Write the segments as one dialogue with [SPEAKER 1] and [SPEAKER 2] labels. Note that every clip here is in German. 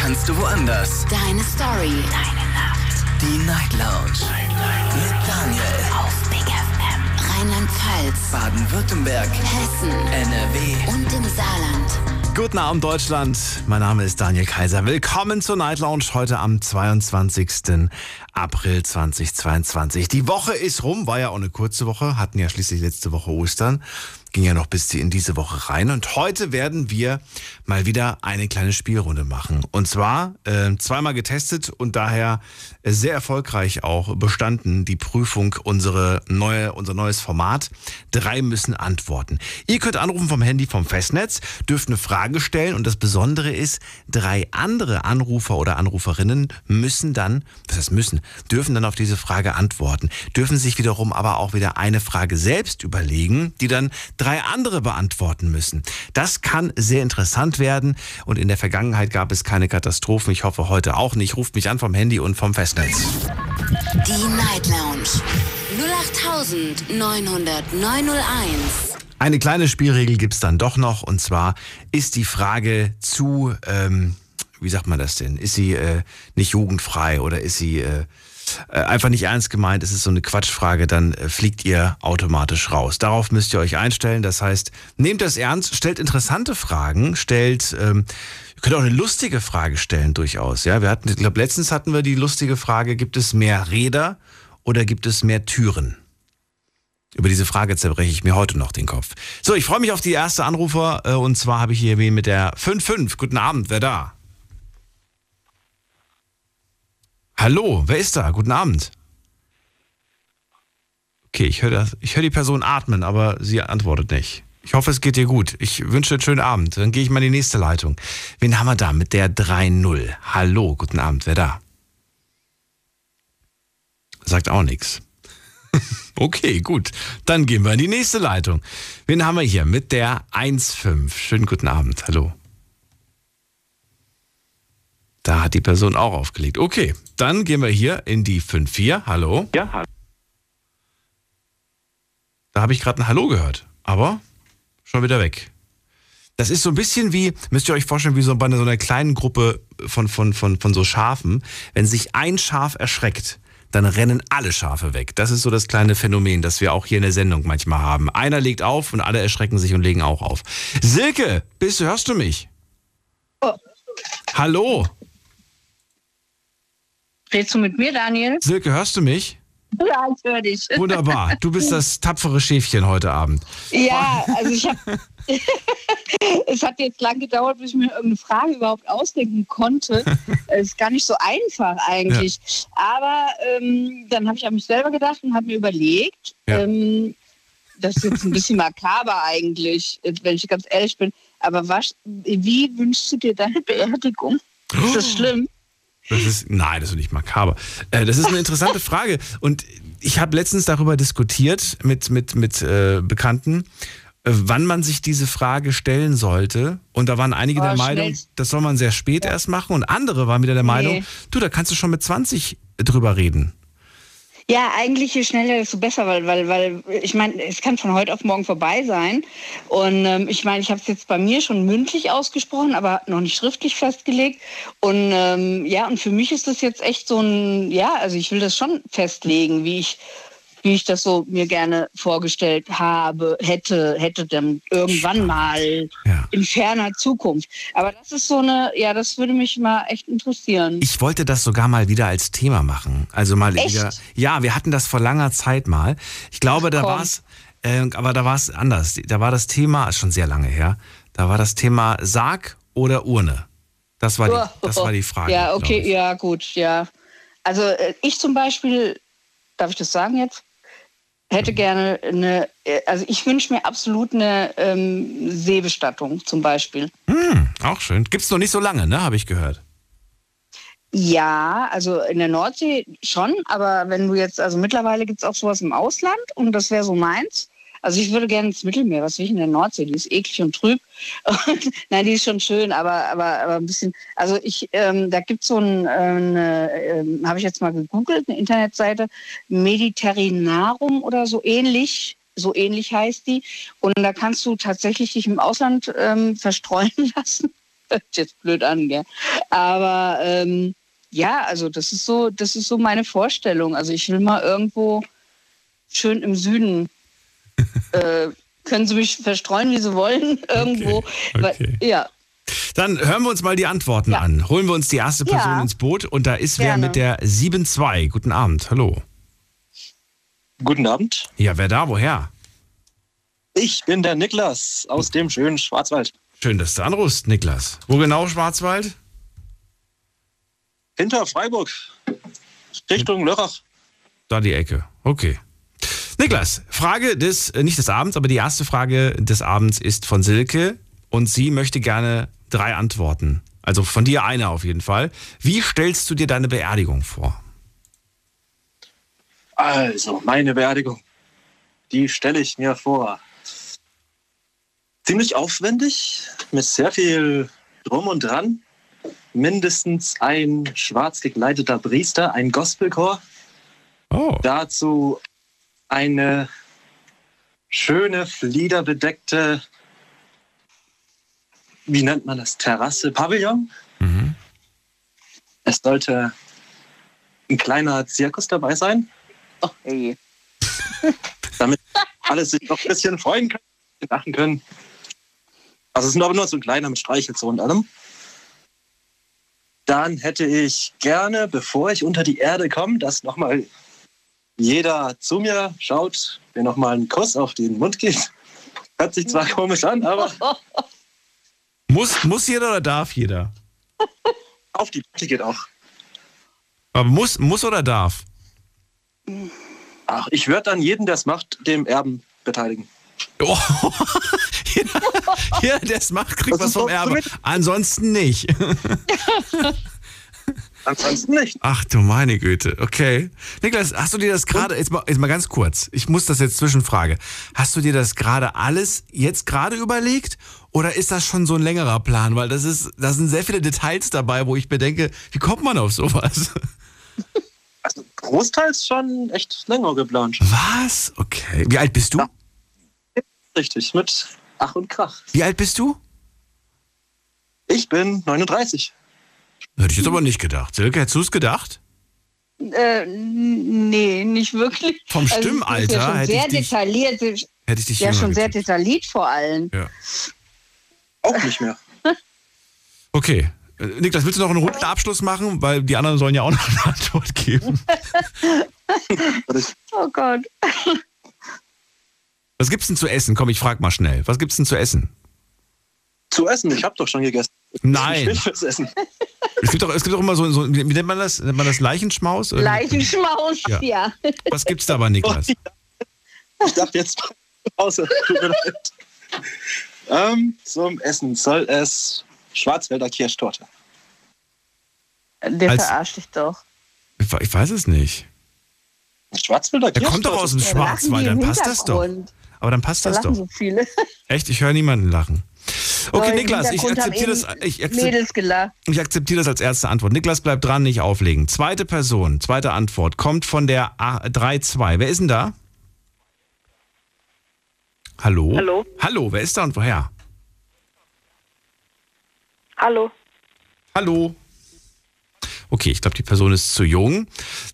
[SPEAKER 1] kannst du woanders.
[SPEAKER 2] Deine Story.
[SPEAKER 3] Deine Nacht.
[SPEAKER 1] Die Night Lounge. Night. Mit Daniel.
[SPEAKER 2] Auf Big FM. Rheinland-Pfalz.
[SPEAKER 1] Baden-Württemberg.
[SPEAKER 2] Hessen.
[SPEAKER 1] NRW.
[SPEAKER 2] Und im Saarland.
[SPEAKER 4] Guten Abend, Deutschland. Mein Name ist Daniel Kaiser. Willkommen zur Night Lounge heute am 22. April 2022. Die Woche ist rum, war ja auch eine kurze Woche, hatten ja schließlich letzte Woche Ostern ging ja noch bis in diese Woche rein. Und heute werden wir mal wieder eine kleine Spielrunde machen. Und zwar äh, zweimal getestet und daher sehr erfolgreich auch bestanden die Prüfung unsere neue, unser neues Format. Drei müssen antworten. Ihr könnt anrufen vom Handy vom Festnetz, dürft eine Frage stellen und das Besondere ist, drei andere Anrufer oder Anruferinnen müssen dann, was heißt müssen, dürfen dann auf diese Frage antworten, dürfen sich wiederum aber auch wieder eine Frage selbst überlegen, die dann drei andere beantworten müssen. Das kann sehr interessant werden und in der Vergangenheit gab es keine Katastrophen. Ich hoffe heute auch nicht. Ruft mich an vom Handy und vom Festnetz.
[SPEAKER 2] Die Night Lounge. 0890901.
[SPEAKER 4] Eine kleine Spielregel gibt's dann doch noch und zwar ist die Frage zu, ähm, wie sagt man das denn? Ist sie äh, nicht jugendfrei oder ist sie äh, einfach nicht ernst gemeint, es ist so eine Quatschfrage, dann äh, fliegt ihr automatisch raus. Darauf müsst ihr euch einstellen. Das heißt, nehmt das ernst, stellt interessante Fragen, stellt, ähm, ihr könnt auch eine lustige Frage stellen durchaus. Ja, wir hatten, ich glaube, letztens hatten wir die lustige Frage: Gibt es mehr Räder oder gibt es mehr Türen? Über diese Frage zerbreche ich mir heute noch den Kopf. So, ich freue mich auf die erste Anrufer äh, und zwar habe ich hier wen mit der 55. Guten Abend, wer da? Hallo, wer ist da? Guten Abend. Okay, ich höre hör die Person atmen, aber sie antwortet nicht. Ich hoffe, es geht dir gut. Ich wünsche einen schönen Abend. Dann gehe ich mal in die nächste Leitung. Wen haben wir da mit der 3-0? Hallo, guten Abend, wer da? Sagt auch nichts. Okay, gut. Dann gehen wir in die nächste Leitung. Wen haben wir hier mit der 1-5? Schönen guten Abend. Hallo. Da hat die Person auch aufgelegt. Okay, dann gehen wir hier in die 5-4. Hallo.
[SPEAKER 5] Ja, hallo.
[SPEAKER 4] Da habe ich gerade ein Hallo gehört, aber schon wieder weg. Das ist so ein bisschen wie, müsst ihr euch vorstellen, wie so bei so einer kleinen Gruppe von, von, von, von so Schafen. Wenn sich ein Schaf erschreckt, dann rennen alle Schafe weg. Das ist so das kleine Phänomen, das wir auch hier in der Sendung manchmal haben. Einer legt auf und alle erschrecken sich und legen auch auf. Silke, bist du, hörst du mich?
[SPEAKER 6] Oh.
[SPEAKER 4] Hallo.
[SPEAKER 6] Redest du mit mir, Daniel?
[SPEAKER 4] Silke, hörst du mich?
[SPEAKER 6] Ja, ich höre dich.
[SPEAKER 4] Wunderbar. Du bist das tapfere Schäfchen heute Abend.
[SPEAKER 6] Ja, also ich habe. es hat jetzt lang gedauert, bis ich mir irgendeine Frage überhaupt ausdenken konnte. Es ist gar nicht so einfach eigentlich. Ja. Aber ähm, dann habe ich an mich selber gedacht und habe mir überlegt, ja. ähm, das ist jetzt ein bisschen makaber eigentlich, wenn ich ganz ehrlich bin. Aber was, wie wünschst du dir deine Beerdigung? Ist das schlimm?
[SPEAKER 4] Das ist, nein, das ist nicht makaber. Äh, das ist eine interessante Frage. Und ich habe letztens darüber diskutiert mit, mit, mit äh, Bekannten, äh, wann man sich diese Frage stellen sollte. Und da waren einige oh, der Meinung, schnell. das soll man sehr spät ja. erst machen. Und andere waren wieder der nee. Meinung, du, da kannst du schon mit 20 drüber reden.
[SPEAKER 6] Ja, eigentlich je schneller, desto besser, weil, weil, weil ich meine, es kann von heute auf morgen vorbei sein. Und ähm, ich meine, ich habe es jetzt bei mir schon mündlich ausgesprochen, aber noch nicht schriftlich festgelegt. Und ähm, ja, und für mich ist das jetzt echt so ein, ja, also ich will das schon festlegen, wie ich wie ich das so mir gerne vorgestellt habe, hätte, hätte dann irgendwann mal ja. in ferner Zukunft. Aber das ist so eine, ja, das würde mich mal echt interessieren.
[SPEAKER 4] Ich wollte das sogar mal wieder als Thema machen. Also mal
[SPEAKER 6] echt?
[SPEAKER 4] wieder. Ja, wir hatten das vor langer Zeit mal. Ich glaube, Ach, da war es, äh, aber da war es anders. Da war das Thema, ist schon sehr lange her, da war das Thema Sarg oder Urne. Das war die, das war die Frage.
[SPEAKER 6] Ja, okay, ja, gut, ja. Also äh, ich zum Beispiel, darf ich das sagen jetzt? Hätte gerne eine, also ich wünsche mir absolut eine ähm, Seebestattung zum Beispiel.
[SPEAKER 4] Hm, auch schön. Gibt es noch nicht so lange, ne? Habe ich gehört.
[SPEAKER 6] Ja, also in der Nordsee schon, aber wenn du jetzt, also mittlerweile gibt es auch sowas im Ausland und das wäre so meins. Also ich würde gerne ins Mittelmeer, was will ich in der Nordsee? Die ist eklig und trüb. Und, nein, die ist schon schön, aber, aber, aber ein bisschen, also ich, ähm, da gibt es so ein, äh, äh, habe ich jetzt mal gegoogelt, eine Internetseite, Mediterrinarum oder so ähnlich. So ähnlich heißt die. Und da kannst du tatsächlich dich im Ausland ähm, verstreuen lassen. Hört jetzt blöd an, gell? Aber ähm, ja, also das ist so, das ist so meine Vorstellung. Also ich will mal irgendwo schön im Süden. Äh, können Sie mich verstreuen, wie Sie wollen, irgendwo.
[SPEAKER 4] Okay, okay.
[SPEAKER 6] Weil, ja,
[SPEAKER 4] Dann hören wir uns mal die Antworten
[SPEAKER 6] Ja.
[SPEAKER 4] an. Holen wir uns die erste Person
[SPEAKER 6] Ja.
[SPEAKER 4] ins Boot und da ist wer
[SPEAKER 6] Gerne.
[SPEAKER 4] mit der 7-2. Guten Abend, hallo.
[SPEAKER 3] Guten Abend.
[SPEAKER 4] Ja, wer da, woher?
[SPEAKER 3] Ich bin der Niklas aus dem schönen Schwarzwald.
[SPEAKER 4] Schön, dass du anrufst, Niklas. Wo genau, Schwarzwald?
[SPEAKER 3] Hinter Freiburg. Richtung Lörrach.
[SPEAKER 4] Da die Ecke. Okay. Niklas, Frage des, äh, nicht des Abends, aber die erste Frage des Abends ist von Silke und sie möchte gerne drei Antworten. Also von dir eine auf jeden Fall. Wie stellst du dir deine Beerdigung vor?
[SPEAKER 3] Also, meine Beerdigung. Die stelle ich mir vor. Ziemlich aufwendig, mit sehr viel Drum und Dran. Mindestens ein schwarz gekleideter Priester, ein Gospelchor.
[SPEAKER 4] Oh,
[SPEAKER 3] Dazu eine schöne, fliederbedeckte, wie nennt man das, Terrasse, Pavillon.
[SPEAKER 4] Mhm.
[SPEAKER 3] Es sollte ein kleiner Zirkus dabei sein,
[SPEAKER 6] oh, hey.
[SPEAKER 3] damit alle sich noch ein bisschen freuen können, lachen können. Also es ist nur aber nur so ein kleiner mit Streichelzoo und allem. Dann hätte ich gerne, bevor ich unter die Erde komme, dass nochmal jeder zu mir schaut, mir nochmal einen Kuss auf den Mund gibt. Hört sich zwar komisch an, aber
[SPEAKER 4] muss, muss jeder oder darf jeder?
[SPEAKER 3] auf die Party geht auch.
[SPEAKER 4] Aber muss, muss oder darf?
[SPEAKER 3] Ach, ich würde dann jeden, der es macht, dem Erben beteiligen.
[SPEAKER 4] Oh. jeder, jeder, der es macht, kriegt
[SPEAKER 3] Das
[SPEAKER 4] was vom
[SPEAKER 3] doch
[SPEAKER 4] Erbe.
[SPEAKER 3] mit-
[SPEAKER 4] Ansonsten nicht.
[SPEAKER 3] Ansonsten nicht.
[SPEAKER 4] Ach du meine Güte, okay. Niklas, hast du dir das gerade, jetzt mal, jetzt mal ganz kurz, ich muss das jetzt zwischenfrage. Hast du dir das gerade alles jetzt gerade überlegt oder ist das schon so ein längerer Plan? Weil das ist, da sind sehr viele Details dabei, wo ich bedenke, wie kommt man auf sowas?
[SPEAKER 3] Also großteils schon echt länger geplant.
[SPEAKER 4] Was? Okay. Wie alt bist du?
[SPEAKER 3] Ja. Richtig, mit Ach und Krach.
[SPEAKER 4] Wie alt bist du?
[SPEAKER 3] Ich bin 39.
[SPEAKER 4] Hätte ich jetzt aber nicht gedacht. Silke, hättest du es gedacht?
[SPEAKER 6] Äh, nee, nicht wirklich.
[SPEAKER 4] Vom
[SPEAKER 6] Also,
[SPEAKER 4] Stimmalter
[SPEAKER 6] ja schon
[SPEAKER 4] hätte
[SPEAKER 6] sehr
[SPEAKER 4] ich dich-
[SPEAKER 6] detailliert.
[SPEAKER 4] Hätte ich dich
[SPEAKER 6] Ja, schon sehr
[SPEAKER 4] getippt.
[SPEAKER 6] detailliert vor allem.
[SPEAKER 4] Ja.
[SPEAKER 3] Auch nicht mehr.
[SPEAKER 4] Okay. Äh, Niklas, willst du noch einen runden Abschluss machen? Weil die anderen sollen ja auch noch eine Antwort geben.
[SPEAKER 6] Oh Gott.
[SPEAKER 4] Was gibt's denn zu essen? Komm, ich frag mal schnell. Was gibt's denn zu essen?
[SPEAKER 3] Zu essen, ich habe doch schon gegessen. Ich
[SPEAKER 4] Nein.
[SPEAKER 3] will fürs Essen.
[SPEAKER 4] Es gibt doch, es gibt doch immer so, so wie nennt man das? Nennt man das Leichenschmaus? Oder-
[SPEAKER 6] Leichenschmaus,
[SPEAKER 4] Ja.
[SPEAKER 6] ja.
[SPEAKER 4] Was gibt's da bei Niklas?
[SPEAKER 3] Ich dachte jetzt Pause. Ähm, zum Essen soll es Schwarzwälder Kirschtorte.
[SPEAKER 6] Der
[SPEAKER 4] Als-
[SPEAKER 6] verarscht dich doch.
[SPEAKER 4] Ich, we- ich weiß es nicht.
[SPEAKER 3] Schwarzwälder
[SPEAKER 4] Er
[SPEAKER 3] Kirschtorte?
[SPEAKER 4] kommt doch aus dem Schwarzwald, dann passt das doch. Aber dann passt
[SPEAKER 6] Da
[SPEAKER 4] das doch.
[SPEAKER 6] so viele.
[SPEAKER 4] Echt? Ich höre niemanden lachen. Okay, Niklas, ich akzeptiere das,
[SPEAKER 6] eben
[SPEAKER 4] ich, akzeptiere das als erste Antwort. Niklas bleibt dran, nicht auflegen. Zweite Person, zweite Antwort, kommt von der A- 3-2. Wer ist denn da? Hallo?
[SPEAKER 5] Hallo?
[SPEAKER 4] Hallo, wer ist da und woher?
[SPEAKER 5] Hallo.
[SPEAKER 4] Hallo. Okay, ich glaube, die Person ist zu jung.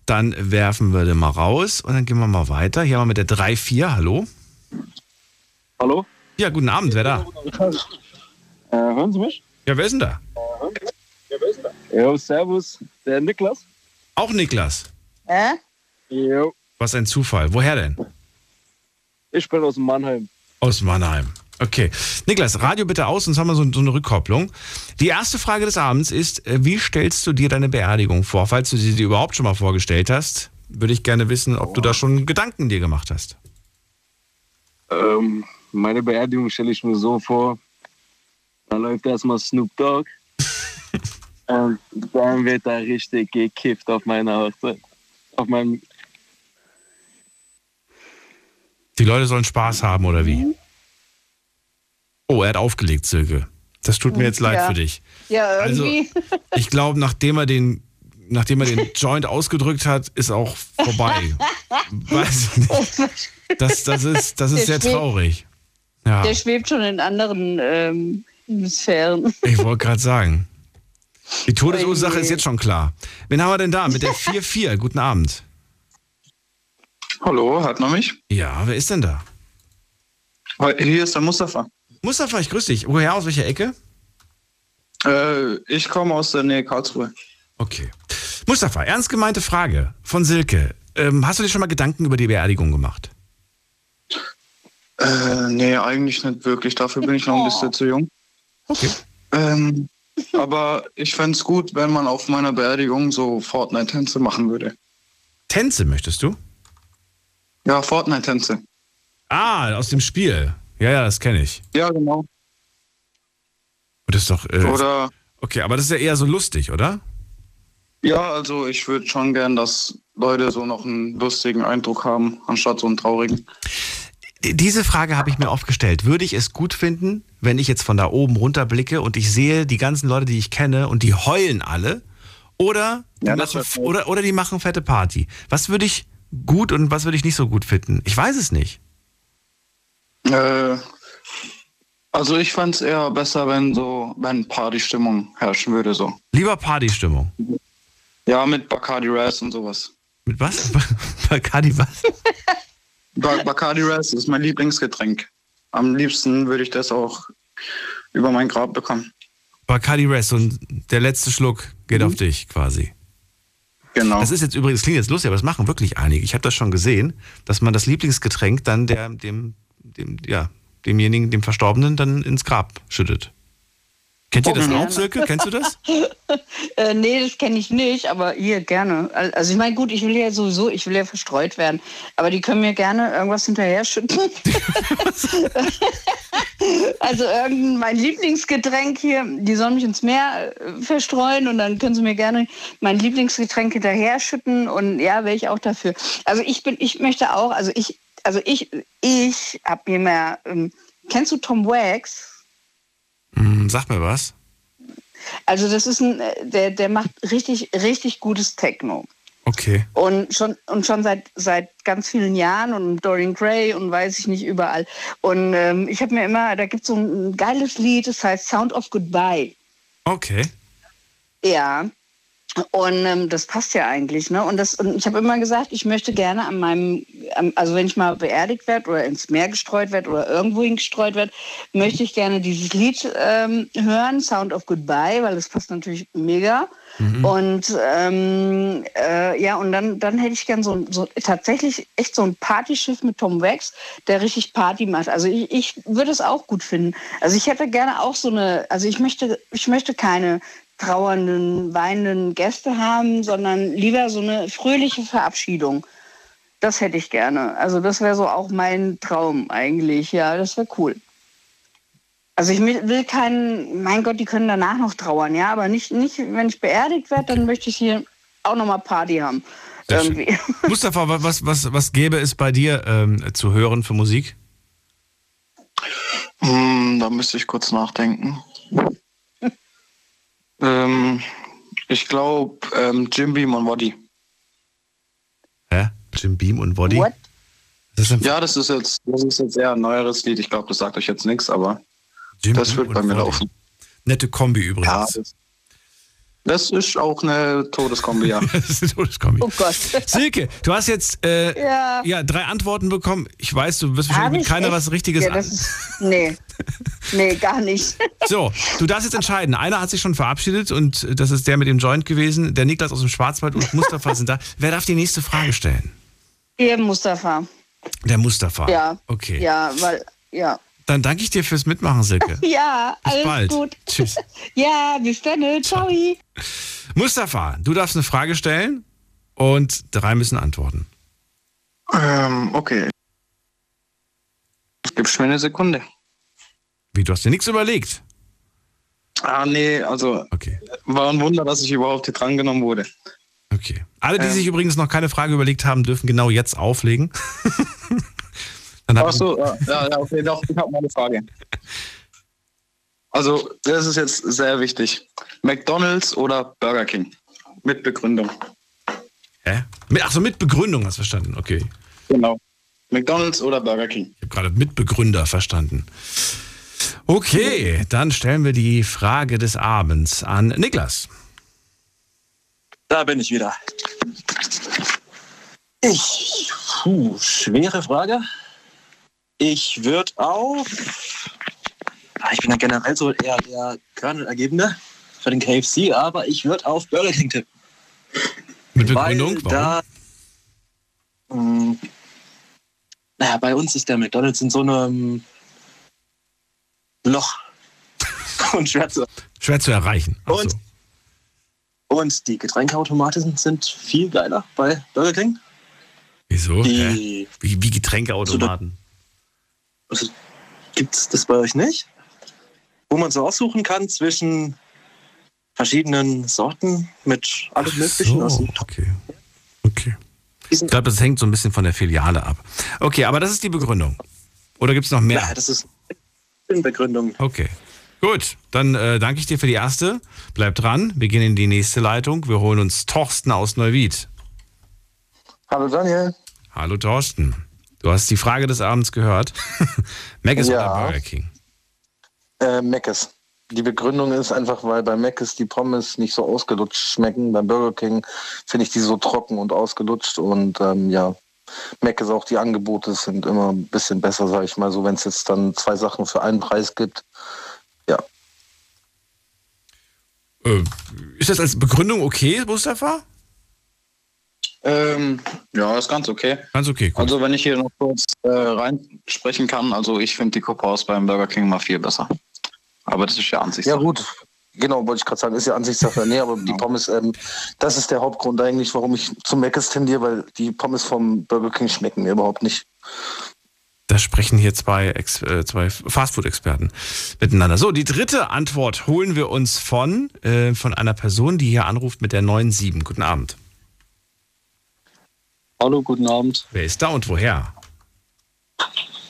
[SPEAKER 4] Dann werfen wir den mal raus und dann gehen wir mal weiter. Hier haben wir mit der 3-4. Hallo.
[SPEAKER 3] Hallo?
[SPEAKER 4] Ja, guten Abend, wer da?
[SPEAKER 7] Äh, hören Sie mich?
[SPEAKER 4] Ja, wer ist denn da?
[SPEAKER 7] Jo, servus, der Niklas.
[SPEAKER 4] Auch Niklas.
[SPEAKER 6] Hä?
[SPEAKER 7] Jo.
[SPEAKER 4] Was ein Zufall. Woher denn?
[SPEAKER 7] Ich bin aus Mannheim.
[SPEAKER 4] Aus Mannheim. Okay. Niklas, Radio bitte aus, sonst haben wir so, so eine Rückkopplung. Die erste Frage des Abends ist, äh, wie stellst du dir deine Beerdigung vor? Falls du sie dir überhaupt schon mal vorgestellt hast, würde ich gerne wissen, ob du da schon Gedanken dir gemacht hast.
[SPEAKER 7] Ähm, meine Beerdigung stelle ich mir so vor, da läuft erstmal Snoop Dogg. Und dann wird da richtig gekifft auf meiner Hochzeit. Auf meinem,
[SPEAKER 4] Die Leute sollen Spaß haben oder wie? Oh, er hat aufgelegt, Silke. Das tut mir jetzt leid
[SPEAKER 6] Ja.
[SPEAKER 4] für dich.
[SPEAKER 6] Ja,
[SPEAKER 4] Also-
[SPEAKER 6] irgendwie.
[SPEAKER 4] Ich glaube, nachdem er den, nachdem er den Joint ausgedrückt hat, ist auch vorbei. Weiß ich nicht. Das, das ist, das ist
[SPEAKER 6] Der
[SPEAKER 4] sehr traurig. Ja.
[SPEAKER 6] Der schwebt schon in anderen ähm, Atmosphären.
[SPEAKER 4] Ich wollte gerade sagen. Die Todesursache
[SPEAKER 6] Oje.
[SPEAKER 4] ist jetzt schon klar. Wen haben wir denn da mit der 4-4? Guten Abend.
[SPEAKER 5] Hallo, hört man mich?
[SPEAKER 4] Ja, wer ist denn da?
[SPEAKER 5] Hier ist der Mustafa.
[SPEAKER 4] Mustafa, ich grüße dich. Woher, aus welcher Ecke?
[SPEAKER 5] Äh, ich komme aus der Nähe Karlsruhe.
[SPEAKER 4] Okay. Mustafa, ernst gemeinte Frage von Silke. Ähm, hast du dir schon mal Gedanken über die Beerdigung gemacht?
[SPEAKER 5] Äh, nee, eigentlich nicht wirklich. Dafür bin ich noch ein bisschen zu jung.
[SPEAKER 4] Okay.
[SPEAKER 5] Ähm, aber ich fände es gut, wenn man auf meiner Beerdigung so Fortnite-Tänze machen würde.
[SPEAKER 4] Tänze möchtest du?
[SPEAKER 5] Ja, Fortnite-Tänze.
[SPEAKER 4] Ah, aus dem Spiel. Ja, ja, das kenne ich.
[SPEAKER 5] Ja, genau.
[SPEAKER 4] Und das ist doch. Äh,
[SPEAKER 5] Oder,
[SPEAKER 4] okay, aber das ist ja eher so lustig, oder?
[SPEAKER 5] ja, also ich würde schon gern, dass Leute so noch einen lustigen Eindruck haben, anstatt so einen traurigen.
[SPEAKER 4] Diese Frage habe ich mir oft gestellt. Würde ich es gut finden, wenn ich jetzt von da oben runter blicke und ich sehe die ganzen Leute, die ich kenne und die heulen alle? Oder die,
[SPEAKER 5] Ja,
[SPEAKER 4] machen, oder, oder die machen fette Party? Was würde ich gut und was würde ich nicht so gut finden? Ich weiß es nicht.
[SPEAKER 5] Äh, also ich fände es eher besser, wenn so, wenn Partystimmung herrschen würde, so.
[SPEAKER 4] Lieber Partystimmung.
[SPEAKER 5] Ja, mit Bacardi Raz und sowas.
[SPEAKER 4] Mit was? Bacardi was?
[SPEAKER 5] Ba Bacardi Raz ist mein Lieblingsgetränk. Am liebsten würde ich das auch über mein Grab bekommen.
[SPEAKER 4] Bacardi Rest und der letzte Schluck geht auf dich quasi.
[SPEAKER 5] Genau.
[SPEAKER 4] Das ist jetzt übrigens, klingt jetzt lustig, aber das machen wirklich einige. Ich habe das schon gesehen, dass man das Lieblingsgetränk dann der, dem, dem, ja, demjenigen, dem Verstorbenen, dann ins Grab schüttet. Kennt ihr das auch. Silke? Kennst du das?
[SPEAKER 6] Äh, nee, das kenne ich nicht, aber hier gerne. Al- Also ich meine, gut, ich will ja sowieso, ich will ja verstreut werden, aber die können mir gerne irgendwas hinterher schütten. also irgendein mein Lieblingsgetränk hier, die sollen mich ins Meer äh, verstreuen und dann können sie mir gerne mein Lieblingsgetränk hinterher schütten und ja, wäre ich auch dafür. Also ich bin, ich möchte auch, also ich, also ich, ich habe mir mal, ähm, kennst du Tom Wax?
[SPEAKER 4] Hm, sag mir was.
[SPEAKER 6] Also das ist ein, äh, der, der macht richtig, richtig gutes Techno.
[SPEAKER 4] Okay.
[SPEAKER 6] Und schon, und schon seit, seit ganz vielen Jahren und Dorian Gray und weiß ich nicht überall. Und ähm, ich habe mir immer, da gibt es so ein geiles Lied, das heißt Sound of Goodbye.
[SPEAKER 4] Okay.
[SPEAKER 6] Ja. Und ähm, das passt ja eigentlich, ne? Und, das, und ich habe immer gesagt, ich möchte gerne an meinem, also wenn ich mal beerdigt werde oder ins Meer gestreut werde oder irgendwohin gestreut werde, möchte ich gerne dieses Lied ähm, hören, Sound of Goodbye, weil das passt natürlich mega. Und ähm, äh, ja, und dann, dann hätte ich gern so, so tatsächlich echt so ein Partyschiff mit Tom Wax, der richtig Party macht. Also ich, ich würde es auch gut finden. Also ich hätte gerne auch so eine, also ich möchte, ich möchte keine trauernden, weinenden Gäste haben, sondern lieber so eine fröhliche Verabschiedung. Das hätte ich gerne. Also das wäre so auch mein Traum eigentlich. Ja, das wäre cool. Also ich will keinen, mein Gott, die können danach noch trauern, ja, aber nicht, nicht wenn ich beerdigt werde, dann möchte ich hier auch nochmal Party haben.
[SPEAKER 4] Mustafa, wa- was, was, was gäbe es bei dir ähm, zu hören für Musik?
[SPEAKER 5] Hm, da müsste ich kurz nachdenken. Ähm, ich glaube, ähm, Jim Beam und Waddy.
[SPEAKER 4] Hä? Jim Beam und?
[SPEAKER 6] What?
[SPEAKER 4] Das ein
[SPEAKER 5] Ja, das ist jetzt, das ist jetzt eher ein neueres Lied. Ich glaube, das sagt euch jetzt nichts, aber
[SPEAKER 4] Jim
[SPEAKER 5] das
[SPEAKER 4] Beam
[SPEAKER 5] wird bei mir
[SPEAKER 4] Body.
[SPEAKER 5] laufen.
[SPEAKER 4] Nette Kombi
[SPEAKER 5] Ja,
[SPEAKER 4] übrigens.
[SPEAKER 5] das, das ist auch eine Todeskombi, ja.
[SPEAKER 4] Das ist eine Todeskombi.
[SPEAKER 6] Oh Gott.
[SPEAKER 4] Silke, du hast jetzt äh,
[SPEAKER 6] Ja.
[SPEAKER 4] ja, drei Antworten bekommen. Ich weiß, du wirst wahrscheinlich mit keiner
[SPEAKER 6] echt?
[SPEAKER 4] was Richtiges
[SPEAKER 6] Ja, das ist, nee. Nee, gar nicht.
[SPEAKER 4] So, du darfst jetzt entscheiden. Einer hat sich schon verabschiedet und das ist der mit dem Joint gewesen. Der Niklas aus dem Schwarzwald und Mustafa sind da. Wer darf die nächste Frage stellen?
[SPEAKER 6] Ihr Mustafa.
[SPEAKER 4] Der Mustafa.
[SPEAKER 6] Ja.
[SPEAKER 4] Okay.
[SPEAKER 6] Ja, weil, ja.
[SPEAKER 4] Dann danke ich dir fürs Mitmachen, Silke.
[SPEAKER 6] Ja,
[SPEAKER 4] Bis
[SPEAKER 6] alles
[SPEAKER 4] bald.
[SPEAKER 6] gut.
[SPEAKER 4] Tschüss.
[SPEAKER 6] Ja, bis dann. ne? Ciao.
[SPEAKER 4] Mustafa, du darfst eine Frage stellen und drei müssen antworten.
[SPEAKER 5] ähm, okay. Gibst mir eine Sekunde?
[SPEAKER 4] Wie, du hast dir nichts überlegt?
[SPEAKER 5] Ah, nee, also
[SPEAKER 4] Okay.
[SPEAKER 5] war ein Wunder, dass ich überhaupt hier drangenommen wurde.
[SPEAKER 4] Okay. Alle, die
[SPEAKER 5] Ähm.
[SPEAKER 4] sich übrigens noch keine Frage überlegt haben, dürfen genau jetzt auflegen. Dann hab
[SPEAKER 5] Ach so, ja, ja, okay, doch, ich habe mal eine Frage. Also, das ist jetzt sehr wichtig. McDonald's oder Burger King? Mit Begründung.
[SPEAKER 4] Hä? Mit, ach so, mit Begründung hast du verstanden. Okay.
[SPEAKER 5] Genau. McDonald's oder Burger King?
[SPEAKER 4] Ich habe gerade Mitbegründer verstanden. Okay, dann stellen wir die Frage des Abends an Niklas.
[SPEAKER 3] Da bin ich wieder. Ich, puh, schwere Frage. Ich würde auf. Ah, Ich bin ja generell so eher der Körnelergebende für den KFC, aber ich würde auf Burger King tippen.
[SPEAKER 4] Mit Begründung? Warum?
[SPEAKER 3] da. Mh, naja, bei uns ist der McDonalds in so einem Loch. Und schwer zu.
[SPEAKER 4] Schwer zu erreichen. Ach
[SPEAKER 3] Und-
[SPEAKER 4] so.
[SPEAKER 3] Und die Getränkeautomaten sind viel geiler bei Burger King.
[SPEAKER 4] Wieso?
[SPEAKER 3] Die
[SPEAKER 4] Wie, wie Getränkeautomaten.
[SPEAKER 3] Also, Gibt es das bei euch nicht? Wo man so aussuchen kann zwischen verschiedenen Sorten mit allem Möglichen. aus
[SPEAKER 4] So,
[SPEAKER 3] dem
[SPEAKER 4] okay. Okay. Ich glaube, das hängt so ein bisschen von der Filiale ab. Okay, aber das ist die Begründung. Oder gibt es noch mehr?
[SPEAKER 3] Ja, das ist eine Begründung.
[SPEAKER 4] Okay. Gut, dann äh, danke ich dir für die erste. Bleib dran. Wir gehen in die nächste Leitung. Wir holen uns Torsten aus Neuwied.
[SPEAKER 8] Hallo Daniel.
[SPEAKER 4] Hallo Torsten. Du hast die Frage des Abends gehört. Mac ist
[SPEAKER 8] Ja.
[SPEAKER 4] oder Burger King?
[SPEAKER 8] Äh, Meckes. Die Begründung ist einfach, weil bei Meckes die Pommes nicht so ausgelutscht schmecken. Beim Burger King finde ich die so trocken und ausgelutscht. Und ähm, ja, Meckes auch die Angebote sind immer ein bisschen besser, sage ich mal so, wenn es jetzt dann zwei Sachen für einen Preis gibt. Ja,
[SPEAKER 4] Äh, ist das als Begründung okay, Mustafa?
[SPEAKER 5] Ähm, ja, ist ganz okay.
[SPEAKER 4] Ganz okay, gut.
[SPEAKER 5] Also wenn ich hier noch kurz äh, reinsprechen kann, also ich finde die Copaus beim Burger King mal viel besser. Aber das ist ja an sich
[SPEAKER 8] ja gut. Genau, wollte ich gerade sagen, ist ja Ansichtssache. Nee, aber die Pommes, ähm, das ist der Hauptgrund eigentlich, warum ich zum Meckes tendiere, weil die Pommes vom Burger King schmecken mir überhaupt nicht.
[SPEAKER 4] Da sprechen hier zwei, Ex äh, zwei Fastfood-Experten miteinander. So, die dritte Antwort holen wir uns von, äh, von einer Person, die hier anruft mit der 97. Guten Abend.
[SPEAKER 9] Hallo, guten Abend.
[SPEAKER 4] Wer ist da und woher?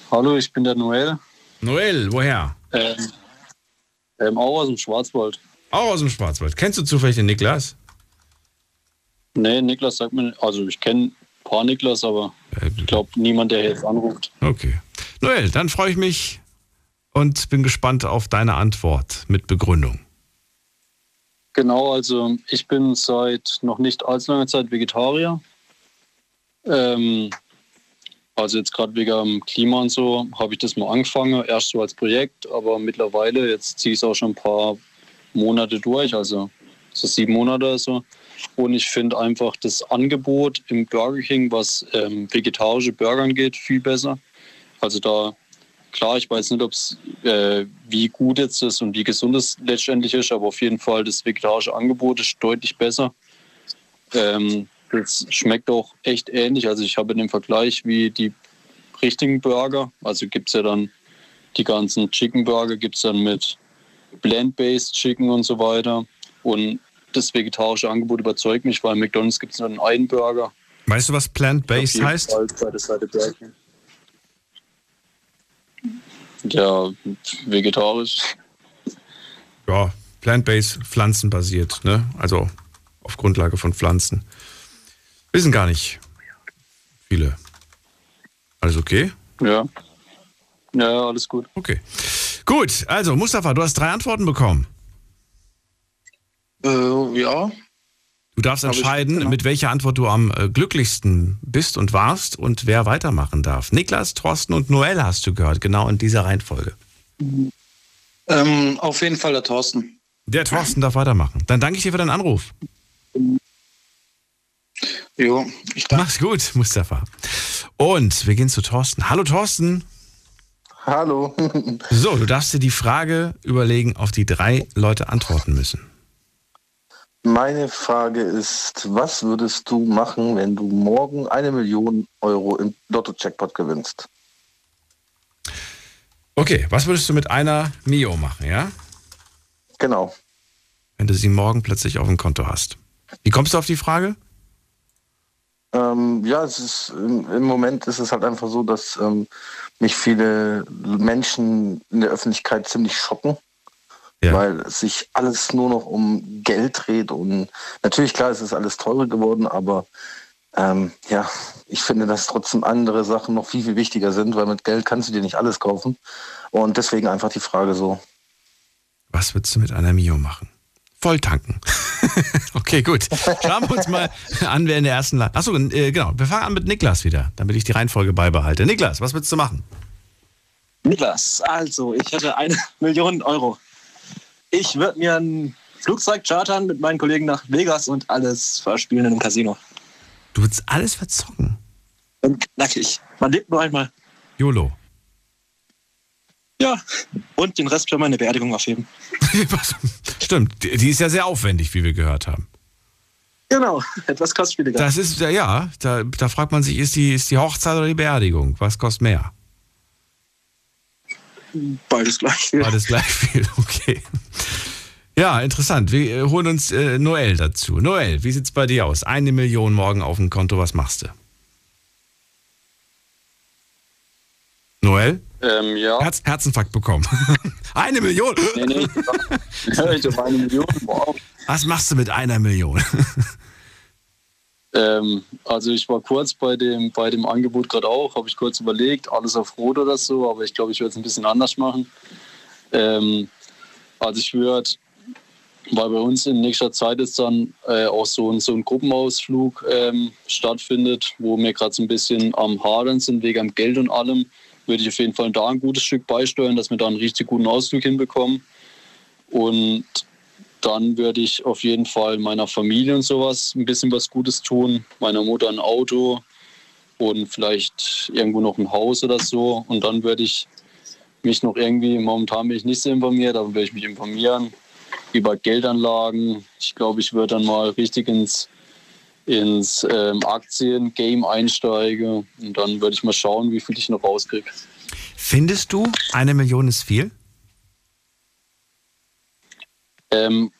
[SPEAKER 9] Hallo, ich bin der Noel.
[SPEAKER 4] Noel, woher?
[SPEAKER 9] Ähm, ähm, auch aus dem Schwarzwald.
[SPEAKER 4] Auch aus dem Schwarzwald. Kennst du zufällig den Niklas?
[SPEAKER 9] Nee, Niklas sagt mir, also ich kenne ein paar Niklas, aber
[SPEAKER 4] Äh,
[SPEAKER 9] ich glaube niemand, der jetzt anruft.
[SPEAKER 4] Okay. Noel, dann freue ich mich und bin gespannt auf deine Antwort mit Begründung.
[SPEAKER 9] Genau, also ich bin seit noch nicht allzu langer Zeit Vegetarier. Ähm, also jetzt gerade wegen dem Klima und so habe ich das mal angefangen, erst so als Projekt, aber mittlerweile, jetzt ziehe ich es auch schon ein paar Monate durch, also so sieben Monate oder so. Und ich finde einfach das Angebot im Burger King, was ähm, vegetarische Burger angeht, viel besser. Also da, klar, ich weiß nicht, ob's, äh, wie gut jetzt ist und wie gesund es letztendlich ist, aber auf jeden Fall das vegetarische Angebot ist deutlich besser. Ähm, das schmeckt auch echt ähnlich. Also ich habe den Vergleich wie die richtigen Burger. Also gibt es ja dann die ganzen Chicken Burger, gibt es dann mit Blend-Based Chicken und so weiter. Und das vegetarische Angebot überzeugt mich, weil McDonalds gibt es nur einen Burger.
[SPEAKER 4] Weißt du, was Plant-Based heißt?
[SPEAKER 9] Ja, vegetarisch.
[SPEAKER 4] Ja, Plant-Based, pflanzenbasiert, ne? Also auf Grundlage von Pflanzen. Wissen gar nicht viele. Alles okay?
[SPEAKER 9] Ja. Ja, alles gut.
[SPEAKER 4] Okay. Gut, also Mustafa, du hast drei Antworten bekommen.
[SPEAKER 5] Äh, ja,
[SPEAKER 4] Du darfst
[SPEAKER 5] Hab ich,
[SPEAKER 4] entscheiden,
[SPEAKER 5] genau.
[SPEAKER 4] mit welcher Antwort du am äh, glücklichsten bist und warst und wer weitermachen darf. Niklas, Thorsten und Noel hast du gehört, genau in dieser Reihenfolge.
[SPEAKER 5] ähm, auf jeden Fall der Thorsten.
[SPEAKER 4] Der Thorsten darf weitermachen. Dann danke ich dir für deinen Anruf.
[SPEAKER 5] Jo, ich danke.
[SPEAKER 4] Mach's gut, Mustafa. Und wir gehen zu Thorsten. Hallo Thorsten.
[SPEAKER 8] Hallo.
[SPEAKER 4] So, du darfst dir die Frage überlegen, auf die drei Leute antworten müssen.
[SPEAKER 8] Meine Frage ist, was würdest du machen, wenn du morgen eine Million Euro im Lotto-Jackpot gewinnst?
[SPEAKER 4] Okay, was würdest du mit einer Mio machen, ja?
[SPEAKER 8] Genau.
[SPEAKER 4] Wenn du sie morgen plötzlich auf dem Konto hast. Wie kommst du auf die Frage?
[SPEAKER 8] Ähm, ja, es ist im, Moment ist es halt einfach so, dass ähm, mich viele Menschen in der Öffentlichkeit ziemlich schocken,
[SPEAKER 4] Ja.
[SPEAKER 8] weil es sich alles nur noch um Geld dreht und natürlich klar, es ist alles teurer geworden, aber ähm, ja, ich finde, dass trotzdem andere Sachen noch viel, viel wichtiger sind, weil mit Geld kannst du dir nicht alles kaufen. Und deswegen einfach die Frage so.
[SPEAKER 4] Was würdest du mit einer Mio machen? Voll tanken. okay, gut. Schauen wir uns mal an, wer in der ersten Leitung. Achso, äh, genau. Wir fangen an mit Niklas wieder, damit ich die Reihenfolge beibehalte. Niklas, was würdest du machen?
[SPEAKER 3] Niklas, also ich hätte eine Million Euro. Ich würde mir ein Flugzeug chartern mit meinen Kollegen nach Vegas und alles verspielen in einem Casino.
[SPEAKER 4] Du würdest alles verzocken?
[SPEAKER 3] Und knackig. Man lebt nur einmal.
[SPEAKER 4] YOLO.
[SPEAKER 3] Ja, und den Rest für meine Beerdigung aufheben.
[SPEAKER 4] Stimmt, die ist ja sehr aufwendig, wie wir gehört haben.
[SPEAKER 3] Genau, etwas kostspieliger.
[SPEAKER 4] Das ist, ja, da, da fragt man sich, ist die, ist die Hochzeit oder die Beerdigung? Was kostet mehr?
[SPEAKER 3] Beides gleich viel.
[SPEAKER 4] Beides gleich viel, okay. Ja, interessant. Wir äh, holen uns äh, Noel dazu. Noel, wie sieht's bei dir aus? Eine Million morgen auf dem Konto, was machst du? Noel?
[SPEAKER 9] Ähm, ja.
[SPEAKER 4] Herz, Herzinfarkt bekommen. eine Million?
[SPEAKER 9] Nee, nee. ich habe eine Million. Wow.
[SPEAKER 4] Was machst du mit einer Million?
[SPEAKER 9] ähm, also ich war kurz bei dem, bei dem Angebot gerade auch, habe ich kurz überlegt, alles auf Rot oder so, aber ich glaube, ich würde es ein bisschen anders machen. Ähm, also ich würde, weil bei uns in nächster Zeit ist dann äh, auch so ein, so ein Gruppenausflug ähm, stattfindet, wo wir gerade so ein bisschen am Hadern sind wegen am Geld und allem, würde ich auf jeden Fall da ein gutes Stück beisteuern, dass wir da einen richtig guten Ausflug hinbekommen. Und dann würde ich auf jeden Fall meiner Familie und sowas ein bisschen was Gutes tun. Meiner Mutter ein Auto und vielleicht irgendwo noch ein Haus oder so. Und dann würde ich mich noch irgendwie, momentan bin ich nicht so informiert, aber würde ich mich informieren über Geldanlagen. Ich glaube, ich würde dann mal richtig ins, ins ähm, Aktien-Game einsteigen und dann würde ich mal schauen, wie viel ich noch rauskriege.
[SPEAKER 4] Findest du, eine Million ist viel?
[SPEAKER 9] Ähm,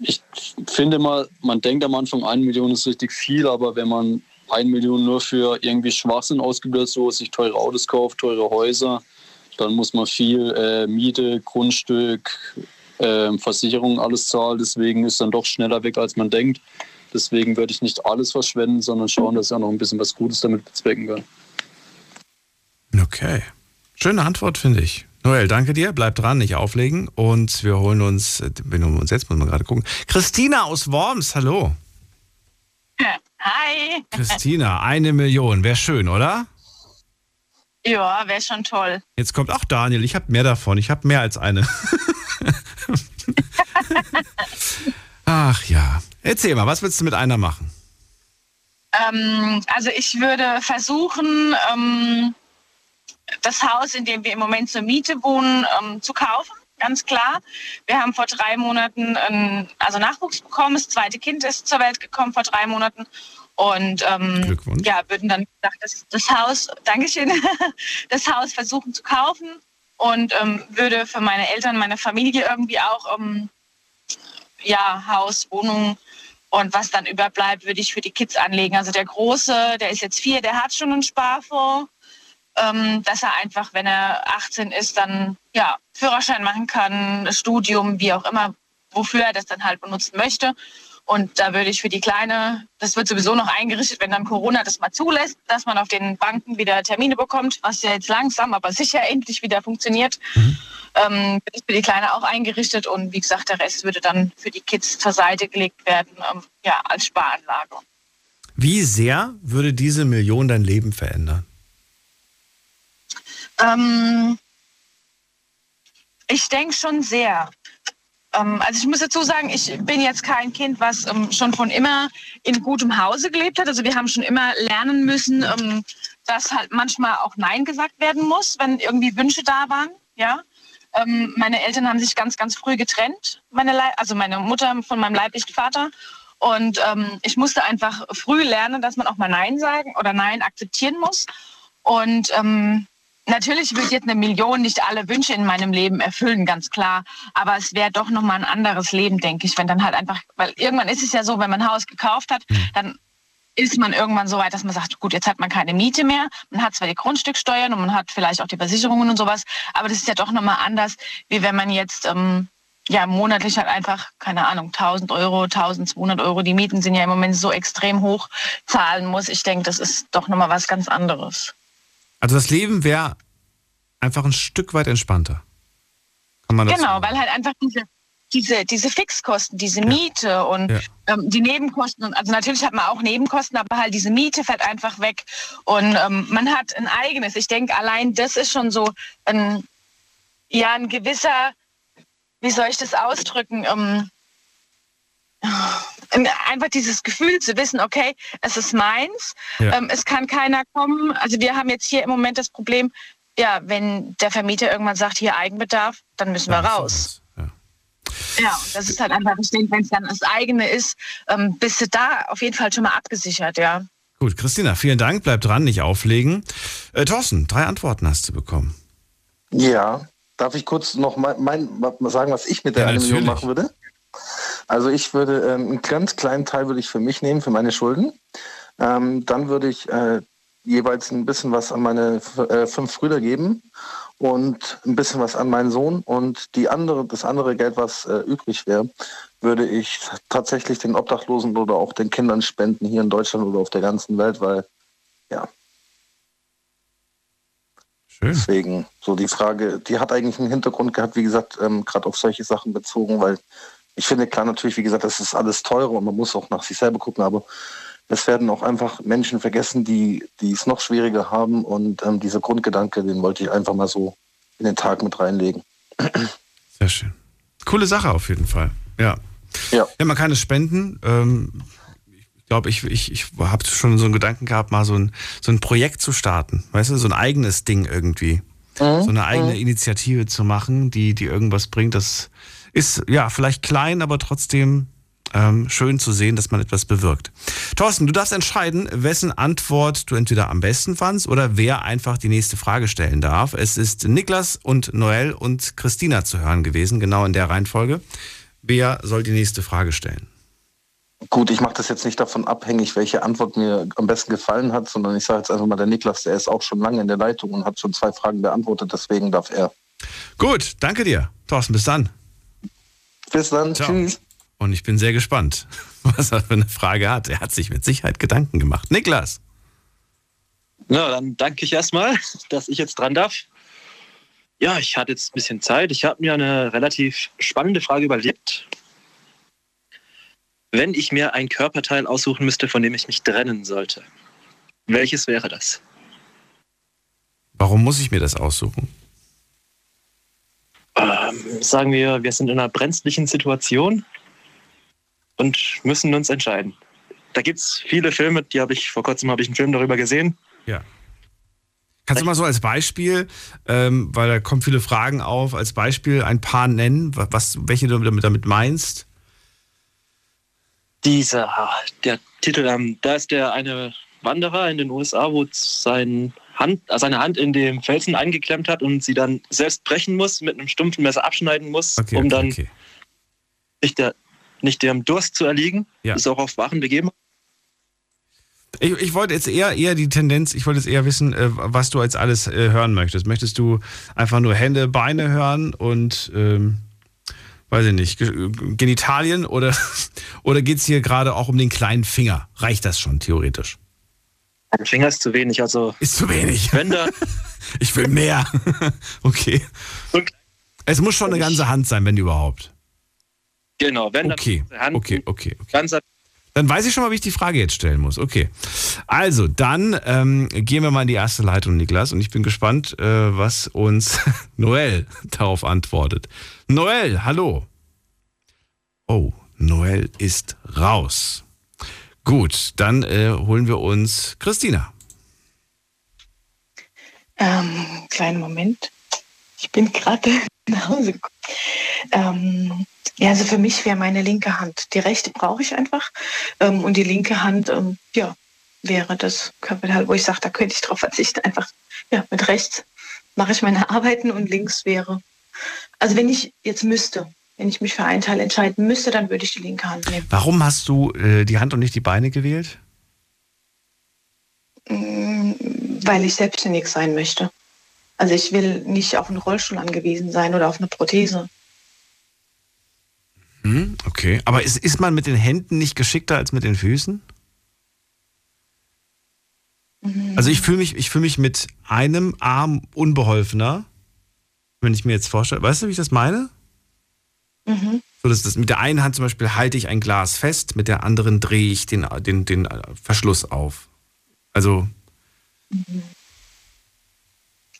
[SPEAKER 9] ich finde mal, man denkt am Anfang, eine Million ist richtig viel, aber wenn man eine Million nur für irgendwie Schwachsinn ausgibt, so sich teure Autos kauft, teure Häuser, dann muss man viel äh, Miete, Grundstück, äh, Versicherung, alles zahlen. Deswegen ist dann doch schneller weg, als man denkt. Deswegen würde ich nicht alles verschwenden, sondern schauen, dass ich auch noch ein bisschen was Gutes damit bezwecken kann.
[SPEAKER 4] Okay. Schöne Antwort, finde ich. Noel, danke dir. Bleib dran, nicht auflegen. Und wir holen uns, wenn wir uns jetzt muss man gerade gucken. Christina aus Worms, hallo.
[SPEAKER 10] Hi.
[SPEAKER 4] Christina, eine Million. Wäre schön, oder?
[SPEAKER 10] Ja, wäre schon toll.
[SPEAKER 4] Jetzt kommt auch Daniel. Ich habe mehr davon. Ich habe mehr als eine. Ach ja. Erzähl mal, was willst du mit einer machen?
[SPEAKER 10] Ähm, also ich würde versuchen, ähm, das Haus, in dem wir im Moment zur Miete wohnen, ähm, zu kaufen. Ganz klar. Wir haben vor drei Monaten also Nachwuchs bekommen. Das zweite Kind ist zur Welt gekommen vor drei Monaten. Und ähm, ja, würden dann das, das Haus, Dankeschön, das Haus versuchen zu kaufen und ähm, würde für meine Eltern, meine Familie irgendwie auch ähm, ja, Haus, Wohnung und was dann überbleibt, würde ich für die Kids anlegen. Also der Große, der ist jetzt vier, der hat schon einen Sparfonds, ähm, dass er einfach, wenn er 18 ist, dann ja, Führerschein machen kann, Studium, wie auch immer, wofür er das dann halt benutzen möchte. Und da würde ich für die Kleine, das wird sowieso noch eingerichtet, wenn dann Corona das mal zulässt, dass man auf den Banken wieder Termine bekommt, was ja jetzt langsam, aber sicher endlich wieder funktioniert. Mhm. Ähm, ist für die Kleine auch eingerichtet und wie gesagt, der Rest würde dann für die Kids zur Seite gelegt werden, ähm, ja, als Sparanlage.
[SPEAKER 4] Wie sehr würde diese Million dein Leben verändern?
[SPEAKER 10] Ähm, ich denke schon sehr. Ähm, also ich muss dazu sagen, ich bin jetzt kein Kind, was ähm, schon von immer in gutem Hause gelebt hat. Also wir haben schon immer lernen müssen, ähm, dass halt manchmal auch Nein gesagt werden muss, wenn irgendwie Wünsche da waren. Ja. Ähm, meine Eltern haben sich ganz, ganz früh getrennt. Meine also meine Mutter von meinem leiblichen Vater. Und ähm, ich musste einfach früh lernen, dass man auch mal Nein sagen oder Nein akzeptieren muss. Und ähm, Natürlich wird jetzt eine Million nicht alle Wünsche in meinem Leben erfüllen, ganz klar. Aber es wäre doch nochmal ein anderes Leben, denke ich, wenn dann halt einfach, weil irgendwann ist es ja so, wenn man ein Haus gekauft hat, hm. dann ist man irgendwann so weit, dass man sagt, gut, jetzt hat man keine Miete mehr. Man hat zwar die Grundstücksteuern und man hat vielleicht auch die Versicherungen und sowas, aber das ist ja doch nochmal anders, wie wenn man jetzt ähm, ja, monatlich halt einfach, keine Ahnung, 1000 Euro, 1200 Euro, die Mieten sind ja im Moment so extrem hoch, zahlen muss. Ich denke, das ist doch nochmal was ganz anderes.
[SPEAKER 4] Also das Leben wäre einfach ein Stück weit entspannter. Kann man das
[SPEAKER 10] genau,
[SPEAKER 4] so
[SPEAKER 10] weil halt einfach diese, diese, diese Fixkosten, diese Miete und
[SPEAKER 4] Ja.
[SPEAKER 10] ähm, die Nebenkosten, also natürlich hat man auch Nebenkosten, aber halt diese Miete fällt einfach weg und ähm, man hat ein eigenes. Ich denke, allein das ist schon so ein, ja, ein gewisser, wie soll ich das ausdrücken, ähm, ein- einfach dieses Gefühl zu wissen, okay, es ist meins,
[SPEAKER 4] Ja.
[SPEAKER 10] ähm, es kann keiner kommen. Also wir haben jetzt hier im Moment das Problem, ja, wenn der Vermieter irgendwann sagt, hier Eigenbedarf, dann müssen wir raus. Ja, und das ist halt einfach, ich denke, wenn es dann das eigene ist, ähm, bist du da auf jeden Fall schon mal abgesichert, ja.
[SPEAKER 4] Gut, Christina, vielen Dank. Bleib dran, nicht auflegen. Äh, Thorsten, drei Antworten hast du bekommen.
[SPEAKER 8] Ja, darf ich kurz noch mein, mein, mal sagen, was ich mit der
[SPEAKER 4] Ja,
[SPEAKER 8] eine Million machen würde? Also ich würde ähm, einen ganz kleinen Teil würde ich für mich nehmen, für meine Schulden. Ähm, dann würde ich äh, jeweils ein bisschen was an meine äh, fünf Brüder geben und ein bisschen was an meinen Sohn und die andere, das andere Geld, was äh, übrig wäre, würde ich tatsächlich den Obdachlosen oder auch den Kindern spenden hier in Deutschland oder auf der ganzen Welt, weil ja.
[SPEAKER 4] Schön.
[SPEAKER 8] Deswegen so die Frage, die hat eigentlich einen Hintergrund gehabt, wie gesagt, ähm, gerade auf solche Sachen bezogen, weil ich finde klar natürlich, wie gesagt, das ist alles teurer und man muss auch nach sich selber gucken, aber es werden auch einfach Menschen vergessen, die, die es noch schwieriger haben und ähm, dieser Grundgedanke, den wollte ich einfach mal so in den Tag mit reinlegen.
[SPEAKER 4] Sehr schön. Coole Sache auf jeden Fall. Ja.
[SPEAKER 8] Ja.
[SPEAKER 4] Ja, man kann es spenden. Ähm, ich glaube, ich, ich, ich habe schon so einen Gedanken gehabt, mal so ein, so ein Projekt zu starten. Weißt du, so ein eigenes Ding irgendwie. So eine eigene Initiative zu machen, die, die irgendwas bringt. Das ist ja vielleicht klein, aber trotzdem ähm, schön zu sehen, dass man etwas bewirkt. Thorsten, du darfst entscheiden, wessen Antwort du entweder am besten fandst oder wer einfach die nächste Frage stellen darf. Es ist Niklas und Noel und Christina zu hören gewesen, genau in der Reihenfolge. Wer soll die nächste Frage stellen?
[SPEAKER 8] Gut, ich mache das jetzt nicht davon abhängig, welche Antwort mir am besten gefallen hat, sondern ich sage jetzt einfach mal, der Niklas, der ist auch schon lange in der Leitung und hat schon zwei Fragen beantwortet, deswegen darf er.
[SPEAKER 4] Gut, danke dir. Thorsten, bis dann.
[SPEAKER 8] Bis dann,
[SPEAKER 4] Ciao.
[SPEAKER 8] tschüss.
[SPEAKER 4] Und ich bin sehr gespannt, was er für eine Frage hat. Er hat sich mit Sicherheit Gedanken gemacht. Niklas.
[SPEAKER 3] Na, dann danke ich erstmal, dass ich jetzt dran darf. Ja, ich hatte jetzt ein bisschen Zeit. Ich habe mir eine relativ spannende Frage überlegt. Wenn ich mir ein Körperteil aussuchen müsste, von dem ich mich trennen sollte, welches wäre das?
[SPEAKER 4] Warum muss ich mir das aussuchen?
[SPEAKER 3] Ähm, sagen wir, wir sind in einer brenzlichen Situation und müssen uns entscheiden. Da gibt es viele Filme, die habe ich vor kurzem habe ich einen Film darüber gesehen.
[SPEAKER 4] Ja. Kannst du mal so als Beispiel, ähm, weil da kommen viele Fragen auf, als Beispiel ein paar nennen, wa- was, welche du damit, damit meinst?
[SPEAKER 3] Dieser, der Titel, ähm, da ist der eine Wanderer in den USA, wo sein Hand, äh, seine Hand in dem Felsen eingeklemmt hat und sie dann selbst brechen muss, mit einem stumpfen Messer abschneiden muss,
[SPEAKER 4] Okay,
[SPEAKER 3] um
[SPEAKER 4] okay,
[SPEAKER 3] dann
[SPEAKER 4] okay.
[SPEAKER 3] nicht, der, nicht dem Durst zu erliegen.
[SPEAKER 4] Ja.
[SPEAKER 3] Ist auch auf Wachen begeben.
[SPEAKER 4] Ich, ich wollte jetzt eher, eher die Tendenz, ich wollte jetzt eher wissen, äh, was du als alles äh, hören möchtest. Möchtest du einfach nur Hände, Beine hören und, ähm, weiß ich nicht, Ge- Genitalien oder, oder geht es hier gerade auch um den kleinen Finger? Reicht das schon theoretisch?
[SPEAKER 3] Ein Finger ist zu wenig, also
[SPEAKER 4] Ist zu wenig.
[SPEAKER 3] wenn da
[SPEAKER 4] Ich will mehr. okay. Es muss schon eine ganze Hand sein, wenn überhaupt.
[SPEAKER 3] Genau, wenn
[SPEAKER 4] Okay,
[SPEAKER 3] dann Hand
[SPEAKER 4] okay, okay, okay.
[SPEAKER 3] ganz
[SPEAKER 4] Dann weiß ich schon mal, wie ich die Frage jetzt stellen muss. Okay. Also, dann ähm, gehen wir mal in die erste Leitung, Niklas. Und ich bin gespannt, äh, was uns Noel darauf antwortet. Noel, hallo. Oh, Noel ist raus. Gut, dann äh, holen wir uns Christina.
[SPEAKER 11] Ähm, kleinen Moment. Ich bin gerade nach Hause gekommen. Ähm, ja, also für mich wäre meine linke Hand. Die rechte brauche ich einfach. Ähm, und die linke Hand, ähm, ja, wäre das Körperteil, wo ich sage, da könnte ich drauf verzichten. Einfach, ja, mit rechts mache ich meine Arbeiten und links wäre. Also wenn ich jetzt müsste, wenn ich mich für einen Teil entscheiden müsste, dann würde ich die linke Hand nehmen.
[SPEAKER 4] Warum hast du äh, die Hand und nicht die Beine gewählt?
[SPEAKER 11] Mm, Weil ich selbstständig sein möchte. Also ich will nicht auf einen Rollstuhl angewiesen sein oder auf eine Prothese.
[SPEAKER 4] Okay, aber ist, ist man mit den Händen nicht geschickter als mit den Füßen? Also ich fühle mich, ich fühle mich mit einem Arm unbeholfener, wenn ich mir jetzt vorstelle. Weißt du, wie ich das meine?
[SPEAKER 11] Mhm.
[SPEAKER 4] So, dass das mit der einen Hand zum Beispiel halte ich ein Glas fest, mit der anderen drehe ich den, den, den Verschluss auf. Also.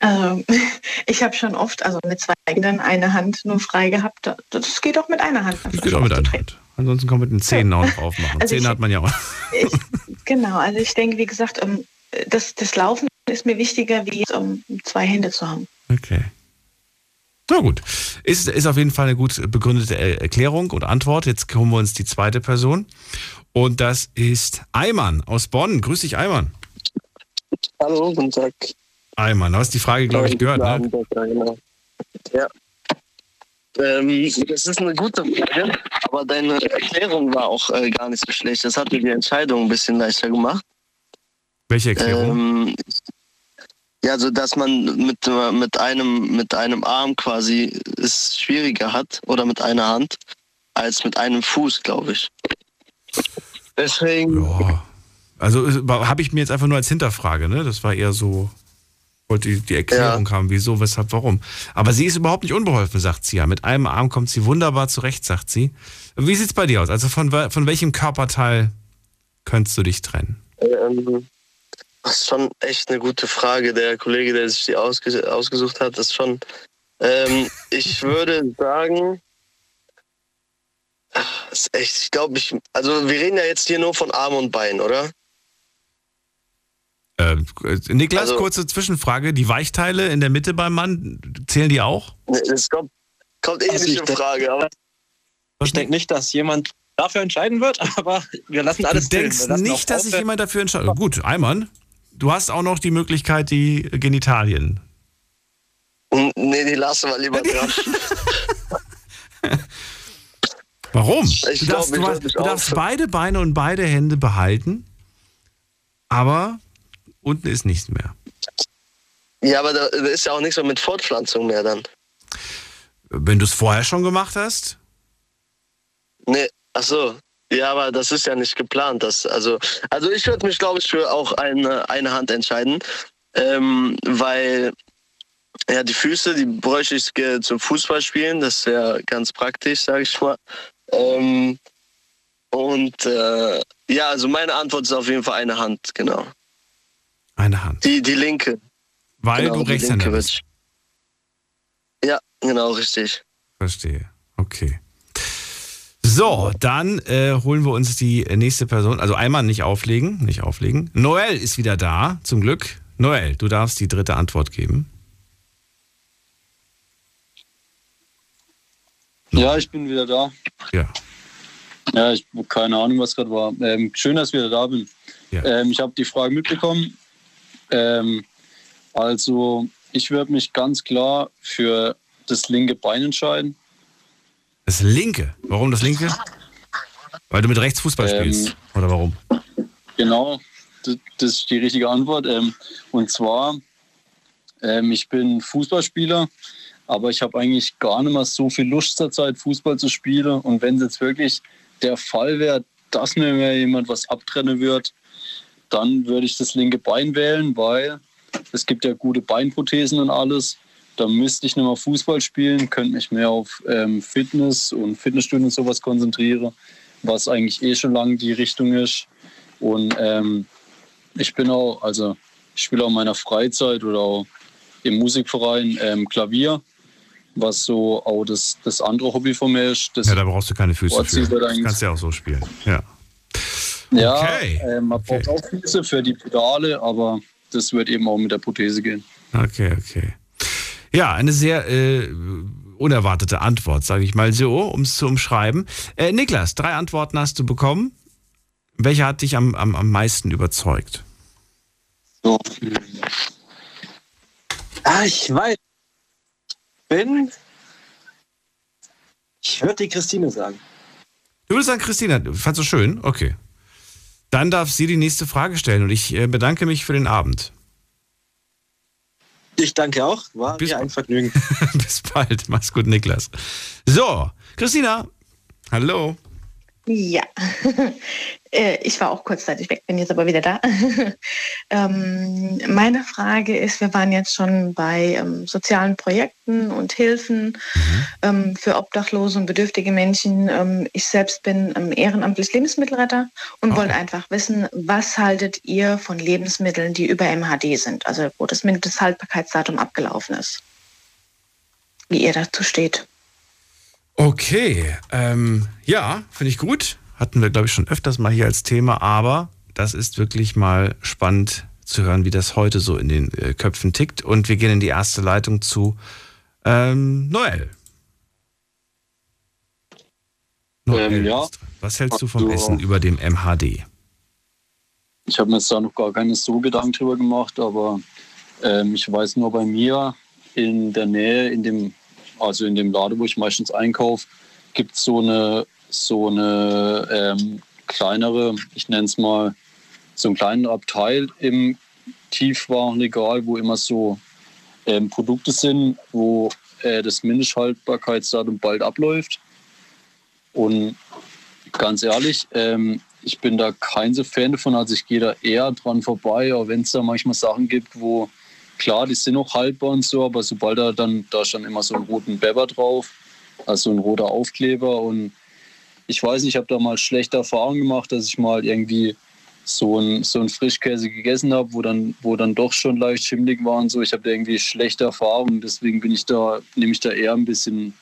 [SPEAKER 11] Also, ich habe schon oft, also mit zwei Kindern eine Hand nur frei gehabt. Das geht auch mit einer Hand.
[SPEAKER 4] Das geht auch mit einer Hand. Ansonsten kann man mit den Zähnen auch noch aufmachen.
[SPEAKER 11] Also
[SPEAKER 4] Zähne
[SPEAKER 11] ich-
[SPEAKER 4] hat man ja auch.
[SPEAKER 11] Ich, genau, also ich denke, wie gesagt, ähm, das, das Laufen ist mir wichtiger, wie um, zwei Hände zu haben.
[SPEAKER 4] Okay. Na gut. Ist, ist auf jeden Fall eine gut begründete Er- Erklärung und Antwort. Jetzt holen wir uns die zweite Person. Und das ist Eimann aus Bonn. Grüß dich, Eimann.
[SPEAKER 12] Hallo, guten Tag.
[SPEAKER 4] Eimann, du hast die Frage, glaube ich, gehört, ne?
[SPEAKER 12] Ja, genau. Ja. Ähm, das ist eine gute Frage, aber deine Erklärung war auch äh, gar nicht so schlecht. Das hat mir die Entscheidung ein bisschen leichter gemacht.
[SPEAKER 4] Welche Erklärung?
[SPEAKER 12] Ähm, ja, also dass man mit, mit, einem, mit einem Arm quasi es schwieriger hat oder mit einer Hand als mit einem Fuß, glaube ich. Deswegen.
[SPEAKER 4] Also habe ich mir jetzt einfach nur als Hinterfrage, ne? Das war eher so, wollte die, die Erklärung haben, wieso, weshalb, warum. Aber sie ist überhaupt nicht unbeholfen, sagt sie ja. Mit einem Arm kommt sie wunderbar zurecht, sagt sie. Wie sieht's bei dir aus? Also von, von welchem Körperteil könntest du dich trennen?
[SPEAKER 12] Ähm, das ist schon echt eine gute Frage. Der Kollege, der sich die ausge ausgesucht hat, ist schon. Ähm, ich würde sagen, ist echt, ich glaube, ich. Also, wir reden ja jetzt hier nur von Arm und Bein, oder?
[SPEAKER 4] Äh, Niklas,
[SPEAKER 12] Also-
[SPEAKER 4] kurze Zwischenfrage. Die Weichteile in der Mitte beim Mann, zählen die auch?
[SPEAKER 12] Das kommt, kommt eh
[SPEAKER 3] Also
[SPEAKER 12] nicht
[SPEAKER 3] ich
[SPEAKER 12] in Frage. Aber
[SPEAKER 3] Ich denke nicht, dass jemand dafür entscheiden wird, aber wir lassen alles
[SPEAKER 4] Du denkst
[SPEAKER 3] lassen
[SPEAKER 4] nicht, dass sich jemand dafür entscheidet. Gut, Eimann, du hast auch noch die Möglichkeit, die Genitalien.
[SPEAKER 12] nee, die lassen wir lieber dran.
[SPEAKER 4] Warum?
[SPEAKER 12] Ich
[SPEAKER 4] du
[SPEAKER 12] glaub,
[SPEAKER 4] darfst, du, du darfst beide Beine und beide Hände behalten, aber unten ist nichts mehr.
[SPEAKER 12] Ja, aber da, ist ja auch nichts mehr mit Fortpflanzung mehr dann.
[SPEAKER 4] Wenn du es vorher schon gemacht hast,
[SPEAKER 12] Nee, ach so. Ja, aber das ist ja nicht geplant. Das, also, also ich würde mich, glaube ich, für auch eine, eine Hand entscheiden, ähm, weil ja, die Füße, die bräuchte ich zum Fußballspielen. Das ist ja ganz praktisch, sage ich mal. Ähm, und äh, ja, also meine Antwort ist auf jeden Fall eine Hand, genau.
[SPEAKER 4] Eine Hand.
[SPEAKER 12] Die, die linke.
[SPEAKER 4] Weil
[SPEAKER 12] genau,
[SPEAKER 4] du Rechtshänder
[SPEAKER 12] linke
[SPEAKER 4] bist.
[SPEAKER 12] Ja, genau, richtig.
[SPEAKER 4] Verstehe. Okay. So, dann äh, holen wir uns die nächste Person. Also einmal nicht auflegen, nicht auflegen. Noel ist wieder da, zum Glück. Noel, du darfst die dritte Antwort geben.
[SPEAKER 9] Ja, ich bin wieder da.
[SPEAKER 4] Ja.
[SPEAKER 9] Ja, ich habe keine Ahnung, was gerade war. Ähm, schön, dass ich wieder da bin.
[SPEAKER 4] Ja.
[SPEAKER 9] Ähm, ich habe die Frage mitbekommen. Ähm, also, ich würde mich ganz klar für das linke Bein entscheiden.
[SPEAKER 4] Das linke. Warum das linke? Weil du mit rechts Fußball
[SPEAKER 9] Ähm,
[SPEAKER 4] spielst. Oder warum?
[SPEAKER 9] Genau, das, ist die richtige Antwort. Ähm, und zwar, ähm, ich bin Fußballspieler, aber ich habe eigentlich gar nicht mehr so viel Lust zur Zeit, Fußball zu spielen. Und wenn es jetzt wirklich der Fall wäre, dass mir jemand was abtrennen wird, dann würde ich das linke Bein wählen, weil es gibt ja gute Beinprothesen und alles. Da müsste ich nicht mehr Fußball spielen, könnte mich mehr auf ähm, Fitness und Fitnessstudio und sowas konzentrieren, was eigentlich eh schon lange die Richtung ist. Und ähm, ich bin auch, also ich spiele auch in meiner Freizeit oder auch im Musikverein ähm, Klavier, was so auch das, das andere Hobby von mir ist. Das
[SPEAKER 4] Ja, da brauchst du keine Füße für. Das kannst du ja auch so spielen. Ja.
[SPEAKER 9] Ja,
[SPEAKER 4] Okay.
[SPEAKER 9] äh, man braucht auch Füße für die Pedale, aber das wird eben auch mit der Prothese gehen.
[SPEAKER 4] Okay, okay. Ja, eine sehr äh, unerwartete Antwort, sage ich mal so, um es zu umschreiben. Äh, Niklas, drei Antworten hast du bekommen. Welche hat dich am, am, am meisten überzeugt?
[SPEAKER 3] So. Ah, ich weiß. Bin. Ich würde die Christine sagen.
[SPEAKER 4] Du würdest sagen, Christina, fandst du schön? Okay. Dann darf sie die nächste Frage stellen und ich äh, bedanke mich für den Abend.
[SPEAKER 3] Ich danke auch. War
[SPEAKER 4] Bis
[SPEAKER 3] mir ein Vergnügen.
[SPEAKER 4] Bis bald. Mach's gut, Niklas. So, Christina. Hallo.
[SPEAKER 11] Ja, Äh, ich war auch kurzzeitig weg, bin jetzt aber wieder da. ähm, meine Frage ist, wir waren jetzt schon bei ähm, sozialen Projekten und Hilfen mhm. ähm, für Obdachlose und bedürftige Menschen. Ich selbst bin ehrenamtlich Lebensmittelretter und okay. wollte einfach wissen, was haltet ihr von Lebensmitteln, die über MHD sind, also wo das Mindesthaltbarkeitsdatum abgelaufen ist? Wie ihr dazu steht.
[SPEAKER 4] Okay, ähm, ja, finde ich gut. Hatten wir, glaube ich, schon öfters mal hier als Thema, aber das ist wirklich mal spannend zu hören, wie das heute so in den äh, Köpfen tickt. Und wir gehen in die erste Leitung zu ähm, Noel. Noel ähm, ja. Was hältst du vom also, Essen über dem MHD?
[SPEAKER 9] Ich habe mir jetzt da noch gar keine so Gedanken drüber gemacht, aber ähm, ich weiß nur bei mir in der Nähe, in dem, also in dem Laden, wo ich meistens einkaufe, gibt es so eine so eine ähm, kleinere, ich nenne es mal, so einen kleinen Abteil im Tiefwarenregal, wo immer so ähm, Produkte sind, wo äh, das Mindesthaltbarkeitsdatum bald abläuft. Und ganz ehrlich, ähm, ich bin da kein so Fan davon, also ich gehe da eher dran vorbei, auch wenn es da manchmal Sachen gibt, wo klar, die sind noch haltbar und so, aber sobald da dann, da stand immer so einen roten Beber drauf, also ein roter Aufkleber und ich weiß nicht, ich habe da mal schlechte Erfahrungen gemacht, dass ich mal irgendwie so ein, so ein Frischkäse gegessen habe, wo dann, wo dann doch schon leicht schimmlig war und so. Ich habe da irgendwie schlechte Erfahrungen, deswegen bin ich da, nehme ich da eher ein bisschen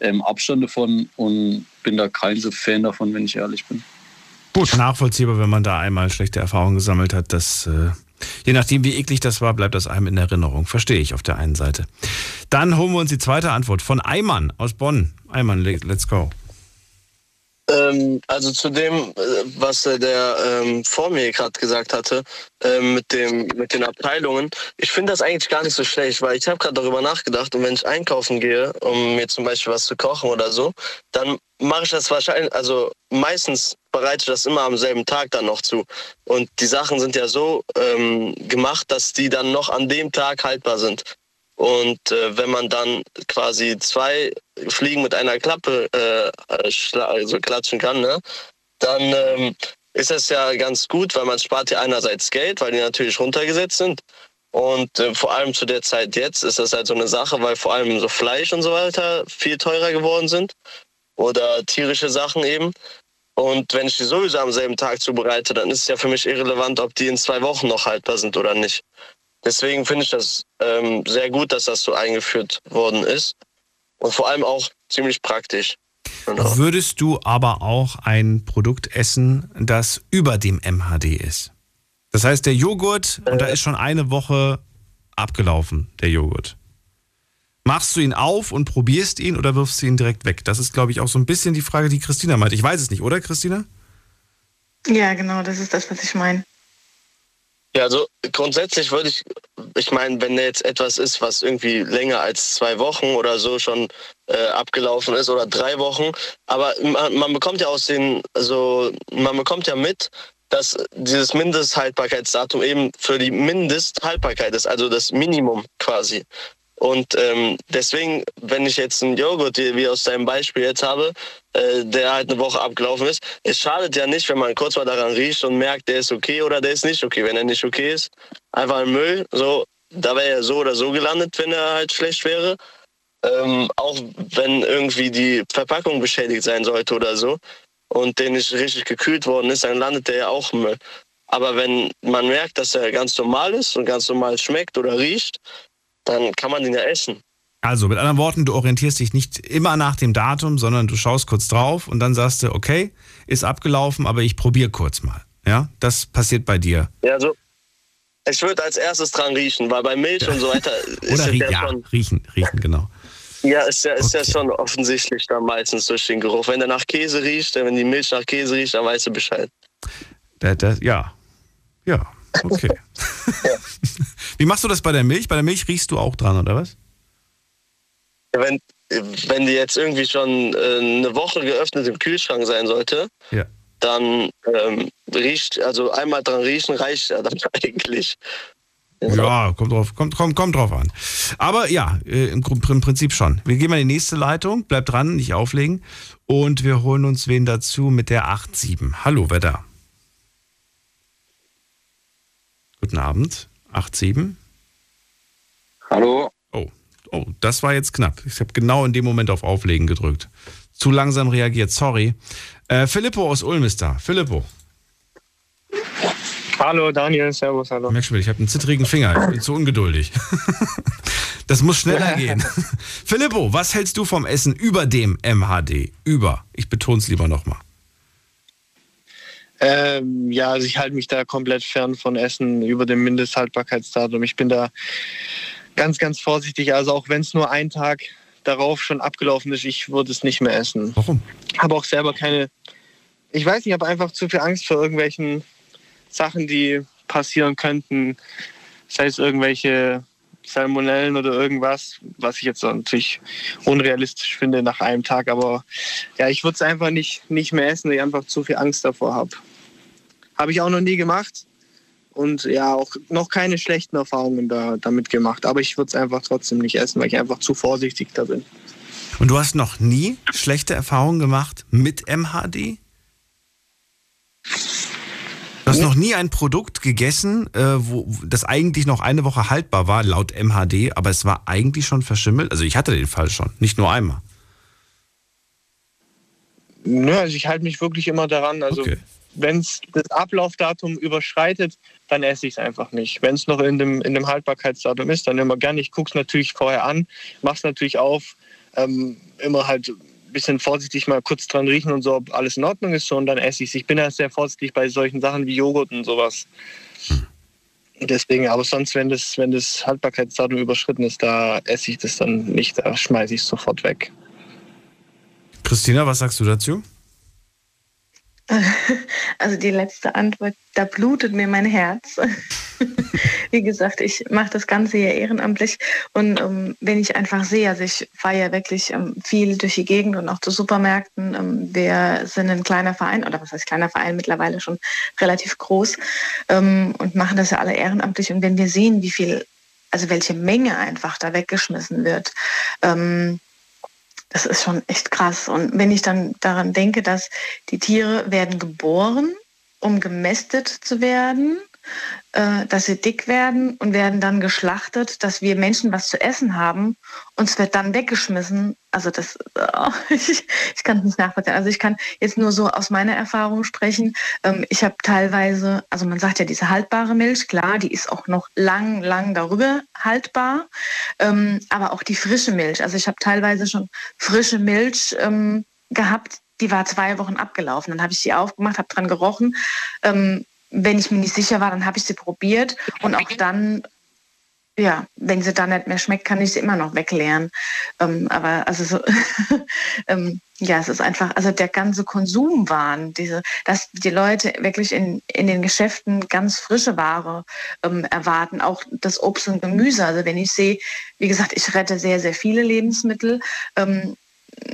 [SPEAKER 9] ähm, Abstand davon und bin da kein so Fan davon, wenn ich ehrlich bin.
[SPEAKER 4] Gut, nachvollziehbar, wenn man da einmal schlechte Erfahrungen gesammelt hat, dass äh, je nachdem, wie eklig das war, bleibt das einem in Erinnerung. Verstehe ich auf der einen Seite. Dann holen wir uns die zweite Antwort von Eimann aus Bonn. Eimann, let's go.
[SPEAKER 12] Ähm, also zu dem, äh, was der ähm, vor mir gerade gesagt hatte, ähm, mit, dem, mit den Abteilungen. Ich finde das eigentlich gar nicht so schlecht, weil ich habe gerade darüber nachgedacht und wenn ich einkaufen gehe, um mir zum Beispiel was zu kochen oder so, dann mache ich das wahrscheinlich, also meistens bereite das immer am selben Tag dann noch zu. Und die Sachen sind ja so ähm, gemacht, dass die dann noch an dem Tag haltbar sind. Und äh, wenn man dann quasi zwei Fliegen mit einer Klappe äh, also klatschen kann, ne, dann ähm, ist das ja ganz gut, weil man spart ja einerseits Geld, weil die natürlich runtergesetzt sind. Und äh, vor allem zu der Zeit jetzt ist das halt so eine Sache, weil vor allem so Fleisch und so weiter viel teurer geworden sind. Oder tierische Sachen eben. Und wenn ich die sowieso am selben Tag zubereite, dann ist es ja für mich irrelevant, ob die in zwei Wochen noch haltbar sind oder nicht. Deswegen finde ich das ähm, sehr gut, dass das so eingeführt worden ist. Und vor allem auch ziemlich praktisch.
[SPEAKER 4] Genau. Würdest du aber auch ein Produkt essen, das über dem MHD ist? Das heißt, der Joghurt, äh, und da ist schon eine Woche abgelaufen, der Joghurt. Machst du ihn auf und probierst ihn oder wirfst du ihn direkt weg? Das ist, glaube ich, auch so ein bisschen die Frage, die Christina meint. Ich weiß es nicht, oder Christina?
[SPEAKER 11] Ja, genau, das ist das, was ich meine.
[SPEAKER 12] Ja, also grundsätzlich würde ich, ich meine, wenn jetzt etwas ist, was irgendwie länger als zwei Wochen oder so schon äh, abgelaufen ist oder drei Wochen, aber man, man bekommt ja aus den, also man bekommt ja mit, dass dieses Mindesthaltbarkeitsdatum eben für die Mindesthaltbarkeit ist, also das Minimum quasi. Und ähm, deswegen, wenn ich jetzt einen Joghurt, wie aus deinem Beispiel jetzt habe, äh, der halt eine Woche abgelaufen ist, es schadet ja nicht, wenn man kurz mal daran riecht und merkt, der ist okay oder der ist nicht okay. Wenn er nicht okay ist, einfach ein Müll. So, da wäre er so oder so gelandet, wenn er halt schlecht wäre. Ähm, auch wenn irgendwie die Verpackung beschädigt sein sollte oder so und der nicht richtig gekühlt worden ist, dann landet der ja auch im Müll. Aber wenn man merkt, dass er ganz normal ist und ganz normal schmeckt oder riecht, dann kann man den ja essen.
[SPEAKER 4] Also mit anderen Worten, du orientierst dich nicht immer nach dem Datum, sondern du schaust kurz drauf und dann sagst du, okay, ist abgelaufen, aber ich probiere kurz mal. Ja, das passiert bei dir.
[SPEAKER 12] Ja, also ich würde als erstes dran riechen, weil bei Milch und so weiter
[SPEAKER 4] ist Oder ja, ja schon,
[SPEAKER 12] riechen,
[SPEAKER 4] riechen, genau.
[SPEAKER 12] Ja, ist ja, ist okay. ja schon offensichtlich dann meistens durch den Geruch. Wenn der nach Käse riecht, wenn die Milch nach Käse riecht, dann weißt du Bescheid.
[SPEAKER 4] Das, das, ja, ja, okay. ja. Wie machst du das bei der Milch? Bei der Milch riechst du auch dran, oder was?
[SPEAKER 12] Wenn, wenn die jetzt irgendwie schon äh, eine Woche geöffnet im Kühlschrank sein sollte,
[SPEAKER 4] ja.
[SPEAKER 12] dann ähm, riecht, also einmal dran riechen reicht ja dann eigentlich.
[SPEAKER 4] Ja, kommt drauf, kommt, kommt, kommt drauf an. Aber ja, äh, im, im Prinzip schon. Wir gehen mal in die nächste Leitung. Bleibt dran, nicht auflegen. Und wir holen uns wen dazu mit der 8-7. Hallo, wer da? Guten Abend. 8-7.
[SPEAKER 13] Hallo.
[SPEAKER 4] Oh, oh, das war jetzt knapp. Ich habe genau in dem Moment auf Auflegen gedrückt. Zu langsam reagiert, sorry. Äh, Filippo aus Ulm ist da. Filippo.
[SPEAKER 14] Hallo Daniel, Servus, hallo.
[SPEAKER 4] Merkst du, ich habe einen zittrigen Finger. Ich bin zu ungeduldig. Das muss schneller gehen. Filippo, was hältst du vom Essen über dem MHD? Über. Ich betone es lieber nochmal.
[SPEAKER 14] Ähm, ja, also ich halte mich da komplett fern von Essen über dem Mindesthaltbarkeitsdatum. Ich bin da ganz, ganz vorsichtig. Also auch wenn es nur ein Tag darauf schon abgelaufen ist, ich würde es nicht mehr essen.
[SPEAKER 4] Warum?
[SPEAKER 14] Habe auch selber keine, ich weiß nicht, ich habe einfach zu viel Angst vor irgendwelchen Sachen, die passieren könnten. Sei es irgendwelche Salmonellen oder irgendwas, was ich jetzt natürlich unrealistisch finde nach einem Tag. Aber ja, ich würde es einfach nicht, nicht mehr essen, weil ich einfach zu viel Angst davor habe. Habe ich auch noch nie gemacht und ja, auch noch keine schlechten Erfahrungen da, damit gemacht. Aber ich würde es einfach trotzdem nicht essen, weil ich einfach zu vorsichtig da bin.
[SPEAKER 4] Und du hast noch nie schlechte Erfahrungen gemacht mit MHD? Du hast noch nie ein Produkt gegessen, äh, wo das eigentlich noch eine Woche haltbar war, laut MHD, aber es war eigentlich schon verschimmelt? Also ich hatte den Fall schon, nicht nur einmal.
[SPEAKER 14] Nö, also ich halte mich wirklich immer daran. Also wenn es das Ablaufdatum überschreitet, dann esse ich es einfach nicht. Wenn es noch in dem, in dem Haltbarkeitsdatum ist, dann immer gerne. Ich gucke es natürlich vorher an, mache es natürlich auf, ähm, immer halt ein bisschen vorsichtig mal kurz dran riechen und so, ob alles in Ordnung ist so, und dann esse ich es. Ich bin ja sehr vorsichtig bei solchen Sachen wie Joghurt und sowas. Deswegen, aber sonst, wenn das, wenn das Haltbarkeitsdatum überschritten ist, da esse ich das dann nicht, da schmeiße ich es sofort weg.
[SPEAKER 4] Christina, was sagst du dazu?
[SPEAKER 11] Also die letzte Antwort, da blutet mir mein Herz. Wie gesagt, ich mache das Ganze ja ehrenamtlich und ähm, wenn ich einfach sehe, also ich fahre ja wirklich ähm, viel durch die Gegend und auch zu Supermärkten. Ähm, wir sind ein kleiner Verein, oder was heißt kleiner Verein, mittlerweile schon relativ groß und machen das ja alle ehrenamtlich. Und wenn wir sehen, wie viel, also welche Menge einfach da weggeschmissen wird, das ist schon echt krass. Und wenn ich dann daran denke, dass die Tiere werden geboren, um gemästet zu werden, äh, dass sie dick werden und werden dann geschlachtet, dass wir Menschen was zu essen haben und es wird dann weggeschmissen. Also das, oh, ich, ich kann es nicht nachvollziehen. Also ich kann jetzt nur so aus meiner Erfahrung sprechen. Ähm, ich habe teilweise, also man sagt ja diese haltbare Milch, klar, die ist auch noch lang, lang darüber haltbar, ähm, aber auch die frische Milch. Also ich habe teilweise schon frische Milch ähm, gehabt, die war zwei Wochen abgelaufen. Dann habe ich sie aufgemacht, habe dran gerochen. Ähm, wenn ich mir nicht sicher war, dann habe ich sie probiert und auch dann, ja, wenn sie dann nicht mehr schmeckt, kann ich sie immer noch wegleeren. Ähm, aber also so, ähm, ja, es ist einfach, also der ganze Konsumwahn, diese, dass die Leute wirklich in, in den Geschäften ganz frische Ware ähm, erwarten, auch das Obst und Gemüse. Also wenn ich sehe, wie gesagt, ich rette sehr, sehr viele Lebensmittel. Ähm,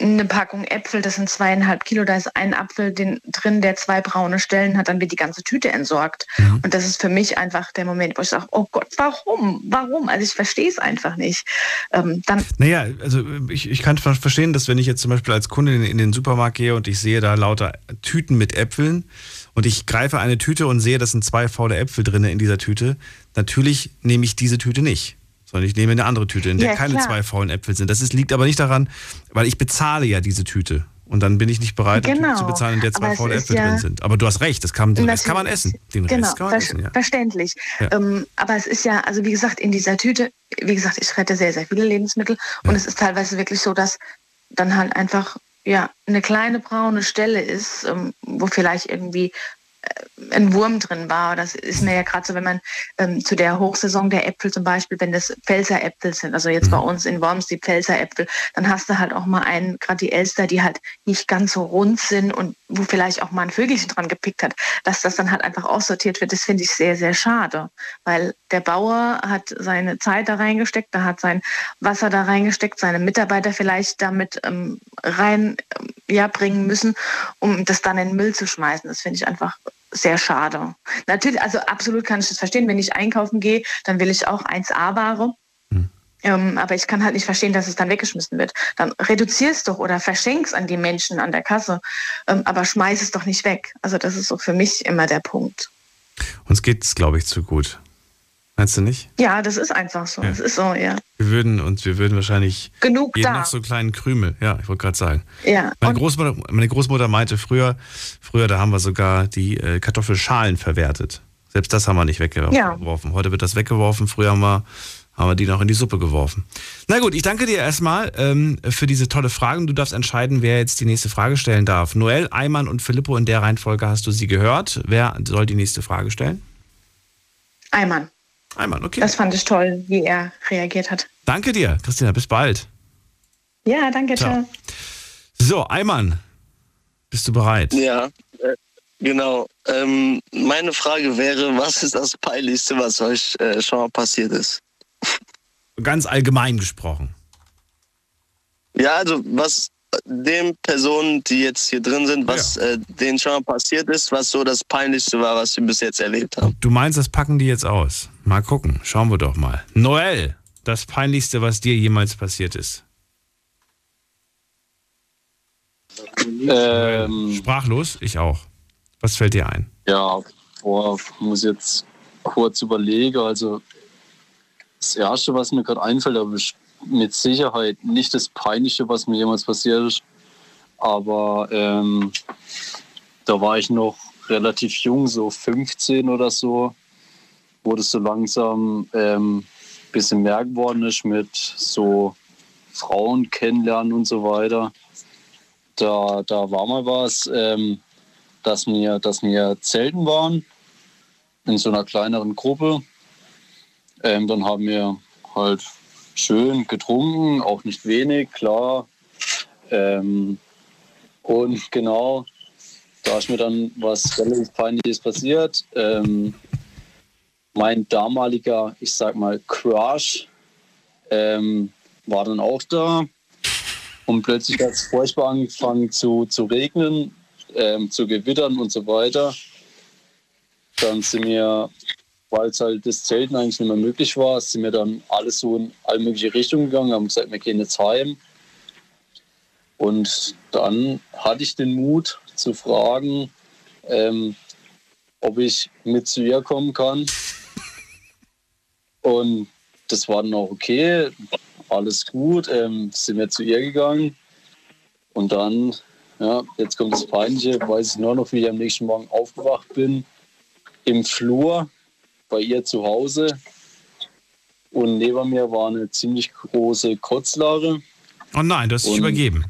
[SPEAKER 11] eine Packung Äpfel, das sind zweieinhalb Kilo, da ist ein Apfel den, drin, der zwei braune Stellen hat, dann wird die ganze Tüte entsorgt. Und das ist für mich einfach der Moment, wo ich sage, oh Gott, warum? Warum? Also ich verstehe es einfach nicht. Ähm, dann
[SPEAKER 4] Naja, also ich, ich kann ver- verstehen, dass wenn ich jetzt zum Beispiel als Kunde in, in den Supermarkt gehe und ich sehe da lauter Tüten mit Äpfeln und ich greife eine Tüte und sehe, das sind zwei faule Äpfel drin in dieser Tüte, natürlich nehme ich diese Tüte nicht. Sondern ich nehme eine andere Tüte, in der
[SPEAKER 11] Ja,
[SPEAKER 4] keine
[SPEAKER 11] klar.
[SPEAKER 4] zwei faulen Äpfel sind. Das ist, liegt aber nicht daran, weil ich bezahle ja diese Tüte. Und dann bin ich nicht bereit,
[SPEAKER 11] Genau.
[SPEAKER 4] zu bezahlen, in der zwei faule Äpfel
[SPEAKER 11] ja-
[SPEAKER 4] drin sind. Aber du hast recht, das kann, den Rest kann man essen. Den
[SPEAKER 11] genau,
[SPEAKER 4] Rest kann man
[SPEAKER 11] ver
[SPEAKER 4] essen, ja.
[SPEAKER 11] verständlich.
[SPEAKER 4] Ja.
[SPEAKER 11] Ähm, aber es ist ja, also wie gesagt, in dieser Tüte, wie gesagt, ich rette sehr, sehr viele Lebensmittel und es ist teilweise wirklich so, dass dann halt einfach ja eine kleine braune Stelle ist, ähm, wo vielleicht irgendwie ein Wurm drin war. Das ist mir ja gerade so, wenn man ähm, zu der Hochsaison der Äpfel zum Beispiel, wenn das Pfälzer Äpfel sind, also jetzt bei uns in Worms die Pfälzer Äpfel, dann hast du halt auch mal einen, gerade die Elster, die halt nicht ganz so rund sind und wo vielleicht auch mal ein Vögelchen dran gepickt hat, dass das dann halt einfach aussortiert wird, das finde ich sehr, sehr schade. Weil der Bauer hat seine Zeit da reingesteckt, da hat sein Wasser da reingesteckt, seine Mitarbeiter vielleicht damit ähm, rein ähm, ja, müssen, um das dann in den Müll zu schmeißen. Das finde ich einfach sehr schade. Natürlich, also absolut kann ich das verstehen. Wenn ich einkaufen gehe, dann will ich auch 1A-Ware. Ähm, aber ich kann halt nicht verstehen, dass es dann weggeschmissen wird. Dann reduzier es doch oder verschenk es an die Menschen an der Kasse, ähm, aber schmeiß es doch nicht weg. Also das ist so für mich immer der Punkt.
[SPEAKER 4] Uns geht es, glaube ich, zu gut. Meinst du nicht?
[SPEAKER 11] Ja, das ist einfach so. Ja. Das ist so, ja.
[SPEAKER 4] Wir würden uns, wir würden wahrscheinlich
[SPEAKER 11] genug
[SPEAKER 4] jeden
[SPEAKER 11] da.
[SPEAKER 4] noch so kleinen Krümel. Ja, ich wollte gerade sagen.
[SPEAKER 11] Ja.
[SPEAKER 4] Meine Großmutter, meine Großmutter meinte früher, früher, da haben wir sogar die äh, Kartoffelschalen verwertet. Selbst das haben wir nicht weggeworfen. Ja. Heute wird das weggeworfen. Früher haben wir haben wir die noch in die Suppe geworfen. Na gut, ich danke dir erstmal ähm, für diese tolle Frage. Du darfst entscheiden, wer jetzt die nächste Frage stellen darf. Noel, Eimann und Filippo, in der Reihenfolge hast du sie gehört. Wer soll die nächste Frage stellen?
[SPEAKER 11] Eimann.
[SPEAKER 4] Eimann, okay.
[SPEAKER 11] Das fand ich toll, wie er reagiert hat.
[SPEAKER 4] Danke dir, Christina. Bis bald.
[SPEAKER 11] Ja, danke, ciao. ciao.
[SPEAKER 4] So, Eimann, bist du bereit?
[SPEAKER 12] Ja, äh, genau. Ähm, meine Frage wäre, was ist das Peinlichste, was euch äh, schon mal passiert ist?
[SPEAKER 4] Ganz allgemein gesprochen.
[SPEAKER 12] Ja, also was den Personen, die jetzt hier drin sind, was ja. äh, denen schon mal passiert ist, was so das Peinlichste war, was sie bis jetzt erlebt haben.
[SPEAKER 4] Du meinst, das packen die jetzt aus? Mal gucken, schauen wir doch mal. Noel, das Peinlichste, was dir jemals passiert ist? Ähm, Sprachlos? Ich auch. Was fällt dir ein?
[SPEAKER 9] Ja, boah, muss jetzt kurz überlegen. Also das Erste, was mir gerade einfällt, aber mit Sicherheit nicht das Peinlichste, was mir jemals passiert ist. Aber ähm, da war ich noch relativ jung, so 15 oder so, wo das so langsam ein ähm, bisschen mehr geworden ist mit so Frauen kennenlernen und so weiter. Da, da war mal was, ähm, dass, wir, dass wir zelten waren in so einer kleineren Gruppe ähm, dann haben wir halt schön getrunken, auch nicht wenig, klar. Ähm, und genau, da ist mir dann was relativ Peinliches passiert. Ähm, mein damaliger, ich sag mal, Crush ähm, war dann auch da. Und plötzlich hat es furchtbar angefangen zu, zu regnen, ähm, zu gewittern und so weiter. Dann sind wir weil es halt das Zelten eigentlich nicht mehr möglich war, sind wir dann alles so in alle mögliche Richtungen gegangen, haben gesagt, wir gehen jetzt heim. Und dann hatte ich den Mut zu fragen, ähm, ob ich mit zu ihr kommen kann. Und das war dann auch okay, alles gut, ähm, sind wir zu ihr gegangen. Und dann, ja, jetzt kommt das Peinliche, weiß ich nur noch, wie ich am nächsten Morgen aufgewacht bin, im Flur bei ihr zu Hause. Und neben mir war eine ziemlich große Kotzlare.
[SPEAKER 4] Oh nein, du hast dich übergeben.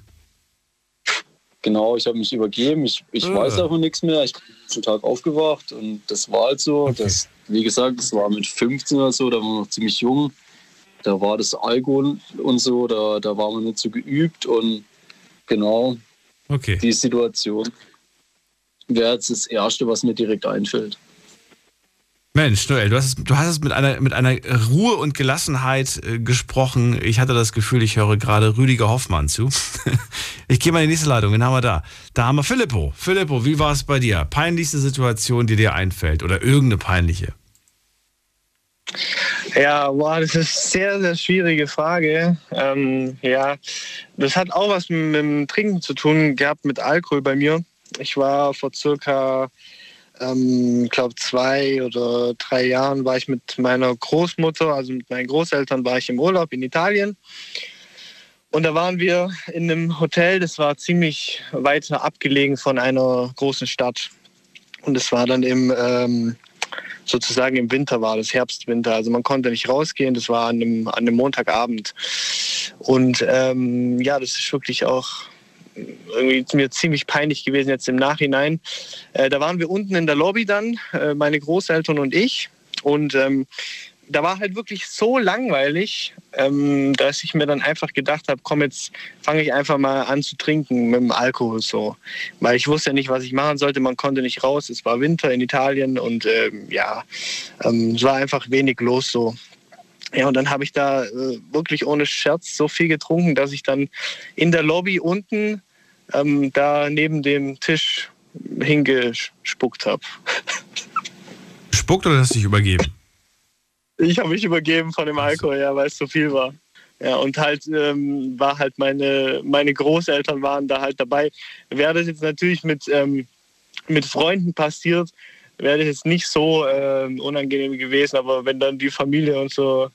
[SPEAKER 9] Genau, ich habe mich übergeben. Ich, ich äh. weiß auch nichts mehr. Ich bin den Tag aufgewacht und das war halt so. Okay. Das, wie gesagt, das war mit 15 oder so, da war man noch ziemlich jung. Da war das Alkohol und so, da, da war man nicht so geübt und genau
[SPEAKER 4] okay.
[SPEAKER 9] die Situation wäre jetzt das Erste, was mir direkt einfällt.
[SPEAKER 4] Mensch, Noel, du hast, du hast es mit einer, mit einer Ruhe und Gelassenheit äh, gesprochen. Ich hatte das Gefühl, ich höre gerade Rüdiger Hoffmann zu. ich gehe mal in die nächste Leitung. Wen haben wir da? Da haben wir Filippo. Filippo, wie war es bei dir? Peinlichste Situation, die dir einfällt oder irgendeine peinliche?
[SPEAKER 14] Ja, boah, das ist eine sehr, sehr schwierige Frage. Ähm, ja, das hat auch was mit, mit dem Trinken zu tun gehabt, mit Alkohol bei mir. Ich war vor circa ähm, ich glaube, zwei oder drei Jahren war ich mit meiner Großmutter, also mit meinen Großeltern, war ich im Urlaub in Italien. Und da waren wir in einem Hotel, das war ziemlich weiter abgelegen von einer großen Stadt. Und es war dann im, ähm, sozusagen im Winter war das, Herbst-Winter. Also man konnte nicht rausgehen, das war an einem, an einem Montagabend. Und ähm, ja, das ist wirklich auch irgendwie mir ziemlich peinlich gewesen jetzt im Nachhinein. Äh, da waren wir unten in der Lobby dann, äh, meine Großeltern und ich. Und ähm, da war halt wirklich so langweilig, ähm, dass ich mir dann einfach gedacht habe, komm, jetzt fange ich einfach mal an zu trinken mit dem Alkohol so. Weil ich wusste ja nicht, was ich machen sollte. Man konnte nicht raus. Es war Winter in Italien und ähm, ja, ähm, es war einfach wenig los so. Ja, und dann habe ich da äh, wirklich ohne Scherz so viel getrunken, dass ich dann in der Lobby unten ähm, da neben dem Tisch hingespuckt habe.
[SPEAKER 4] gespuckt oder hast du dich übergeben?
[SPEAKER 14] Ich habe mich übergeben von dem Alkohol, ja, weil es zu viel war. Ja, und halt ähm, war halt meine, meine Großeltern waren da halt dabei. Wäre das jetzt natürlich mit, ähm, mit Freunden passiert, wäre das jetzt nicht so ähm, unangenehm gewesen, aber wenn dann die Familie und so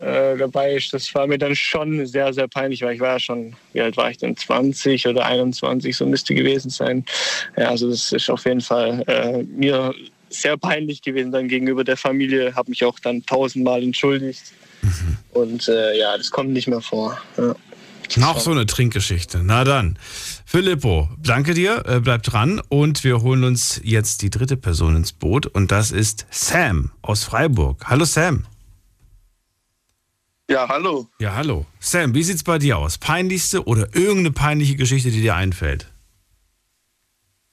[SPEAKER 14] äh, dabei ist, das war mir dann schon sehr, sehr peinlich, weil ich war ja schon, wie alt war ich denn, 20 oder 21, so müsste gewesen sein. Ja, also das ist auf jeden Fall äh, mir sehr peinlich gewesen dann gegenüber der Familie, habe mich auch dann tausendmal entschuldigt. Mhm. Und äh, ja, das kommt nicht mehr vor. Ja.
[SPEAKER 4] Noch so eine Trinkgeschichte. Na dann. Filippo, danke dir, äh, bleib dran und wir holen uns jetzt die dritte Person ins Boot und das ist Sam aus Freiburg. Hallo Sam.
[SPEAKER 15] Ja, hallo.
[SPEAKER 4] Ja, hallo. Sam, wie sieht's bei dir aus? Peinlichste oder irgendeine peinliche Geschichte, die dir einfällt?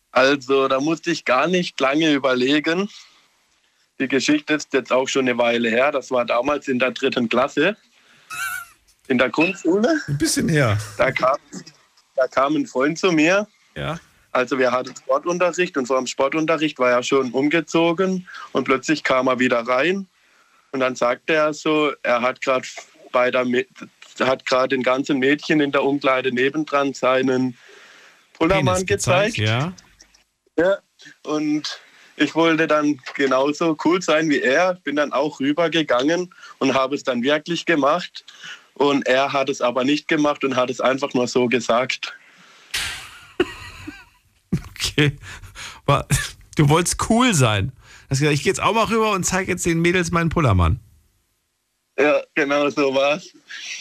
[SPEAKER 15] Also, da musste ich gar nicht lange überlegen. Die Geschichte ist jetzt auch schon eine Weile her. Das war damals in der dritten Klasse in der Grundschule.
[SPEAKER 4] Ein bisschen her.
[SPEAKER 15] Da kam, da kam ein Freund zu mir.
[SPEAKER 4] Ja.
[SPEAKER 15] Also wir hatten Sportunterricht und vor dem Sportunterricht war er schon umgezogen und plötzlich kam er wieder rein und dann sagte er so, er hat gerade bei der hat gerade den ganzen Mädchen in der Umkleide nebendran seinen Pullermann gezeigt.
[SPEAKER 4] gezeigt. Ja.
[SPEAKER 15] Ja, und ich wollte dann genauso cool sein wie er, bin dann auch rübergegangen und habe es dann wirklich gemacht. Und er hat es aber nicht gemacht und hat es einfach nur so gesagt.
[SPEAKER 4] Okay. Du wolltest cool sein. Hast gesagt, ich gehe jetzt auch mal rüber und zeige jetzt den Mädels meinen Pullermann.
[SPEAKER 15] Ja, genau so war's.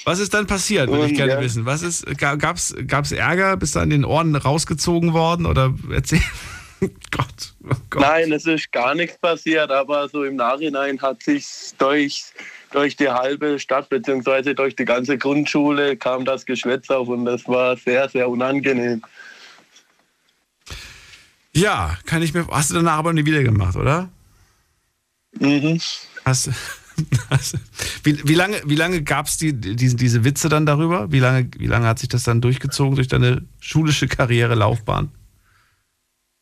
[SPEAKER 4] Was ist dann passiert, würde ich gerne ja. wissen. Was ist, gab's, gab's Ärger? Bist du an den Ohren rausgezogen worden? Oder erzähl.
[SPEAKER 15] Gott, oh Gott. Nein, es ist gar nichts passiert, aber so im Nachhinein hat sich durch durch die halbe Stadt bzw. durch die ganze Grundschule kam das Geschwätz auf und das war sehr, sehr unangenehm.
[SPEAKER 4] Ja, kann ich mir. Hast du danach aber nie wieder gemacht, oder?
[SPEAKER 15] Mhm.
[SPEAKER 4] Hast, hast, wie, wie lange, wie lange gab es die, diese, diese Witze dann darüber? Wie lange, wie lange hat sich das dann durchgezogen durch deine schulische Karriere, Laufbahn?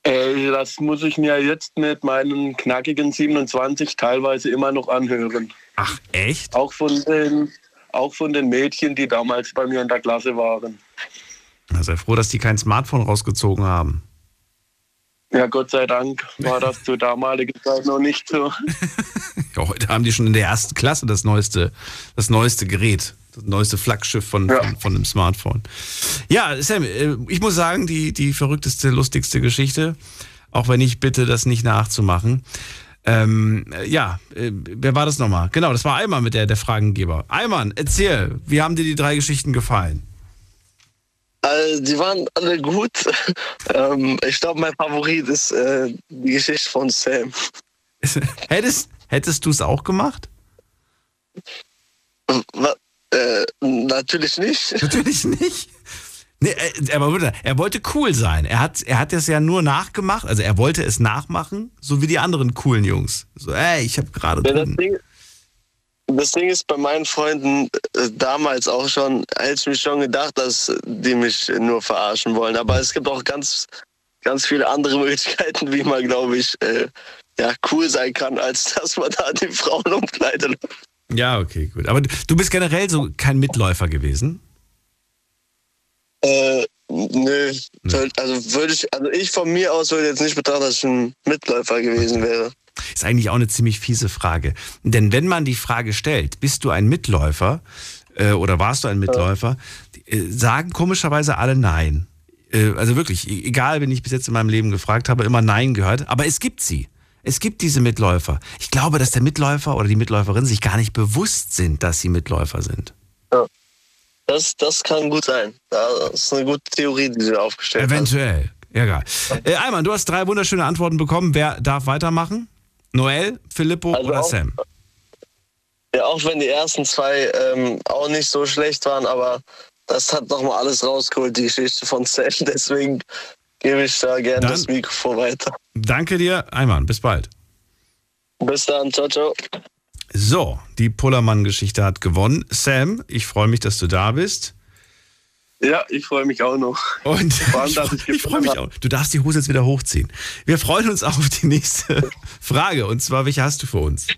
[SPEAKER 15] Äh, das muss ich mir jetzt mit meinen knackigen 27 teilweise immer noch anhören.
[SPEAKER 4] Ach, echt?
[SPEAKER 15] Auch von den, auch von den Mädchen, die damals bei mir in der Klasse waren.
[SPEAKER 4] Na, sei froh, dass die kein Smartphone rausgezogen haben.
[SPEAKER 15] Ja, Gott sei Dank war das zur damaligen Zeit noch nicht so.
[SPEAKER 4] ja, heute haben die schon in der ersten Klasse das neueste, das neueste Gerät, das neueste Flaggschiff von, ja. von, von, dem Smartphone. Ja, Sam, äh, ich muss sagen, die, die verrückteste, lustigste Geschichte, auch wenn ich bitte, das nicht nachzumachen. Ähm, ja, äh, wer war das nochmal? Genau, das war Eimann mit der, der Fragengeber. Eimann, erzähl, wie haben dir die drei Geschichten gefallen?
[SPEAKER 12] Also, die waren alle gut. ähm, ich glaube, mein Favorit ist äh, die Geschichte von Sam.
[SPEAKER 4] hättest hättest du es auch gemacht?
[SPEAKER 12] Äh, natürlich nicht.
[SPEAKER 4] Natürlich nicht? Nee, äh, er, wollte cool sein. Er hat, er hat es ja nur nachgemacht. Also er wollte es nachmachen, so wie die anderen coolen Jungs. So, ey, ich habe gerade. Ja,
[SPEAKER 12] das, Ding, das Ding ist bei meinen Freunden äh, damals auch schon, hätte ich mich schon gedacht, dass die mich nur verarschen wollen. Aber es gibt auch ganz, ganz viele andere Möglichkeiten, wie man, glaube ich, äh, ja, cool sein kann, als dass man da die Frauen umkleidet.
[SPEAKER 4] Ja, okay, gut. Aber du bist generell so kein Mitläufer gewesen?
[SPEAKER 12] Äh, nö. Also würde ich, also ich von mir aus würde jetzt nicht betrachten, dass ich ein Mitläufer gewesen wäre.
[SPEAKER 4] Ist eigentlich auch eine ziemlich fiese Frage. Denn wenn man die Frage stellt, bist du ein Mitläufer äh, oder warst du ein Mitläufer, äh, sagen komischerweise alle nein. Äh, also wirklich, e-, egal, wenn ich bis jetzt in meinem Leben gefragt habe, immer nein gehört. Aber es gibt sie. Es gibt diese Mitläufer. Ich glaube, dass der Mitläufer oder die Mitläuferin sich gar nicht bewusst sind, dass sie Mitläufer sind.
[SPEAKER 12] Ja. Das, das kann gut sein. Das ist eine gute Theorie, die Sie aufgestellt
[SPEAKER 4] Eventuell. Hast. Egal. Äh, Alman, du hast drei wunderschöne Antworten bekommen. Wer darf weitermachen? Noel, Filippo also oder
[SPEAKER 12] auch,
[SPEAKER 4] Sam?
[SPEAKER 12] Ja, auch wenn die ersten zwei ähm, auch nicht so schlecht waren, aber das hat nochmal alles rausgeholt, die Geschichte von Sam. Deswegen gebe ich da gerne das Mikrofon weiter.
[SPEAKER 4] Danke dir, Ayman. Bis bald.
[SPEAKER 12] Bis dann. Ciao, ciao.
[SPEAKER 4] So, die Pullermann-Geschichte hat gewonnen. Sam, ich freue mich, dass du da bist.
[SPEAKER 15] Ja, ich freue mich auch noch.
[SPEAKER 4] Und
[SPEAKER 15] Vor allem, dass
[SPEAKER 4] ich, ich freue mich auch. Du darfst die Hose jetzt wieder hochziehen. Wir freuen uns auf die nächste Frage. Und zwar, welche hast du für uns?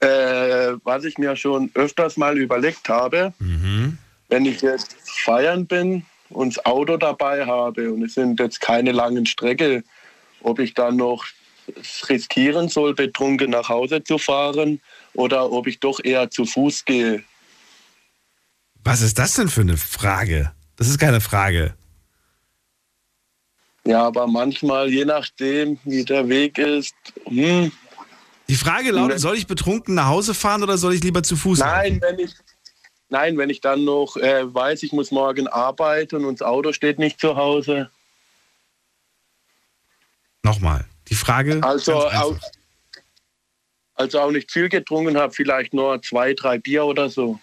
[SPEAKER 15] Äh, was ich mir schon öfters mal überlegt habe,
[SPEAKER 4] Mhm.
[SPEAKER 15] wenn ich jetzt feiern bin und das Auto dabei habe und es sind jetzt keine langen Strecke, ob ich dann noch riskieren soll, betrunken nach Hause zu fahren oder ob ich doch eher zu Fuß gehe.
[SPEAKER 4] Was ist das denn für eine Frage? Das ist keine Frage.
[SPEAKER 15] Ja, aber manchmal, je nachdem, wie der Weg ist, hm,
[SPEAKER 4] Die Frage lautet, soll ich betrunken nach Hause fahren oder soll ich lieber zu Fuß
[SPEAKER 15] Nein, wenn ich, nein, wenn ich dann noch äh, weiß, ich muss morgen arbeiten und das Auto steht nicht zu Hause.
[SPEAKER 4] Nochmal. Die Frage.
[SPEAKER 15] Also auch, also auch nicht viel getrunken habe, vielleicht nur zwei, drei Bier oder so.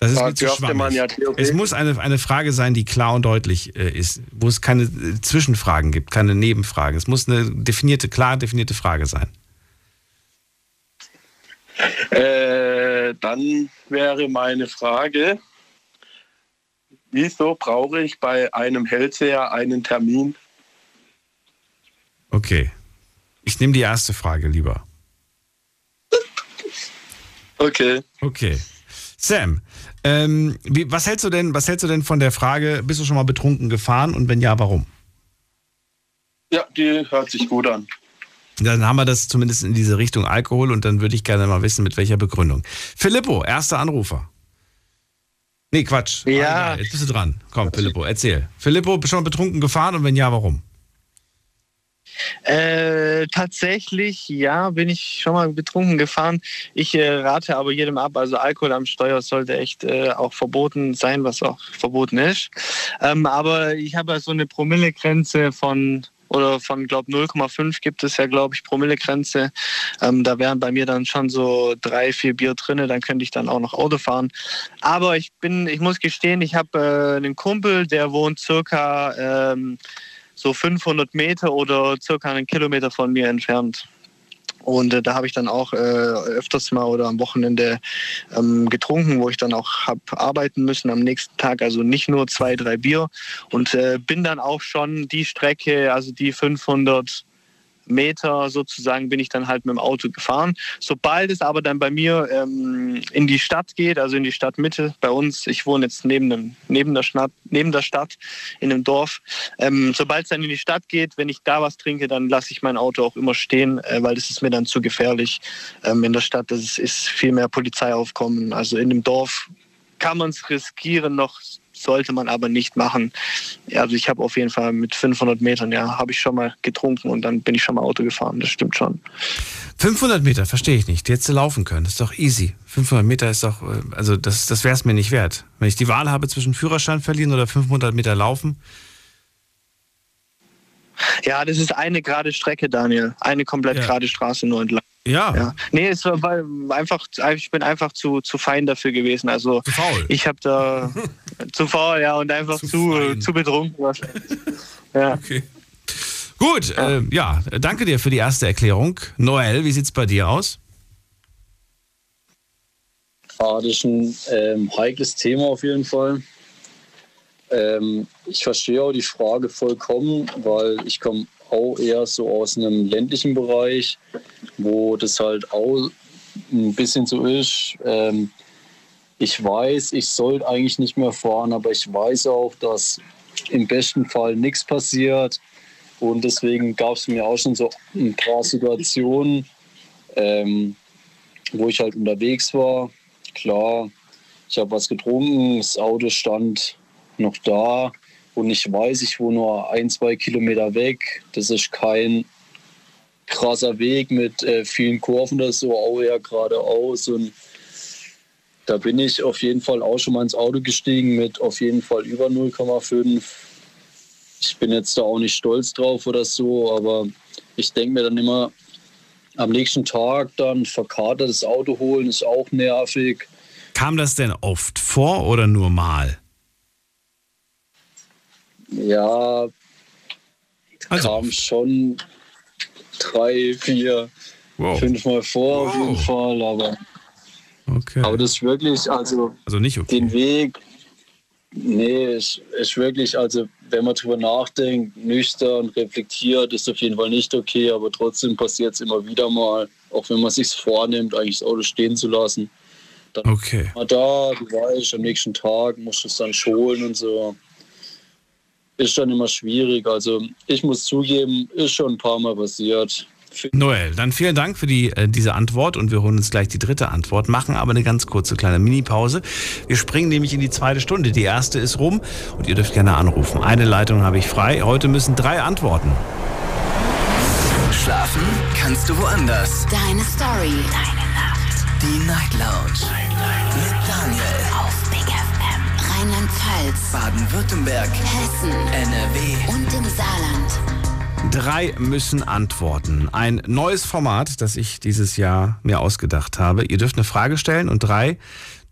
[SPEAKER 4] Das ist
[SPEAKER 15] Da
[SPEAKER 4] mir zu schwammig.
[SPEAKER 15] ja
[SPEAKER 4] es muss eine, eine Frage sein, die klar und deutlich äh, ist, wo es keine äh, Zwischenfragen gibt, keine Nebenfragen. Es muss eine definierte, klar definierte Frage sein.
[SPEAKER 15] Äh, dann wäre meine Frage, wieso brauche ich bei einem Hellseher einen Termin?
[SPEAKER 4] Okay. Ich nehme die erste Frage lieber.
[SPEAKER 15] Okay.
[SPEAKER 4] Okay. Sam, ähm, wie, was, hältst du denn, was hältst du denn von der Frage, bist du schon mal betrunken gefahren und wenn ja, warum?
[SPEAKER 15] Ja, die hört sich gut an.
[SPEAKER 4] Dann haben wir das zumindest in diese Richtung Alkohol und dann würde ich gerne mal wissen, mit welcher Begründung. Filippo, erster Anrufer. Nee, Quatsch.
[SPEAKER 14] Ja.
[SPEAKER 4] Ah, Jetzt bist du dran. Komm, Filippo, erzähl. Filippo, bist du schon mal betrunken gefahren und wenn ja, warum?
[SPEAKER 14] Äh, tatsächlich, ja, bin ich schon mal betrunken gefahren. Ich äh, rate aber jedem ab, also Alkohol am Steuer sollte echt äh, auch verboten sein, was auch verboten ist. Ähm, aber ich habe ja so eine Promillegrenze von oder von, glaube 0,5 gibt es ja, glaube ich, Promillegrenze. Ähm, da wären bei mir dann schon so drei, vier Bier drinne, dann könnte ich dann auch noch Auto fahren. Aber ich bin, ich muss gestehen, ich habe äh, einen Kumpel, der wohnt circa ähm, so 500 Meter oder circa einen Kilometer von mir entfernt. Und äh, da habe ich dann auch äh, öfters mal oder am Wochenende ähm, getrunken, wo ich dann auch habe arbeiten müssen am nächsten Tag. Also nicht nur zwei, drei Bier. Und äh, bin dann auch schon die Strecke, also die 500 Meter sozusagen, bin ich dann halt mit dem Auto gefahren. Sobald es aber dann bei mir ähm, in die Stadt geht, also in die Stadtmitte bei uns, ich wohne jetzt neben, dem, neben, der, Stadt, neben der Stadt in einem Dorf, ähm, sobald es dann in die Stadt geht, wenn ich da was trinke, dann lasse ich mein Auto auch immer stehen, äh, weil das ist mir dann zu gefährlich. Ähm, in der Stadt das ist viel mehr Polizeiaufkommen. Also in dem Dorf kann man es riskieren, noch sollte man aber nicht machen. Ja, also ich habe auf jeden Fall mit 500 Metern, ja, habe ich schon mal getrunken und dann bin ich schon mal Auto gefahren. Das stimmt schon.
[SPEAKER 4] 500 Meter, verstehe ich nicht. Du laufen können. Das ist doch easy. 500 Meter ist doch, äh, also das, das wäre es mir nicht wert. Wenn ich die Wahl habe zwischen Führerschein verlieren oder 500 Meter laufen,
[SPEAKER 14] Ja, das ist eine gerade Strecke, Daniel. Eine komplett gerade Straße nur entlang.
[SPEAKER 4] Ja.
[SPEAKER 14] ja. Nee, es war weil einfach, ich bin einfach zu, zu fein dafür gewesen. Also
[SPEAKER 4] zu faul.
[SPEAKER 14] ich habe da zu faul, ja, und einfach zu, zu, betrunken wahrscheinlich. Ja.
[SPEAKER 4] Okay. Gut, ja. Äh, ja, danke dir für die erste Erklärung. Noel, wie sieht's bei dir aus?
[SPEAKER 9] Ah, das ist ein ähm, heikles Thema auf jeden Fall. Ähm, ich verstehe auch die Frage vollkommen, weil ich komme auch eher so aus einem ländlichen Bereich, wo das halt auch ein bisschen so ist. Ähm, ich weiß, ich sollte eigentlich nicht mehr fahren, aber ich weiß auch, dass im besten Fall nichts passiert. Und deswegen gab es mir auch schon so ein paar Situationen, ähm, wo ich halt unterwegs war. Klar, ich habe was getrunken, das Auto stand noch da und ich weiß, ich wohne nur ein, zwei Kilometer weg. Das ist kein krasser Weg mit äh, vielen Kurven oder so, auch eher geradeaus. Und da bin ich auf jeden Fall auch schon mal ins Auto gestiegen mit auf jeden Fall über 0,5. Ich bin jetzt da auch nicht stolz drauf oder so, aber ich denke mir dann immer, am nächsten Tag dann verkatertes Auto holen ist auch nervig.
[SPEAKER 4] Kam das denn oft vor oder nur mal?
[SPEAKER 9] Ja, also. kam schon drei, vier, wow. fünfmal vor wow. auf jeden Fall, aber,
[SPEAKER 4] okay.
[SPEAKER 9] aber das ist wirklich, also,
[SPEAKER 4] also nicht okay.
[SPEAKER 9] den Weg, Nee, ist, ist wirklich, also wenn man drüber nachdenkt, nüchtern, reflektiert, ist auf jeden Fall nicht okay, aber trotzdem passiert es immer wieder mal, auch wenn man sich vornimmt, eigentlich das Auto stehen zu lassen. Dann
[SPEAKER 4] okay.
[SPEAKER 9] Mal da, du weißt, am nächsten Tag musst du es dann schonen und so. Ist dann immer schwierig. Also ich muss zugeben, ist schon ein paar Mal passiert.
[SPEAKER 4] Noel, dann vielen Dank für die, äh, diese Antwort und wir holen uns gleich die dritte Antwort, machen aber eine ganz kurze kleine Mini-Pause. Wir springen nämlich in die zweite Stunde. Die erste ist rum und ihr dürft gerne anrufen. Eine Leitung habe ich frei. Heute müssen drei antworten.
[SPEAKER 1] Schlafen kannst du woanders.
[SPEAKER 2] Deine Story. Deine Nacht.
[SPEAKER 1] Die Night Lounge. Mit Daniel.
[SPEAKER 2] Rheinland-Pfalz.
[SPEAKER 1] Baden-Württemberg.
[SPEAKER 2] Hessen.
[SPEAKER 1] NRW.
[SPEAKER 2] Und im Saarland.
[SPEAKER 4] Drei müssen antworten. Ein neues Format, das ich dieses Jahr mir ausgedacht habe. Ihr dürft eine Frage stellen und drei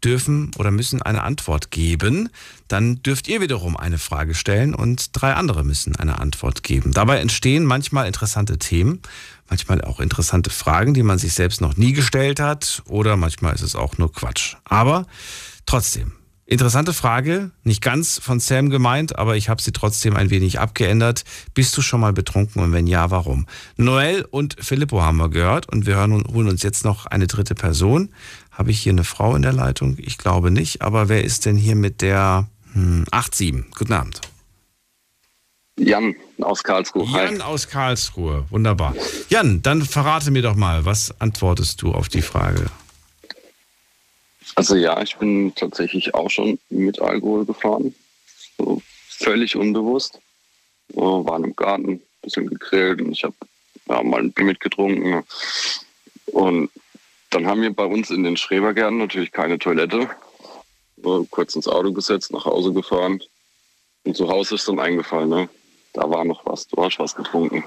[SPEAKER 4] dürfen oder müssen eine Antwort geben. Dann dürft ihr wiederum eine Frage stellen und drei andere müssen eine Antwort geben. Dabei entstehen manchmal interessante Themen, manchmal auch interessante Fragen, die man sich selbst noch nie gestellt hat oder manchmal ist es auch nur Quatsch. Aber trotzdem, Interessante Frage, nicht ganz von Sam gemeint, aber ich habe sie trotzdem ein wenig abgeändert. Bist du schon mal betrunken und wenn ja, warum? Noel und Filippo haben wir gehört und wir hören, holen uns jetzt noch eine dritte Person. Habe ich hier eine Frau in der Leitung? Ich glaube nicht, aber wer ist denn hier mit der hm, 87? Guten Abend.
[SPEAKER 13] Jan aus Karlsruhe.
[SPEAKER 4] Jan aus Karlsruhe, wunderbar. Jan, dann verrate mir doch mal, was antwortest du auf die Frage?
[SPEAKER 13] Also ja, ich bin tatsächlich auch schon mit Alkohol gefahren. So völlig unbewusst. So, waren im Garten, ein bisschen gegrillt und ich habe ja, mal ein Bier mitgetrunken. Und dann haben wir bei uns in den Schrebergärten natürlich keine Toilette. So, kurz ins Auto gesetzt, nach Hause gefahren. Und zu Hause ist dann eingefallen, ne? da war noch was, du hast was getrunken.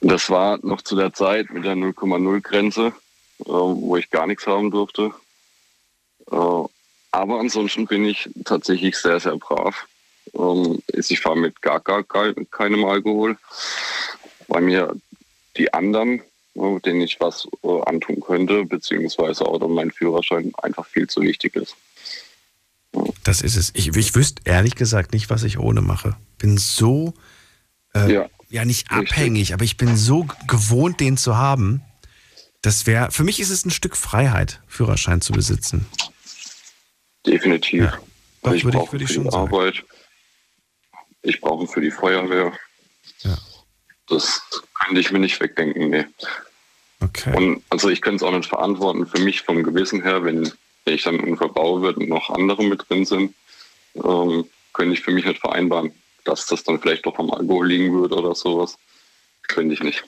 [SPEAKER 13] Das war noch zu der Zeit mit der 0,0 Grenze, äh, wo ich gar nichts haben durfte. Äh, aber ansonsten bin ich tatsächlich sehr, sehr brav. Ähm, ich fahre mit gar, gar keinem Alkohol, weil mir die anderen, äh, denen ich was äh, antun könnte, beziehungsweise auch mein Führerschein einfach viel zu wichtig ist.
[SPEAKER 4] Das ist es. Ich, ich wüsste ehrlich gesagt nicht, was ich ohne mache. Bin so, äh, ja, ja, nicht abhängig, richtig. aber ich bin so gewohnt, den zu haben. Das wäre, für mich ist es ein Stück Freiheit, Führerschein zu besitzen.
[SPEAKER 13] Definitiv. Ja.
[SPEAKER 4] Das
[SPEAKER 13] ich
[SPEAKER 4] würde
[SPEAKER 13] brauche
[SPEAKER 4] ich,
[SPEAKER 13] für die
[SPEAKER 4] sagen.
[SPEAKER 13] Arbeit. Ich brauche für die Feuerwehr.
[SPEAKER 4] Ja.
[SPEAKER 13] Das könnte ich mir nicht wegdenken, nee.
[SPEAKER 4] Okay.
[SPEAKER 13] Und also ich könnte es auch nicht verantworten für mich vom Gewissen her, wenn ich dann einen Unfall baue wird und noch andere mit drin sind, ähm, könnte ich für mich nicht vereinbaren, dass das dann vielleicht doch am Alkohol liegen würde oder sowas. Könnte ich nicht.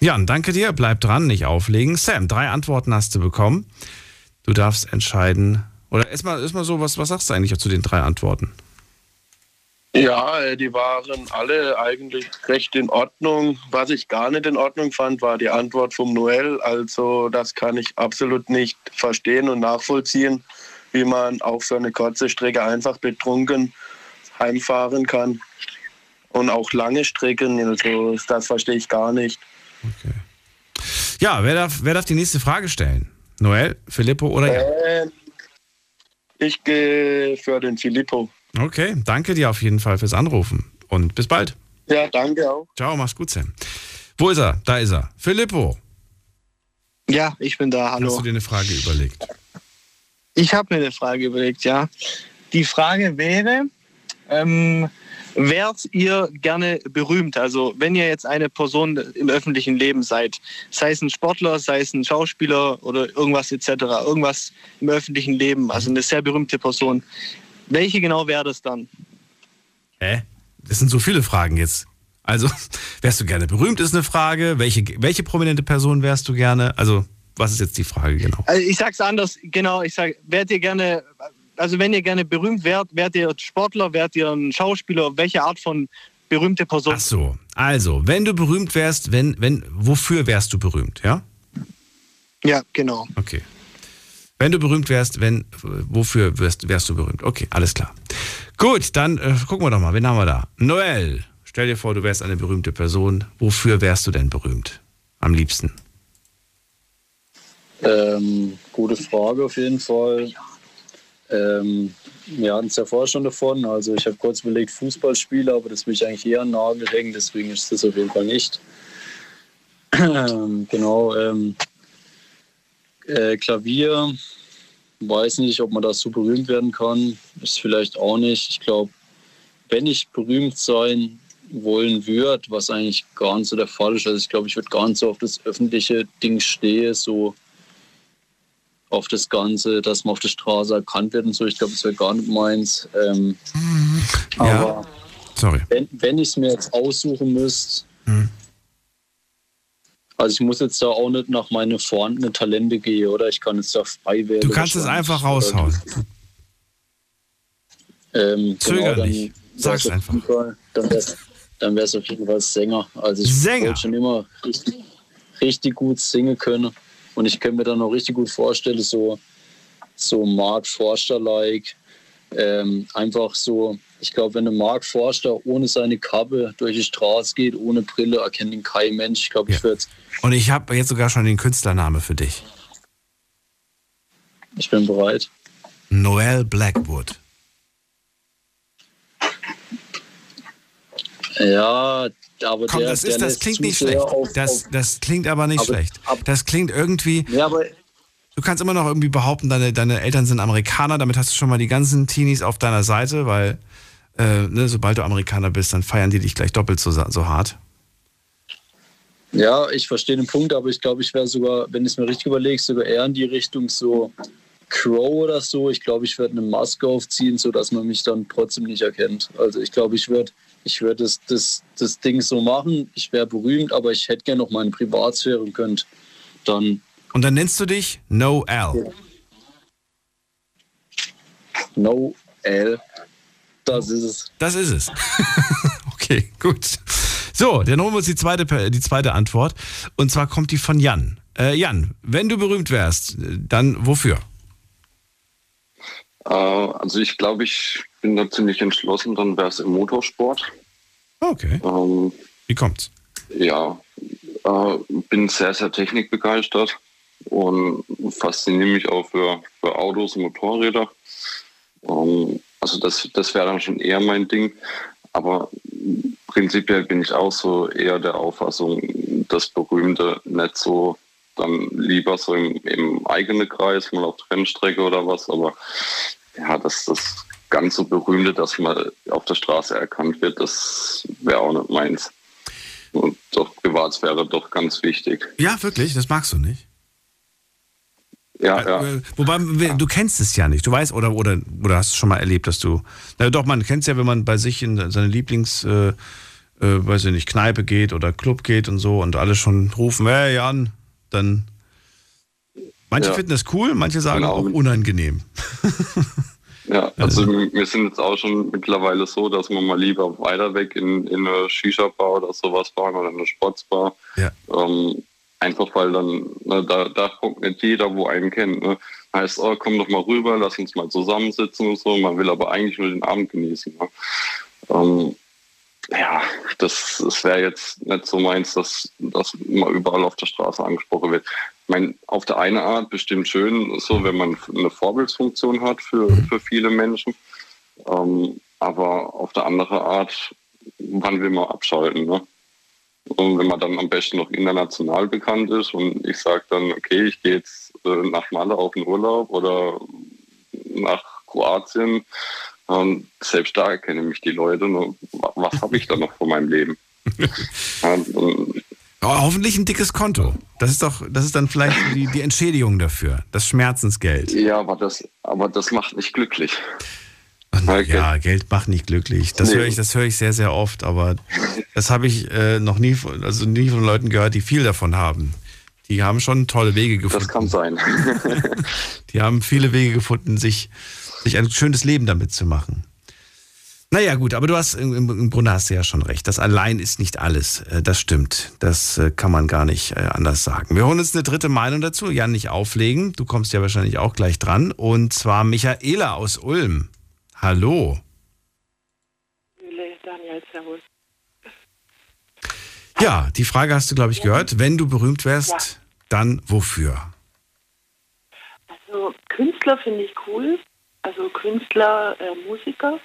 [SPEAKER 4] Jan, danke dir. Bleib dran, nicht auflegen. Sam, drei Antworten hast du bekommen. Du darfst entscheiden. Oder erstmal erst mal so, was, was sagst du eigentlich zu den drei Antworten?
[SPEAKER 15] Ja, die waren alle eigentlich recht in Ordnung. Was ich gar nicht in Ordnung fand, war die Antwort vom Noel. Also das kann ich absolut nicht verstehen und nachvollziehen, wie man auf so eine kurze Strecke einfach betrunken heimfahren kann. Und auch lange Strecken, also das verstehe ich gar nicht.
[SPEAKER 4] Okay. Ja, wer darf, wer darf die nächste Frage stellen? Noel, Filippo oder Jan?
[SPEAKER 15] Äh, ich gehe für den Filippo.
[SPEAKER 4] Okay, danke dir auf jeden Fall fürs Anrufen und bis bald.
[SPEAKER 15] Ja, danke auch.
[SPEAKER 4] Ciao, mach's gut, Sam. Wo ist er? Da ist er. Filippo.
[SPEAKER 14] Ja, ich bin da. Hallo.
[SPEAKER 4] Hast du dir eine Frage überlegt?
[SPEAKER 14] Ich habe mir eine Frage überlegt, ja. Die Frage wäre, ähm, wärt ihr gerne berühmt? Also wenn ihr jetzt eine Person im öffentlichen Leben seid, sei es ein Sportler, sei es ein Schauspieler oder irgendwas etc., irgendwas im öffentlichen Leben, also eine sehr berühmte Person, welche genau wäre das dann?
[SPEAKER 4] Hä? Das sind so viele Fragen jetzt. Also, wärst du gerne berühmt, ist eine Frage. Welche, welche prominente Person wärst du gerne? Also, was ist jetzt die Frage genau?
[SPEAKER 14] Also ich sag's anders, genau, ich sag, wärt ihr gerne, also wenn ihr gerne berühmt wärt, wärt ihr Sportler, wärt ihr ein Schauspieler, welche Art von berühmte Person?
[SPEAKER 4] Ach so, also, wenn du berühmt wärst, wenn, wenn, wofür wärst du berühmt, ja?
[SPEAKER 14] Ja, genau.
[SPEAKER 4] Okay. Wenn du berühmt wärst, wenn, wofür wärst, wärst du berühmt? Okay, alles klar. Gut, dann äh, gucken wir doch mal, wen haben wir da? Noel, stell dir vor, du wärst eine berühmte Person. Wofür wärst du denn berühmt? Am liebsten?
[SPEAKER 9] Ähm, gute Frage auf jeden Fall. Ähm, wir hatten es ja vorher schon davon. Also ich habe kurz überlegt, Fußballspieler, aber das will ich eigentlich eher an den Nagel hängen, deswegen ist das auf jeden Fall nicht. Ähm, genau. Ähm, äh, Klavier, weiß nicht, ob man da so berühmt werden kann. Ist vielleicht auch nicht. Ich glaube, wenn ich berühmt sein wollen würde, was eigentlich gar nicht so der Fall ist. Also ich glaube, ich würde gar nicht so auf das öffentliche Ding stehen, so auf das Ganze, dass man auf der Straße erkannt wird und so. Ich glaube, das wäre gar nicht meins. Ähm,
[SPEAKER 4] Ja.
[SPEAKER 9] aber
[SPEAKER 4] Sorry.
[SPEAKER 9] wenn, wenn ich es mir jetzt aussuchen müsste,
[SPEAKER 4] Mhm.
[SPEAKER 9] also ich muss jetzt da auch nicht nach meinen vorhandenen Talente gehen, oder? Ich kann jetzt da frei wählen.
[SPEAKER 4] Du kannst es einfach raushauen.
[SPEAKER 9] Ähm,
[SPEAKER 4] Zöger
[SPEAKER 9] dann
[SPEAKER 4] nicht.
[SPEAKER 9] wär's
[SPEAKER 4] Sag's einfach.
[SPEAKER 9] Fall- Dann wäre es dann wär's auf jeden Fall Sänger. Also ich
[SPEAKER 4] Sänger?
[SPEAKER 9] wollte schon immer richtig, richtig gut singen können. Und ich könnte mir dann auch richtig gut vorstellen, so, so Mark Forster-like. Ähm, einfach so, ich glaube, wenn ein Mark Forster ohne seine Kappe durch die Straße geht, ohne Brille, erkennt ihn kein Mensch. Ich glaube, ich würde
[SPEAKER 4] Und ich habe jetzt sogar schon den Künstlername für dich.
[SPEAKER 9] Ich bin bereit.
[SPEAKER 4] Noel Blackwood.
[SPEAKER 9] Ja, aber
[SPEAKER 4] Komm,
[SPEAKER 9] der,
[SPEAKER 4] das,
[SPEAKER 9] der
[SPEAKER 4] ist, das
[SPEAKER 9] lässt
[SPEAKER 4] klingt nicht schlecht.
[SPEAKER 9] auf-
[SPEAKER 4] Das, das klingt aber nicht
[SPEAKER 9] Aber-
[SPEAKER 4] schlecht. Das klingt irgendwie.
[SPEAKER 9] Ja, aber
[SPEAKER 4] Du kannst immer noch irgendwie behaupten, deine, deine Eltern sind Amerikaner. Damit hast du schon mal die ganzen Teenies auf deiner Seite, weil äh, ne, sobald du Amerikaner bist, dann feiern die dich gleich doppelt so, so hart.
[SPEAKER 9] Ja, ich verstehe den Punkt, aber ich glaube, ich wäre sogar, wenn ich es mir richtig überlege, sogar eher in die Richtung so Crow oder so. Ich glaube, ich werde eine Maske aufziehen, sodass man mich dann trotzdem nicht erkennt. Also ich glaube, ich würde ich würd das, das, das Ding so machen. Ich wäre berühmt, aber ich hätte gerne noch meine Privatsphäre und könnte dann
[SPEAKER 4] Und dann nennst du dich Noel.
[SPEAKER 9] No L. Das ist es.
[SPEAKER 4] Das ist es. okay, gut. So, dann holen wir uns die zweite, die zweite Antwort. Und zwar kommt die von Jan. Äh, Jan, wenn du berühmt wärst, dann wofür?
[SPEAKER 13] Äh, also ich glaube, ich bin da ziemlich entschlossen, dann wäre es im Motorsport.
[SPEAKER 4] Okay.
[SPEAKER 13] Ähm,
[SPEAKER 4] Wie kommt's?
[SPEAKER 13] Ja, äh, bin sehr, sehr technikbegeistert und fasziniere mich auch für, für Autos und Motorräder. Ähm, also das, das wäre dann schon eher mein Ding. Aber prinzipiell bin ich auch so eher der Auffassung, das Berühmte nicht so dann lieber so im, im eigenen Kreis, mal auf Rennstrecke oder was. Aber ja, das, das ganz so Berühmte, dass man auf der Straße erkannt wird, das wäre auch nicht meins. Und doch Privatsphäre doch ganz wichtig.
[SPEAKER 4] Ja, wirklich? Das magst du nicht?
[SPEAKER 13] Ja, ja.
[SPEAKER 4] Äh, Wobei, du kennst es ja nicht. Du weißt, oder, oder, oder hast du schon mal erlebt, dass du. Na doch, man kennt es ja, wenn man bei sich in seine Lieblings, äh, äh, weiß ich nicht, Kneipe geht oder Club geht und so und alle schon rufen, hey Jan, dann. Manche
[SPEAKER 13] Ja.
[SPEAKER 4] finden das cool, manche sagen
[SPEAKER 13] Genau.
[SPEAKER 4] auch unangenehm.
[SPEAKER 13] Ja, also wir sind jetzt auch schon mittlerweile so, dass wir mal lieber weiter weg in, in eine Shisha-Bar oder sowas fahren oder eine Sportsbar.
[SPEAKER 4] Ja.
[SPEAKER 13] Ähm, einfach weil dann, ne, da, da guckt nicht jeder, wo einen kennt. Ne? Heißt, oh, komm doch mal rüber, lass uns mal zusammensitzen und so. Man will aber eigentlich nur den Abend genießen. Ne? Ähm, ja, das, das wäre jetzt nicht so meins, dass das immer überall auf der Straße angesprochen wird. Ich meine, auf der einen Art bestimmt schön, so wenn man eine Vorbildsfunktion hat für, für viele Menschen. Ähm, aber auf der anderen Art, wann will man abschalten? Ne? Und wenn man dann am besten noch international bekannt ist und ich sage dann, okay, ich gehe jetzt äh, nach Malle auf den Urlaub oder nach Kroatien, ähm, selbst da erkennen mich die Leute. Ne? Wa- Was habe ich da noch von meinem Leben? ja, und,
[SPEAKER 4] Ja, hoffentlich ein dickes Konto. Das ist doch, das ist dann vielleicht die, die Entschädigung dafür. Das Schmerzensgeld.
[SPEAKER 13] ja, aber das, aber das macht nicht glücklich.
[SPEAKER 4] Ja, Geld macht nicht glücklich. Das
[SPEAKER 13] Nee.
[SPEAKER 4] höre ich, das höre ich sehr, sehr oft, aber das habe ich äh, noch nie, von- also nie von Leuten gehört, die viel davon haben. Die haben schon tolle Wege gefunden.
[SPEAKER 13] Das kann sein.
[SPEAKER 4] Die haben viele Wege gefunden, sich, sich ein schönes Leben damit zu machen. Naja, gut, aber du hast im, Grunde hast du ja schon recht. Das allein ist nicht alles. Äh, Das stimmt. Das äh, kann man gar nicht äh, anders sagen. Wir holen uns eine dritte Meinung dazu. Jan, nicht auflegen. Du kommst ja wahrscheinlich auch gleich dran. Und zwar Michaela aus Ulm. Hallo.
[SPEAKER 16] Daniel, servus.
[SPEAKER 4] Ja, die Frage hast du, glaube ich, gehört. Wenn du berühmt wärst,
[SPEAKER 16] Ja.
[SPEAKER 4] dann wofür?
[SPEAKER 16] Also Künstler finde ich cool. also Künstler, äh, Musiker,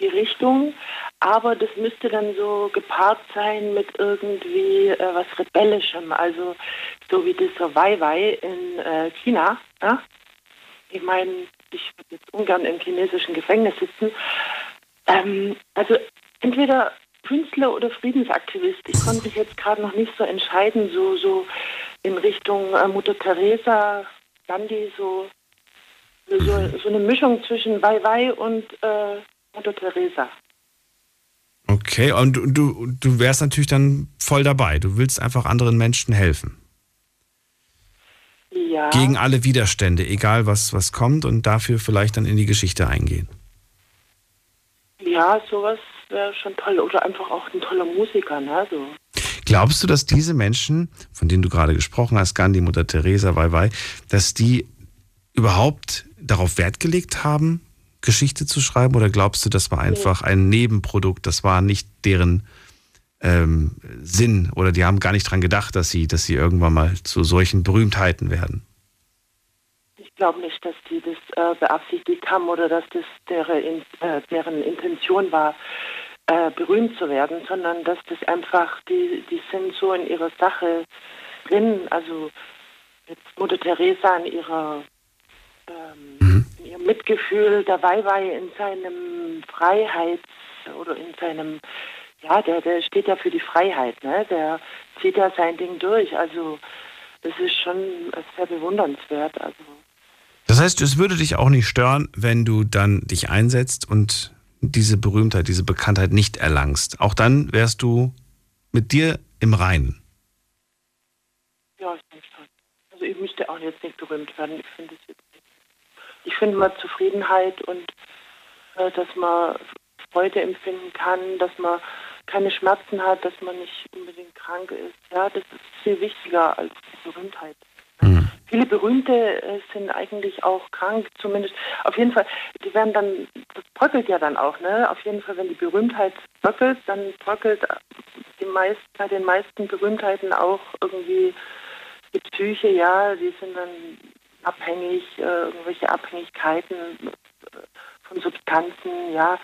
[SPEAKER 16] die Richtung. Aber das müsste dann so gepaart sein mit irgendwie äh, was Rebellischem, also so wie dieser Weiwei in äh, China. Ja? Ich meine, ich würde jetzt ungern im chinesischen Gefängnis sitzen. Ähm, also entweder Künstler oder Friedensaktivist. Ich konnte mich jetzt gerade noch nicht so entscheiden, so, so in Richtung äh, Mutter Teresa, Gandhi, so, so, so eine Mischung zwischen Weiwei und äh, Mutter Teresa.
[SPEAKER 4] Okay, und du, du, wärst natürlich dann voll dabei. Du willst einfach anderen Menschen helfen.
[SPEAKER 16] Ja.
[SPEAKER 4] Gegen alle Widerstände, egal was, was kommt und dafür vielleicht dann in die Geschichte eingehen.
[SPEAKER 16] Ja, sowas wäre schon toll. Oder einfach auch ein toller Musiker, ne? So.
[SPEAKER 4] Glaubst du, dass diese Menschen, von denen du gerade gesprochen hast, Gandhi, Mutter Teresa, Weiwei, dass die überhaupt darauf Wert gelegt haben, Geschichte zu schreiben? Oder glaubst du, das war einfach ein Nebenprodukt, das war nicht deren ähm, Sinn oder die haben gar nicht dran gedacht, dass sie, dass sie irgendwann mal zu solchen Berühmtheiten werden?
[SPEAKER 16] Ich glaube nicht, dass die das äh, beabsichtigt haben oder dass das deren, äh, deren Intention war, äh, berühmt zu werden, sondern dass das einfach, die, die sind so in ihrer Sache drin. Also jetzt Mutter Teresa in ihrer ähm, Mitgefühl, der Weiwei in seinem Freiheits- oder in seinem, ja, der, der steht ja für die Freiheit, ne? Der zieht ja sein Ding durch. Also das ist schon sehr bewundernswert. Also
[SPEAKER 4] Das heißt, es würde dich auch nicht stören, wenn du dann dich einsetzt und diese Berühmtheit, diese Bekanntheit nicht erlangst. Auch dann wärst du mit dir im Reinen.
[SPEAKER 16] ja, ich denke schon. Also ich müsste auch jetzt nicht berühmt werden. Ich finde es jetzt. Ich finde mal Zufriedenheit und äh, dass man Freude empfinden kann, dass man keine Schmerzen hat, dass man nicht unbedingt krank ist. Ja, das ist viel wichtiger als die Berühmtheit. Viele Berühmte äh, sind eigentlich auch krank, zumindest. Auf jeden Fall, die werden dann, das bröckelt ja dann auch, ne? Auf jeden Fall, wenn die Berühmtheit bröckelt, dann bröckelt die meist, bei den meisten Berühmtheiten auch irgendwie die Psyche, ja, die sind dann abhängig, äh, irgendwelche Abhängigkeiten von Substanzen, ja,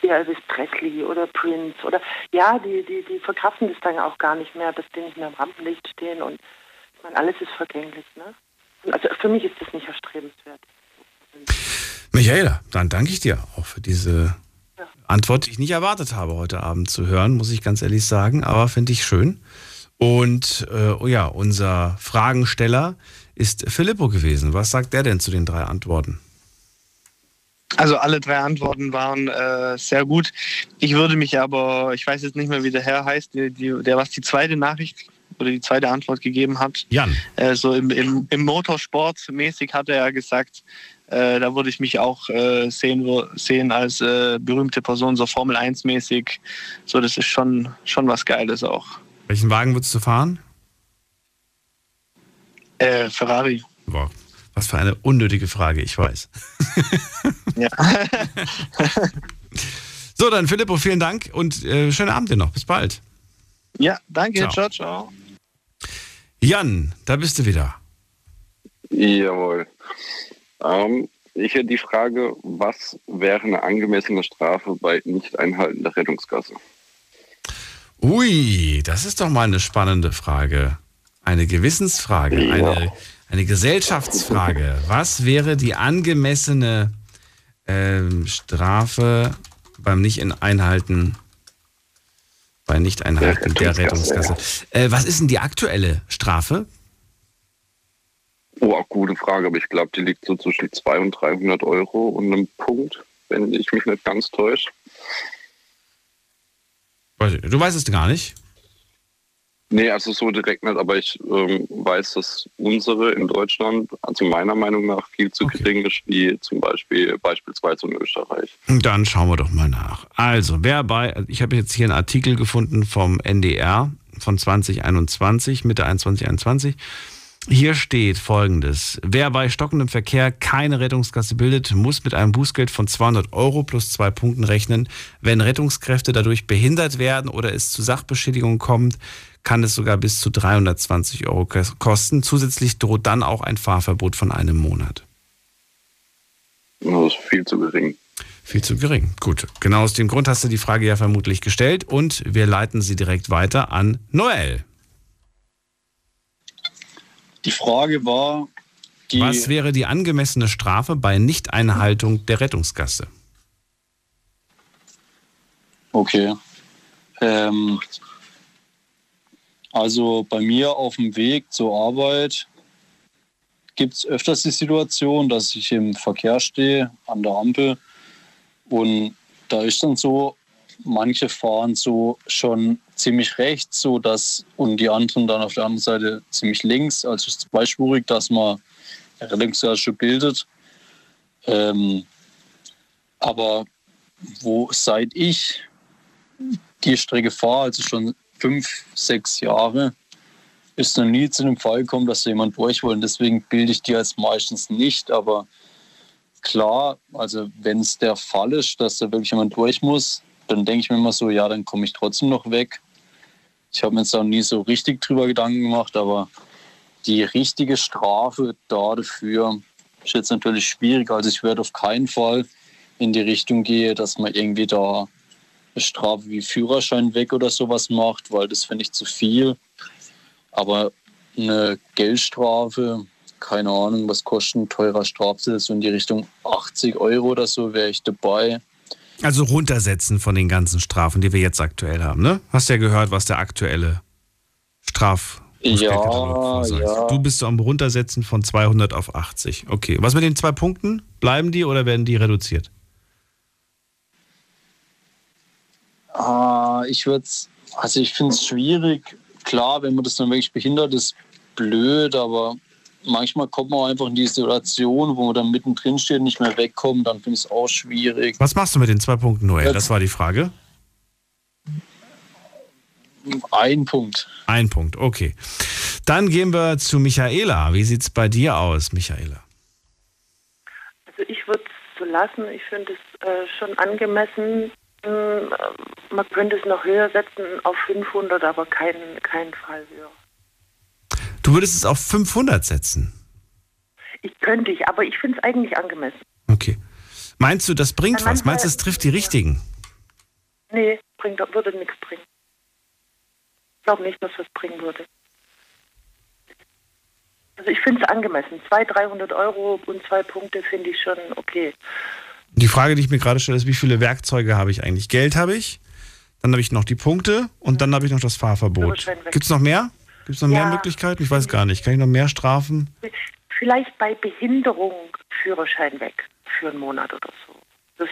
[SPEAKER 16] wie Elvis Presley oder Prince oder ja, die, die, die verkraften das dann auch gar nicht mehr, dass die nicht mehr im Rampenlicht stehen und ich meine, alles ist vergänglich, ne? Also für mich ist das nicht erstrebenswert.
[SPEAKER 4] Michaela, dann danke ich dir auch für diese Antwort, die ich nicht erwartet habe, heute Abend zu hören, muss ich ganz ehrlich sagen, aber finde ich schön. Und äh, oh ja, unser Fragensteller ist Filippo gewesen. Was sagt der denn zu den drei Antworten?
[SPEAKER 14] Also alle drei Antworten waren äh, sehr gut. Ich würde mich aber, ich weiß jetzt nicht mehr, wie der Herr heißt, die, die, der was die zweite Nachricht oder die zweite Antwort gegeben hat.
[SPEAKER 4] Jan.
[SPEAKER 14] Äh, so im, im, im Motorsport mäßig hat er ja gesagt, äh, da würde ich mich auch äh, sehen, sehen als äh, berühmte Person, so Formel 1 mäßig. So, das ist schon, schon was Geiles auch.
[SPEAKER 4] Welchen Wagen würdest du fahren?
[SPEAKER 14] Äh, Ferrari.
[SPEAKER 4] Boah, was für eine unnötige Frage, ich weiß.
[SPEAKER 14] Ja.
[SPEAKER 4] so, dann Filippo, vielen Dank und äh, schönen Abend dir noch. Bis bald.
[SPEAKER 14] Ja, danke.
[SPEAKER 4] Ciao.
[SPEAKER 14] Ciao, ciao.
[SPEAKER 4] Jan, da bist du wieder.
[SPEAKER 13] Jawohl. Ähm, ich hätte die Frage, was wäre eine angemessene Strafe bei Nicht-Einhalten der Rettungsgasse?
[SPEAKER 4] Ui, das ist doch mal eine spannende Frage. Eine Gewissensfrage,
[SPEAKER 13] Ja.
[SPEAKER 4] eine, eine Gesellschaftsfrage. Was wäre die angemessene ähm, Strafe beim Nicht-Einhalten bei Nicht-Einhalten der
[SPEAKER 13] Rettungsgasse,
[SPEAKER 4] Rettungsgasse? Äh, was ist denn die aktuelle Strafe?
[SPEAKER 13] Oh, gute Frage, aber ich glaube, die liegt so zwischen 200 und 300 Euro und einem Punkt, wenn ich mich nicht ganz täusche.
[SPEAKER 4] Du weißt es gar nicht.
[SPEAKER 13] Nee, also so direkt nicht, aber ich ähm, weiß, dass unsere in Deutschland, also meiner Meinung nach, viel zu gering ist, wie zum Beispiel beispielsweise in Österreich.
[SPEAKER 4] Dann schauen wir doch mal nach. Also, wer bei, ich habe jetzt hier einen Artikel gefunden vom NDR von 2021, Mitte 2021. Hier steht folgendes. Wer bei stockendem Verkehr keine Rettungsgasse bildet, muss mit einem Bußgeld von 200 Euro plus zwei Punkten rechnen. Wenn Rettungskräfte dadurch behindert werden oder es zu Sachbeschädigungen kommt, kann es sogar bis zu 320 Euro kosten. Zusätzlich droht dann auch ein Fahrverbot von einem Monat.
[SPEAKER 13] Das ist viel zu gering.
[SPEAKER 4] Viel zu gering. Gut. Genau aus dem Grund hast du die Frage ja vermutlich gestellt und wir leiten sie direkt weiter an Noel.
[SPEAKER 9] Die Frage war, die
[SPEAKER 4] Was wäre die angemessene Strafe bei Nichteinhaltung der Rettungsgasse?
[SPEAKER 9] Okay. Ähm, also bei mir auf dem Weg zur Arbeit gibt es öfters die Situation, dass ich im Verkehr stehe, an der Ampel. Und da ist dann so, manche fahren so schon ziemlich rechts, so dass und die anderen dann auf der anderen Seite ziemlich links, also zweispurig, dass man eine Rettungsgasse bildet. Ähm, aber wo seit ich die Strecke fahre, also schon fünf, sechs Jahre, ist noch nie zu dem Fall gekommen, dass da jemand durch. Und deswegen bilde ich die als meistens nicht. Aber klar, also wenn es der Fall ist, dass da wirklich jemand durch muss, dann denke ich mir immer so, ja, dann komme ich trotzdem noch weg. Ich habe mir jetzt auch nie so richtig drüber Gedanken gemacht, aber die richtige Strafe da dafür ist jetzt natürlich schwierig. Also ich werde auf keinen Fall in die Richtung gehen, dass man irgendwie da eine Strafe wie Führerschein weg oder sowas macht, weil das finde ich zu viel. Aber eine Geldstrafe, keine Ahnung, was kostet ein teurer Strafzettel, so in die Richtung 80 Euro oder so, wäre ich dabei.
[SPEAKER 4] Also runtersetzen von den ganzen Strafen, die wir jetzt aktuell haben, ne? Hast ja gehört, was der aktuelle Straf
[SPEAKER 9] ja,
[SPEAKER 4] ja. Du bist am runtersetzen von 200 auf 80. Okay. Was mit den zwei Punkten? Bleiben die oder werden die reduziert?
[SPEAKER 9] Ah, ich würde also ich finde es schwierig. Klar, wenn man das dann wirklich behindert, ist blöd, aber manchmal kommt man einfach in die Situation, wo man dann mittendrin steht und nicht mehr wegkommt, dann finde ich es auch schwierig.
[SPEAKER 4] Was machst du mit den zwei Punkten, Noel? Das war die Frage.
[SPEAKER 9] Ein Punkt.
[SPEAKER 4] Ein Punkt, okay. Dann gehen wir zu Michaela. Wie sieht es bei dir aus, Michaela?
[SPEAKER 16] Also ich würde es so lassen. Ich finde es äh, schon angemessen. Ähm, man könnte es noch höher setzen auf 500, aber keinen kein Fall höher.
[SPEAKER 4] Du würdest es auf 500 setzen?
[SPEAKER 16] Ich könnte ich, aber ich finde es eigentlich angemessen.
[SPEAKER 4] Okay. Meinst du, das bringt was? Meinst du, es trifft die Richtigen?
[SPEAKER 16] Nee, bringt, würde nichts bringen. Ich glaube nicht, dass das bringen würde. Also ich finde es angemessen. 200, 300 Euro und zwei Punkte finde ich schon okay.
[SPEAKER 4] Die Frage, die ich mir gerade stelle, ist, wie viele Werkzeuge habe ich eigentlich? Geld habe ich, dann habe ich noch die Punkte und dann habe ich noch das Fahrverbot. Gibt es noch mehr? Gibt es noch
[SPEAKER 16] Ja.
[SPEAKER 4] mehr Möglichkeiten? Ich weiß gar nicht. Kann ich noch mehr strafen?
[SPEAKER 16] Vielleicht bei Behinderung Führerschein weg für einen Monat oder so. Das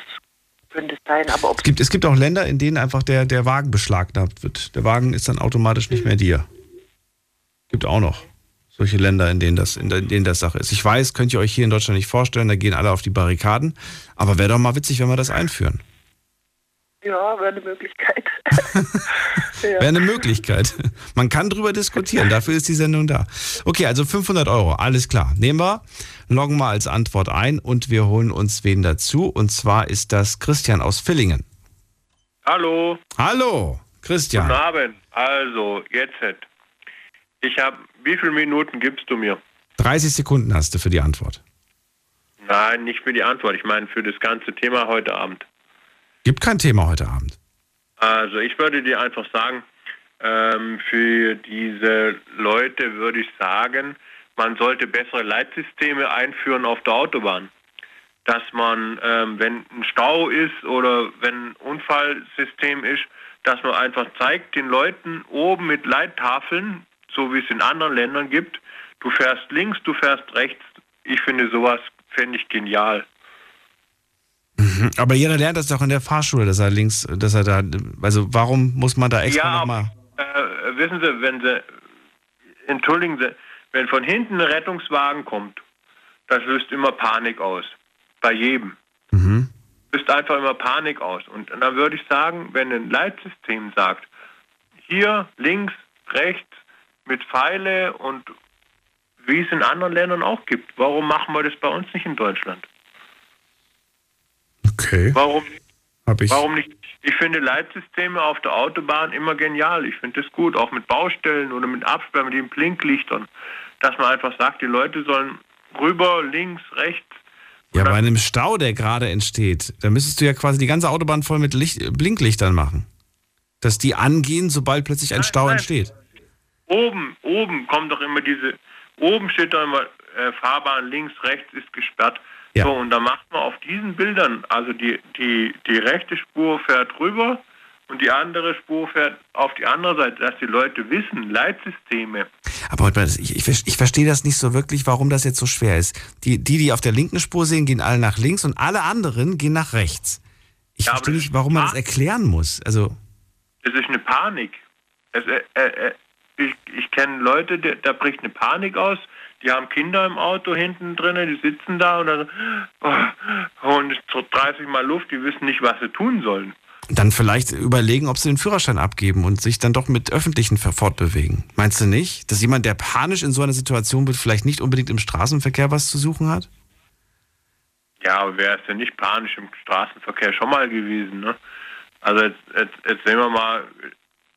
[SPEAKER 16] könnte es sein, aber ob
[SPEAKER 4] Es gibt, es gibt auch Länder, in denen einfach der, der Wagen beschlagnahmt wird. Der Wagen ist dann automatisch nicht mehr dir. Gibt auch noch solche Länder, in denen das, in denen das Sache ist. Ich weiß, könnt ihr euch hier in Deutschland nicht vorstellen, da gehen alle auf die Barrikaden. Aber wäre doch mal witzig, wenn wir das einführen.
[SPEAKER 16] Ja, wäre eine Möglichkeit.
[SPEAKER 4] Wäre eine Möglichkeit. Man kann drüber diskutieren, dafür ist die Sendung da. Okay, also 500 Euro, alles klar. Nehmen wir, loggen wir als Antwort ein und wir holen uns wen dazu. Und zwar ist das Christian aus Villingen.
[SPEAKER 17] Hallo.
[SPEAKER 4] Hallo, Christian.
[SPEAKER 17] Guten Abend. Also, jetzt. Ich habe, wie viele Minuten gibst du mir?
[SPEAKER 4] 30 Sekunden hast du für die Antwort.
[SPEAKER 17] Nein, nicht für die Antwort. Ich meine für das ganze Thema heute Abend.
[SPEAKER 4] Gibt kein Thema heute Abend.
[SPEAKER 17] Also, ich würde dir einfach sagen, ähm, für diese Leute würde ich sagen, man sollte bessere Leitsysteme einführen auf der Autobahn. Dass man, ähm, wenn ein Stau ist oder wenn ein Unfallsystem ist, dass man einfach zeigt den Leuten oben mit Leittafeln, so wie es in anderen Ländern gibt, du fährst links, du fährst rechts. Ich finde sowas, fände ich genial.
[SPEAKER 4] Mhm. Aber jeder lernt das doch in der Fahrschule, dass er links, dass er da, also warum muss man da extra
[SPEAKER 17] Ja,
[SPEAKER 4] nochmal?
[SPEAKER 17] Äh, wissen Sie, wenn Sie, entschuldigen Sie, wenn von hinten ein Rettungswagen kommt, das löst immer Panik aus. Bei jedem. Löst einfach immer Panik aus. Und dann würde ich sagen, wenn ein Leitsystem sagt, hier links, rechts, mit Pfeile und wie es in anderen Ländern auch gibt, warum machen wir das bei uns nicht in Deutschland?
[SPEAKER 4] Okay.
[SPEAKER 17] Warum,
[SPEAKER 4] ich.
[SPEAKER 17] warum nicht? Ich finde Leitsysteme auf der Autobahn immer genial. Ich finde das gut, auch mit Baustellen oder mit Absperren, mit den Blinklichtern, dass man einfach sagt, die Leute sollen rüber, links, rechts
[SPEAKER 4] Ja, bei einem Stau, der gerade entsteht, da müsstest du ja quasi die ganze Autobahn voll mit Licht, Blinklichtern machen. Dass die angehen, sobald plötzlich ein Stau
[SPEAKER 17] nein.
[SPEAKER 4] entsteht.
[SPEAKER 17] Oben, oben kommt doch immer diese, oben steht doch immer äh, Fahrbahn links, rechts ist gesperrt.
[SPEAKER 4] Ja.
[SPEAKER 17] So, und da macht man auf diesen Bildern, also die, die, die rechte Spur fährt rüber und die andere Spur fährt auf die andere Seite, dass die Leute wissen, Leitsysteme.
[SPEAKER 4] Aber ich, ich, ich verstehe das nicht so wirklich, warum das jetzt so schwer ist. Die, die, die auf der linken Spur sehen, gehen alle nach links und alle anderen gehen nach rechts. Ich
[SPEAKER 17] Ja,
[SPEAKER 4] verstehe nicht, warum man das erklären muss. Also,
[SPEAKER 17] Es ist eine Panik. Es, äh, äh, ich ich kenne Leute, da bricht eine Panik aus. Die haben Kinder im Auto hinten drin, die sitzen da und dann oh, holen so 30 Mal Luft, die wissen nicht, was sie tun sollen.
[SPEAKER 4] dann vielleicht überlegen, ob sie den Führerschein abgeben und sich dann doch mit öffentlichen fortbewegen. Meinst du nicht, dass jemand, der panisch in so einer Situation wird, vielleicht nicht unbedingt im Straßenverkehr was zu suchen hat?
[SPEAKER 17] Ja, aber wer ist denn nicht panisch im Straßenverkehr schon mal gewesen? Ne? Also jetzt, jetzt, jetzt sehen wir mal,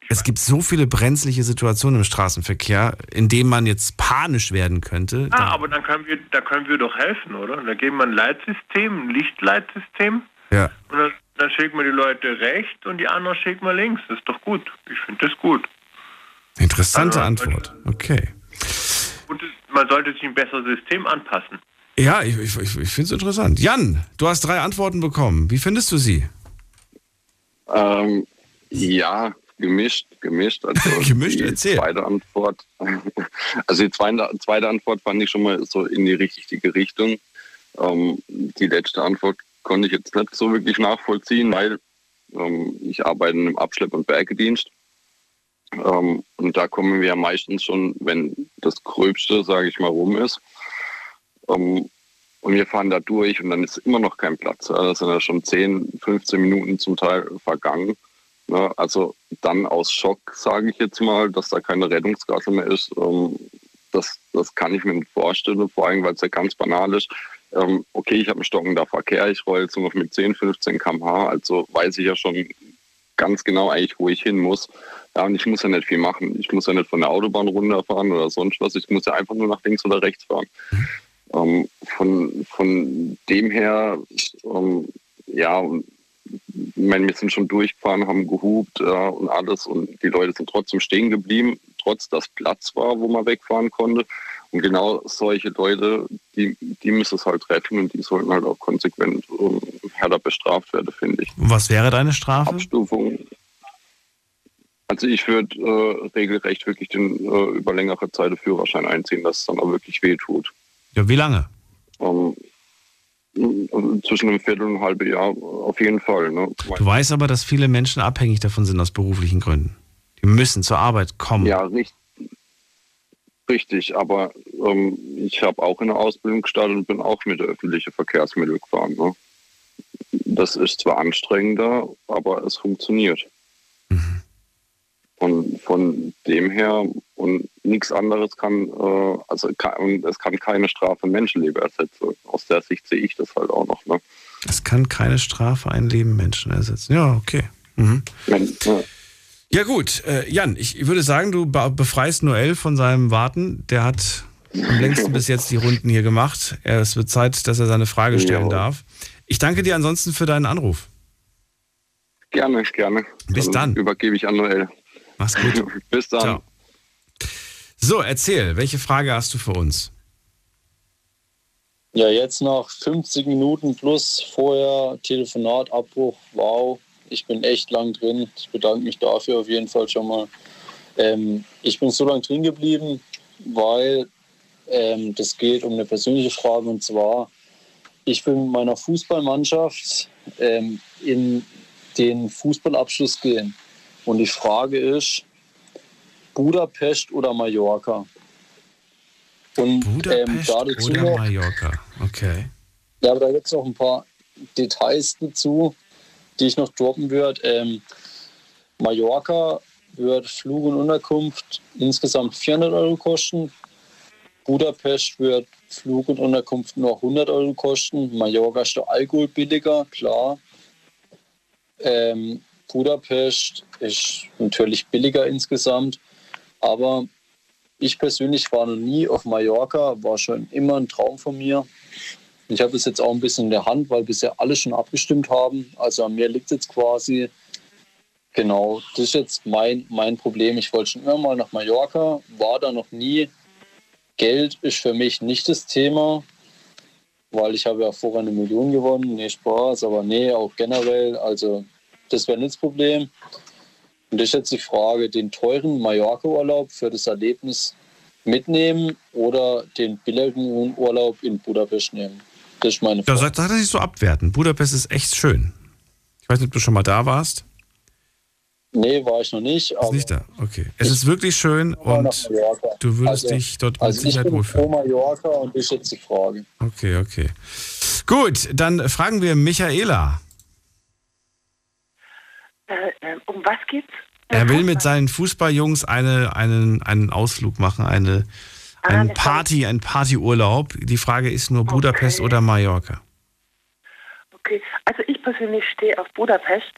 [SPEAKER 4] Es gibt so viele brenzliche Situationen im Straßenverkehr, in denen man jetzt panisch werden könnte.
[SPEAKER 17] ah, aber dann können wir, da können wir doch helfen, oder? Da geben wir ein Leitsystem, ein Lichtleitsystem
[SPEAKER 4] Ja.
[SPEAKER 17] und dann, dann schicken wir die Leute rechts und die anderen schicken wir links. Das ist doch gut. Ich finde das gut.
[SPEAKER 4] Interessante
[SPEAKER 17] Also,
[SPEAKER 4] Antwort. Okay.
[SPEAKER 17] Und man sollte sich ein besseres System anpassen.
[SPEAKER 4] Ja, ich, ich, ich ich finde es interessant. Jan, du hast drei Antworten bekommen. Wie findest du sie?
[SPEAKER 13] Ähm, ja, gemischt, gemischt. Also
[SPEAKER 4] Gemischt,
[SPEAKER 13] die
[SPEAKER 4] erzähl.
[SPEAKER 13] Zweite Antwort, also die zweite, zweite Antwort fand ich schon mal so in die richtige Richtung. Ähm, die letzte Antwort konnte ich jetzt nicht so wirklich nachvollziehen, weil ähm, ich arbeite im Abschlepp- und Bergedienst. Ähm, und da kommen wir ja meistens schon, wenn das Gröbste, sage ich mal, rum ist. Ähm, und wir fahren da durch und dann ist immer noch kein Platz. Das sind ja schon 10, 15 Minuten zum Teil vergangen. Ne? Also dann aus Schock, sage ich jetzt mal, dass da keine Rettungsgasse mehr ist. Ähm, das, das kann ich mir nicht vorstellen, vor allem, weil es ja ganz banal ist. Ähm, okay, ich habe einen stockender Verkehr, ich rolle jetzt nur noch mit 10, 15 km/h, also weiß ich ja schon ganz genau eigentlich, wo ich hin muss. Ja, und ich muss ja nicht viel machen. Ich muss ja nicht von der Autobahn runterfahren oder sonst was. Ich muss ja einfach nur nach links oder rechts fahren. Ähm, von, von dem her, ähm, ja, meine, wir sind schon durchgefahren, haben gehupt ja, und alles und die Leute sind trotzdem stehen geblieben, trotz dass Platz war, wo man wegfahren konnte. Und genau solche Leute, die, die müssen es halt treffen und die sollten halt auch konsequent ähm, härter bestraft werden, finde ich.
[SPEAKER 4] Und was wäre deine Strafe?
[SPEAKER 13] Abstufung. Also ich würde äh, regelrecht wirklich den äh, über längere Zeit den Führerschein einziehen, dass es dann auch wirklich weh tut.
[SPEAKER 4] Ja, wie lange?
[SPEAKER 13] Ähm, zwischen einem Viertel und einem halben Jahr auf jeden Fall. Ne?
[SPEAKER 4] Du weißt aber, dass viele Menschen abhängig davon sind aus beruflichen Gründen. Die müssen zur Arbeit kommen.
[SPEAKER 13] Ja, richtig. Richtig, aber ähm, ich habe auch in der Ausbildung gestartet und bin auch mit öffentlichen Verkehrsmitteln gefahren. Ne? Das ist zwar anstrengender, aber es funktioniert. Von, von dem her und nichts anderes kann, äh, also kann, und es kann keine Strafe Menschenleben ersetzen. Aus der Sicht sehe ich das halt auch noch. Ne?
[SPEAKER 4] Es kann keine Strafe ein Leben Menschen ersetzen. Ja, okay. Mhm.
[SPEAKER 13] Wenn, ja.
[SPEAKER 4] Ja gut, äh, Jan, ich würde sagen, du be- befreist Noel von seinem Warten. Der hat am längsten bis jetzt die Runden hier gemacht. Es wird Zeit, dass er seine Frage stellen
[SPEAKER 13] Jawohl.
[SPEAKER 4] darf. Ich danke dir ansonsten für deinen Anruf.
[SPEAKER 13] Gerne, gerne.
[SPEAKER 4] Bis dann.
[SPEAKER 13] Übergebe ich an Noel.
[SPEAKER 4] Mach's gut.
[SPEAKER 13] Bis dann.
[SPEAKER 4] Ciao. So, erzähl, welche Frage hast du für uns?
[SPEAKER 9] Ja, jetzt nach 50 Minuten plus vorher Telefonatabbruch. Wow, ich bin echt lang drin. Ich bedanke mich dafür auf jeden Fall schon mal. Ähm, ich bin so lange drin geblieben, weil ähm, das geht um eine persönliche Frage und zwar, ich will mit meiner Fußballmannschaft ähm, in den Fußballabschluss gehen. Und die Frage ist, Budapest oder Mallorca? Und ähm,
[SPEAKER 4] Budapest
[SPEAKER 9] da dazu
[SPEAKER 4] oder
[SPEAKER 9] noch,
[SPEAKER 4] Mallorca? Okay.
[SPEAKER 9] ja, aber da gibt es noch ein paar Details dazu, die ich noch droppen würde. Ähm, Mallorca wird Flug und Unterkunft insgesamt 400 Euro kosten. Budapest wird Flug und Unterkunft nur 100 Euro kosten. Mallorca ist der Alkohol billiger, klar. Ähm, Budapest ist natürlich billiger insgesamt, aber ich persönlich war noch nie auf Mallorca, war schon immer ein Traum von mir. Ich habe das jetzt auch ein bisschen in der Hand, weil bisher alle schon abgestimmt haben. Also an mir liegt es jetzt quasi. Genau, das ist jetzt mein, mein Problem. Ich wollte schon immer mal nach Mallorca, war da noch nie. Geld ist für mich nicht das Thema, weil ich habe ja vorher eine Million gewonnen. Nee, Spaß, aber nee, auch generell. Also das wäre nicht das Problem. Und das ist jetzt die Frage, den teuren Mallorca-Urlaub für das Erlebnis mitnehmen oder den billigen Urlaub in Budapest nehmen. Das ist meine Frage.
[SPEAKER 4] sagt er nicht so abwerten. Budapest ist echt schön. Ich weiß nicht, ob du schon mal da warst.
[SPEAKER 9] Nee, war ich noch nicht.
[SPEAKER 4] Ist nicht da. Okay. Es ist wirklich schön und du würdest
[SPEAKER 9] Also-
[SPEAKER 4] dich dort mit
[SPEAKER 9] Also ich
[SPEAKER 4] Sicherheit
[SPEAKER 9] bin
[SPEAKER 4] wohlfühlen.
[SPEAKER 9] pro Mallorca und das ist jetzt die Frage.
[SPEAKER 4] Okay, okay. Gut, dann fragen wir Michaela.
[SPEAKER 16] Äh, äh, um was geht's?
[SPEAKER 4] Er will mit seinen Fußballjungs eine, einen, einen Ausflug machen, eine, einen Party, einen Partyurlaub. Die Frage ist nur Budapest oder Mallorca.
[SPEAKER 16] Okay, also ich persönlich stehe auf Budapest.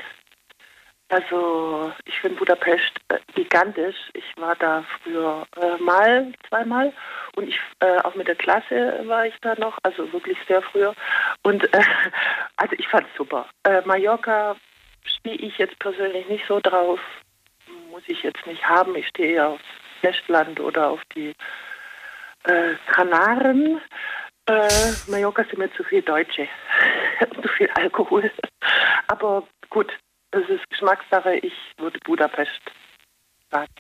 [SPEAKER 16] Also ich finde Budapest äh, gigantisch. Ich war da früher äh, mal, zweimal und ich äh, auch mit der Klasse war ich da noch, also wirklich sehr früher. Und äh, also ich fand es super. Äh, Mallorca stehe ich jetzt persönlich nicht so drauf. Muss ich jetzt nicht haben. Ich stehe eher aufs Festland oder auf die äh, Kanaren. Äh, Mallorca sind mir zu viel Deutsche und zu viel Alkohol. Aber gut, das ist Geschmackssache. Ich würde Budapest sagen.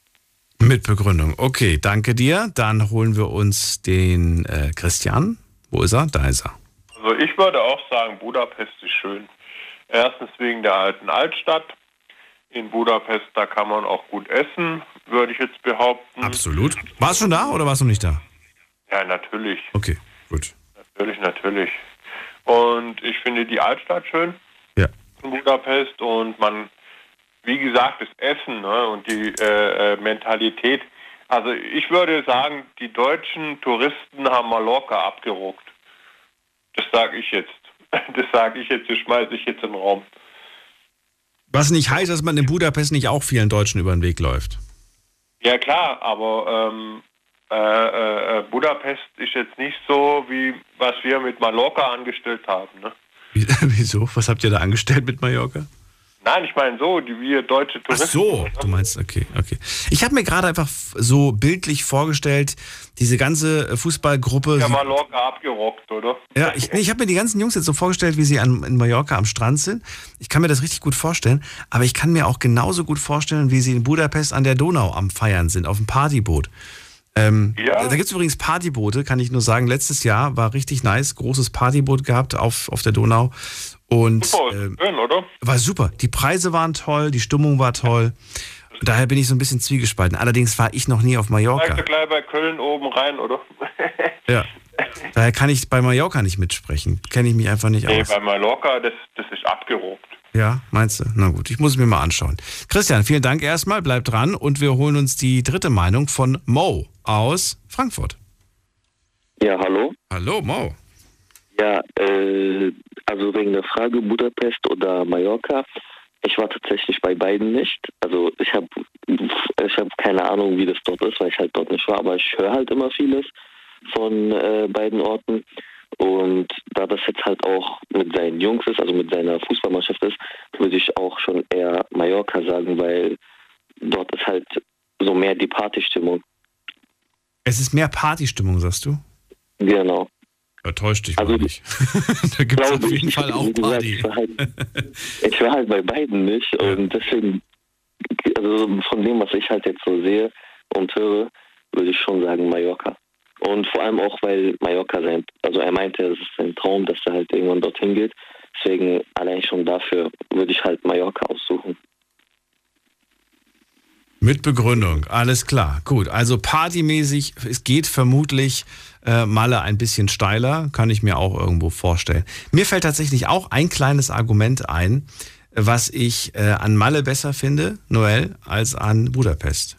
[SPEAKER 4] Mit Begründung. Okay, danke dir. Dann holen wir uns den äh, Christian. Wo ist er? Da ist er.
[SPEAKER 17] Also ich würde auch sagen, Budapest ist schön. Erstens wegen der alten Altstadt. In Budapest, da kann man auch gut essen, würde ich jetzt behaupten.
[SPEAKER 4] Absolut. Warst du schon da oder warst du nicht da?
[SPEAKER 17] Ja, natürlich.
[SPEAKER 4] Okay, gut.
[SPEAKER 17] Natürlich, natürlich. Und ich finde die Altstadt schön
[SPEAKER 4] Ja.
[SPEAKER 17] in Budapest und man, wie gesagt, das Essen ne, und die äh, äh, Mentalität. Also ich würde sagen, die deutschen Touristen haben Mallorca abgeruckt. Das sage ich jetzt. Das sage ich jetzt, das schmeiße ich jetzt in den Raum.
[SPEAKER 4] Was nicht heißt, dass man in Budapest nicht auch vielen Deutschen über den Weg läuft.
[SPEAKER 17] Ja klar, aber ähm, äh, äh, Budapest ist jetzt nicht so, wie was wir mit Mallorca angestellt haben. Ne?
[SPEAKER 4] Wieso? Was habt ihr da angestellt mit Mallorca?
[SPEAKER 17] Nein, ich meine so, die wir deutsche
[SPEAKER 4] Ach
[SPEAKER 17] Touristen.
[SPEAKER 4] so, du meinst, okay, okay. Ich habe mir gerade einfach so bildlich vorgestellt, diese ganze äh, Fußballgruppe.
[SPEAKER 17] Ja, Mallorca abgerockt, oder?
[SPEAKER 4] Ja, ich, nee, ich habe mir die ganzen Jungs jetzt so vorgestellt, wie sie an, in Mallorca am Strand sind. Ich kann mir das richtig gut vorstellen, aber ich kann mir auch genauso gut vorstellen, wie sie in Budapest an der Donau am Feiern sind, auf dem Partyboot. Ähm,
[SPEAKER 17] Ja.
[SPEAKER 4] Da gibt es übrigens Partyboote, kann ich nur sagen. Letztes Jahr war richtig nice, großes Partyboot gehabt auf, auf der Donau. Und
[SPEAKER 17] Super,
[SPEAKER 4] ähm,
[SPEAKER 17] schön, oder?
[SPEAKER 4] war super. Die Preise waren toll, die Stimmung war toll. Daher bin ich so ein bisschen zwiegespalten. Allerdings war ich noch nie auf Mallorca.
[SPEAKER 17] du gleich bei Köln oben rein, oder?
[SPEAKER 4] Ja. Daher kann ich bei Mallorca nicht mitsprechen. Kenne ich mich einfach nicht
[SPEAKER 17] nee,
[SPEAKER 4] aus.
[SPEAKER 17] bei Mallorca, das, das ist abgerockt.
[SPEAKER 4] Ja, meinst du? Na gut, ich muss es mir mal anschauen. Christian, vielen Dank erstmal, bleib dran und wir holen uns die dritte Meinung von Mo aus Frankfurt.
[SPEAKER 18] Ja, hallo.
[SPEAKER 4] Hallo, Mo.
[SPEAKER 18] Ja, äh, also wegen der Frage Budapest oder Mallorca. Ich war tatsächlich bei beiden nicht. Also ich habe ich hab keine Ahnung, wie das dort ist, weil ich halt dort nicht war, aber ich höre halt immer vieles von äh, beiden Orten. Und da das jetzt halt auch mit seinen Jungs ist, also mit seiner Fußballmannschaft ist, würde ich auch schon eher Mallorca sagen, weil dort ist halt so mehr die Partystimmung.
[SPEAKER 4] Es ist mehr Partystimmung, sagst du?
[SPEAKER 18] Genau.
[SPEAKER 4] Ja, täuscht dich wohl nicht. da gibt es auf jeden
[SPEAKER 18] ich.
[SPEAKER 4] Fall auch
[SPEAKER 18] Wie gesagt,
[SPEAKER 4] Party.
[SPEAKER 18] Ich war, halt, ich war halt bei beiden nicht und deswegen, also von dem, was ich halt jetzt so sehe und höre, würde ich schon sagen Mallorca. Und vor allem auch, weil Mallorca sein, also er meinte, es ist sein Traum, dass er halt irgendwann dorthin geht. Deswegen allein schon dafür würde ich halt Mallorca aussuchen.
[SPEAKER 4] Mit Begründung, alles klar. Gut, also partymäßig, es geht vermutlich äh, Malle ein bisschen steiler, kann ich mir auch irgendwo vorstellen. Mir fällt tatsächlich auch ein kleines Argument ein, was ich äh, an Malle besser finde, Noel, als an Budapest.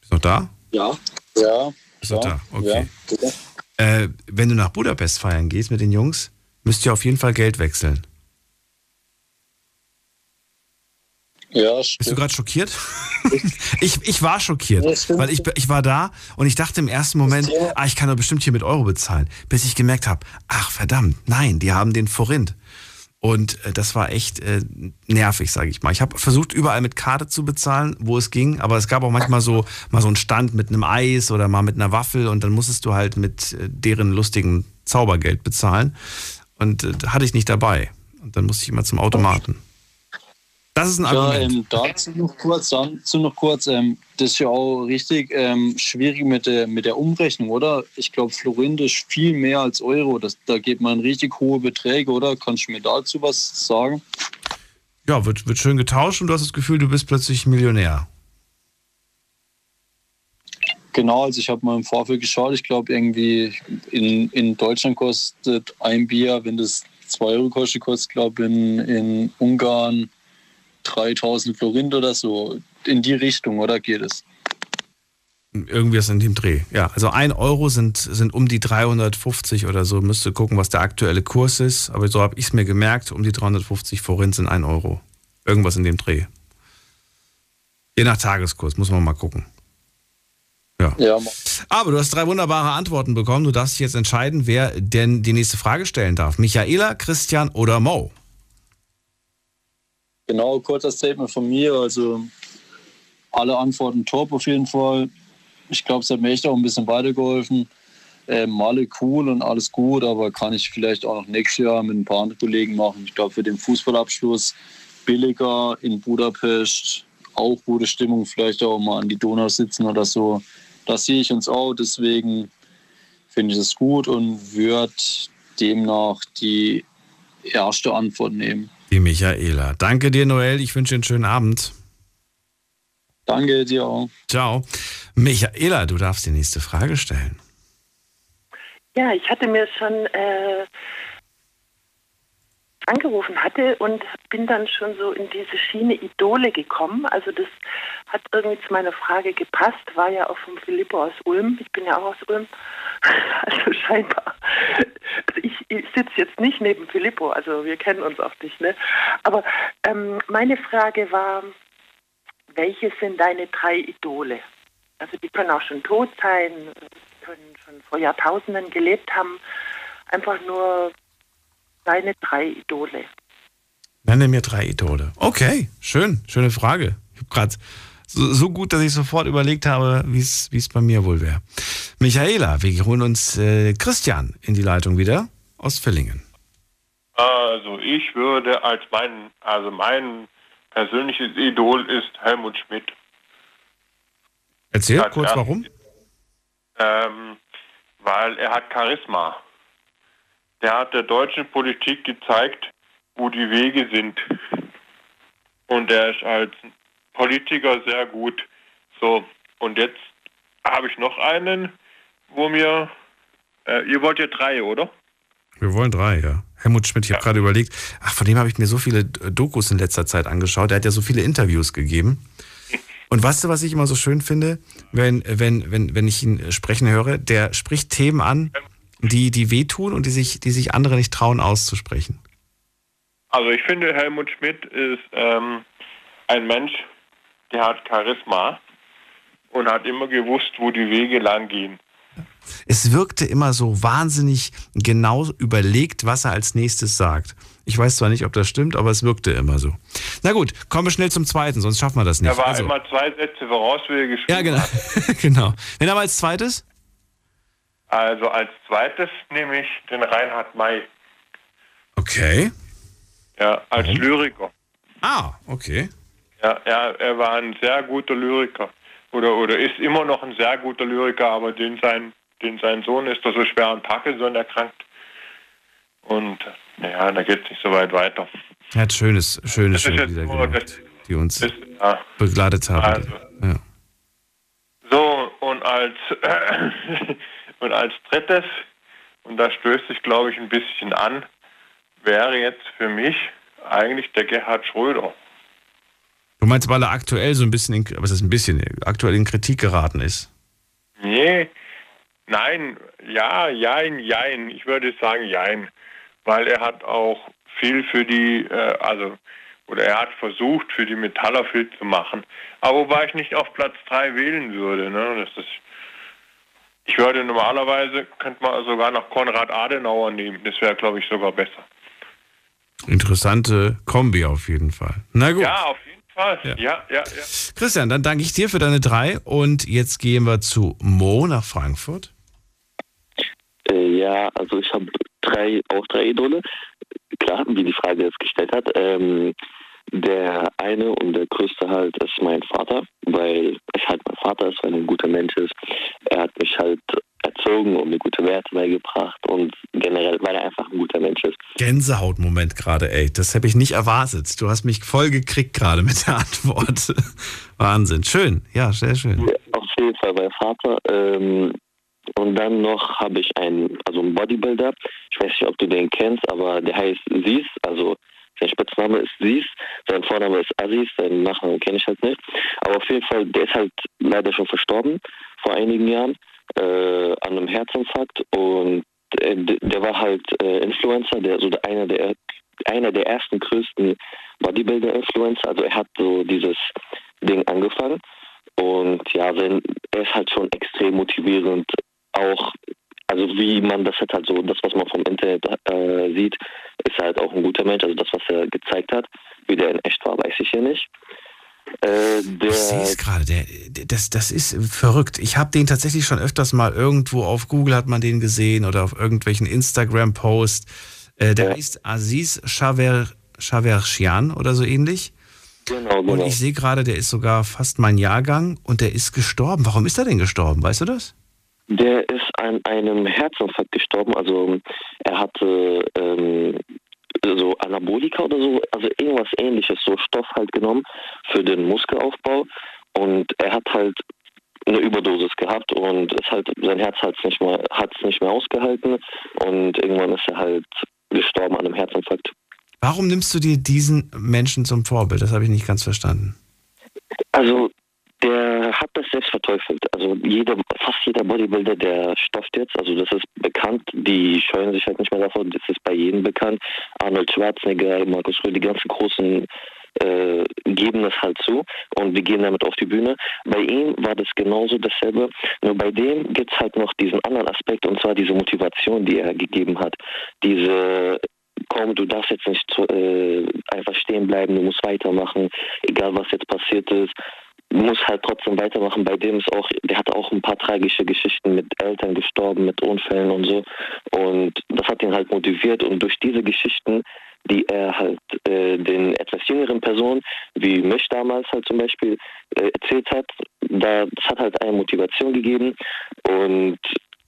[SPEAKER 4] Bist du noch da?
[SPEAKER 9] Ja. Ja.
[SPEAKER 4] Bist du
[SPEAKER 9] ja,
[SPEAKER 4] da? Okay.
[SPEAKER 9] Ja,
[SPEAKER 4] Äh, wenn du nach Budapest feiern gehst mit den Jungs, müsst ihr auf jeden Fall Geld wechseln.
[SPEAKER 9] Ja,
[SPEAKER 4] Bist du gerade schockiert? ich, ich war schockiert, weil ich, ich war da und ich dachte im ersten Moment, ah, ich kann doch bestimmt hier mit Euro bezahlen, bis ich gemerkt habe, ach verdammt, nein, die haben den Forint. Und äh, das war echt äh, nervig, sage ich mal. Ich habe versucht, überall mit Karte zu bezahlen, wo es ging, aber es gab auch manchmal so mal so einen Stand mit einem Eis oder mal mit einer Waffel und dann musstest du halt mit äh, deren lustigen Zaubergeld bezahlen. Und äh, hatte ich nicht dabei. Und dann musste ich immer zum Automaten. Das ist ein Argument.
[SPEAKER 9] Ja, ähm, dazu noch kurz, dazu noch kurz ähm, das ist ja auch richtig ähm, schwierig mit der, mit der Umrechnung, oder? Ich glaube, Florint ist viel mehr als Euro. Das, da geht man richtig hohe Beträge, oder? Kannst du mir dazu was sagen?
[SPEAKER 4] Ja, wird, wird schön getauscht und du hast das Gefühl, du bist plötzlich Millionär.
[SPEAKER 9] Genau, also ich habe mal im Vorfeld geschaut. Ich glaube, irgendwie in, in Deutschland kostet ein Bier, wenn das 2 Euro kostet, kostet, glaube ich, in, in Ungarn 3000 Florint oder so. In die Richtung, oder geht es?
[SPEAKER 4] Irgendwie ist in dem Dreh. Ja, also 1 Euro sind, sind um die 350 oder so. Müsste gucken, was der aktuelle Kurs ist. Aber so habe ich es mir gemerkt. Um die 350 Forint sind 1 Euro. Irgendwas in dem Dreh. Je nach Tageskurs, muss man mal gucken. Ja.
[SPEAKER 9] ja.
[SPEAKER 4] Aber du hast drei wunderbare Antworten bekommen. Du darfst dich jetzt entscheiden, wer denn die nächste Frage stellen darf. Michaela, Christian oder Mo?
[SPEAKER 9] Genau, kurzer Statement von mir. Also alle Antworten top auf jeden Fall. Ich glaube, es hat mir echt auch ein bisschen weitergeholfen. Ähm, alle cool und alles gut, aber kann ich vielleicht auch noch nächstes Jahr mit ein paar anderen Kollegen machen. Ich glaube, für den Fußballabschluss billiger in Budapest, auch gute Stimmung, vielleicht auch mal an die Donau sitzen oder so. Das sehe ich uns auch, deswegen finde ich es gut und würde demnach die erste Antwort nehmen.
[SPEAKER 4] Die Michaela. Danke dir, Noel. Ich wünsche dir einen schönen Abend.
[SPEAKER 9] Danke dir auch.
[SPEAKER 4] Ciao. Michaela, du darfst die nächste Frage stellen.
[SPEAKER 16] Ja, ich hatte mir schon äh, angerufen hatte und bin dann schon so in diese Schiene Idole gekommen. Also das hat irgendwie zu meiner Frage gepasst. War ja auch von Filippo aus Ulm. Ich bin ja auch aus Ulm. Also scheinbar. Also ich, ich sitze jetzt nicht neben Filippo, also wir kennen uns auch nicht. Ne? Aber ähm, meine Frage war, welche sind deine drei Idole? Also die können auch schon tot sein, können schon vor Jahrtausenden gelebt haben. Einfach nur deine drei Idole.
[SPEAKER 4] Nenne mir drei Idole. Okay, schön, schöne Frage. Ich habe gerade so, so, gut, dass ich sofort überlegt habe, wie es bei mir wohl wäre. Michaela, wir holen uns äh, Christian in die Leitung wieder aus Villingen.
[SPEAKER 17] Also ich würde als mein, also mein persönliches Idol ist Helmut Schmidt.
[SPEAKER 4] Erzähl kurz warum.
[SPEAKER 17] Ähm, weil er hat Charisma. Der hat der deutschen Politik gezeigt, wo die Wege sind. Und er ist als Politiker sehr gut. So, und jetzt habe ich noch einen, wo mir, äh, ihr wollt ja drei, oder?
[SPEAKER 4] Wir wollen drei, ja. Helmut Schmidt, ich ja. habe gerade überlegt, ach, von dem habe ich mir so viele Dokus in letzter Zeit angeschaut. Er hat ja so viele Interviews gegeben. Und weißt du, was ich immer so schön finde, wenn, wenn, wenn, wenn ich ihn sprechen höre? Der spricht Themen an, die, die wehtun und die sich, die sich andere nicht trauen auszusprechen.
[SPEAKER 17] Also ich finde, Helmut Schmidt ist ähm, ein Mensch, der hat Charisma und hat immer gewusst, wo die Wege lang gehen.
[SPEAKER 4] Es wirkte immer so wahnsinnig genau überlegt, was er als nächstes sagt. Ich weiß zwar nicht, ob das stimmt, aber es wirkte immer so. Na gut, kommen wir schnell zum zweiten, sonst schaffen wir das nicht.
[SPEAKER 17] Er war
[SPEAKER 4] also,
[SPEAKER 17] immer zwei Sätze voraus, wie er
[SPEAKER 4] Ja, genau. genau. Wen haben wir als zweites?
[SPEAKER 17] Also als zweites nehme ich den Reinhard May.
[SPEAKER 4] Okay.
[SPEAKER 17] Ja, als Warum? Lyriker.
[SPEAKER 4] Ah, okay.
[SPEAKER 17] Ja, er, er war ein sehr guter Lyriker. Oder, oder ist immer noch ein sehr guter Lyriker, aber den sein, den sein Sohn ist da so schwer an Parkinson erkrankt. Und naja, da geht es nicht so weit weiter.
[SPEAKER 4] Er hat schönes, schöne, schöne Lieder gemacht, die uns ist, ja. begleitet haben. Also, ja.
[SPEAKER 17] So, und als, äh, und als drittes, und da stößt sich, glaube ich, ein bisschen an, wäre jetzt für mich eigentlich der Gerhard Schröder.
[SPEAKER 4] Du meinst, weil er aktuell so ein bisschen, in, was ist ein bisschen, aktuell in Kritik geraten ist?
[SPEAKER 17] Nee, nein, ja, jein, jein. Ich würde sagen jein. Weil er hat auch viel für die, äh, also oder er hat versucht, für die Metaller viel zu machen. Aber wobei ich nicht auf Platz 3 wählen würde. Ne? Das ist, ich würde normalerweise, könnte man sogar noch Konrad Adenauer nehmen. Das wäre, glaube ich, sogar besser.
[SPEAKER 4] Interessante Kombi auf jeden Fall. Na gut.
[SPEAKER 17] Ja, auf jeden Fall. Ja, ja, ja. ja.
[SPEAKER 4] Christian, dann danke ich dir für deine drei und jetzt gehen wir zu Mo nach Frankfurt.
[SPEAKER 18] Äh, ja, also ich habe drei, auch drei Idole. Klar, wie die Frage jetzt gestellt hat. Ähm, der eine und der größte halt ist mein Vater, weil es halt mein Vater ist, weil er ein guter Mensch ist. Er hat mich halt erzogen und mir gute Werte beigebracht und generell, weil er einfach ein guter Mensch ist.
[SPEAKER 4] Gänsehautmoment gerade, ey. Das habe ich nicht erwartet. Du hast mich voll gekriegt gerade mit der Antwort. Wahnsinn. Schön. Ja, sehr schön.
[SPEAKER 18] Ja, auf jeden Fall mein Vater. Ähm, und dann noch habe ich einen, also einen Bodybuilder. Ich weiß nicht, ob du den kennst, aber der heißt Sies, also sein Spitzname ist Sies, sein Vorname ist Aziz, seinen Nachnamen kenne ich halt nicht. Aber auf jeden Fall, der ist halt leider schon verstorben vor einigen Jahren äh, an einem Herzinfarkt und äh, der war halt äh, Influencer, der so einer der einer der ersten größten Bodybuilder-Influencer. Also er hat so dieses Ding angefangen und ja, sein, er ist halt schon extrem motivierend, auch also wie man das halt, halt so, das, was man vom Internet äh, sieht, ist halt auch ein guter Mensch. Also das, was er gezeigt hat, wie der in echt war, weiß ich ja nicht. Äh,
[SPEAKER 4] ich sehe es gerade, das, das ist verrückt. Ich habe den tatsächlich schon öfters mal irgendwo auf Google hat man den gesehen oder auf irgendwelchen Instagram-Posts. Äh, der ja. heißt Aziz Shaver, Shavershian oder so ähnlich.
[SPEAKER 18] Genau, genau.
[SPEAKER 4] Und ich sehe gerade, der ist sogar fast mein Jahrgang und der ist gestorben. Warum ist er denn gestorben? Weißt du das?
[SPEAKER 18] Der ist an einem Herzinfarkt gestorben. Also er hatte ähm, so Anabolika oder so, also irgendwas ähnliches, so Stoff halt genommen für den Muskelaufbau. Und er hat halt eine Überdosis gehabt und es halt, sein Herz hat es nicht, mehr, nicht mehr ausgehalten und irgendwann ist er halt gestorben an einem Herzinfarkt.
[SPEAKER 4] Warum nimmst du dir diesen Menschen zum Vorbild? Das habe ich nicht ganz verstanden.
[SPEAKER 18] Also der hat das selbst verteufelt. Also jeder, fast jeder Bodybuilder, der stofft jetzt, also das ist bekannt, die scheuen sich halt nicht mehr davon, das ist bei jedem bekannt. Arnold Schwarzenegger, Markus Rühl, die ganzen großen äh, geben das halt zu und wir gehen damit auf die Bühne. Bei ihm war das genauso dasselbe, nur bei dem gibt es halt noch diesen anderen Aspekt und zwar diese Motivation, die er gegeben hat. Diese komm, du darfst jetzt nicht äh, einfach stehen bleiben, du musst weitermachen, egal was jetzt passiert ist muss halt trotzdem weitermachen. Bei dem ist auch, der hat auch ein paar tragische Geschichten mit Eltern gestorben, mit Unfällen und so. Und das hat ihn halt motiviert. Und durch diese Geschichten, die er halt äh, den etwas jüngeren Personen, wie mich damals halt zum Beispiel, äh, erzählt hat, da, das hat halt eine Motivation gegeben. Und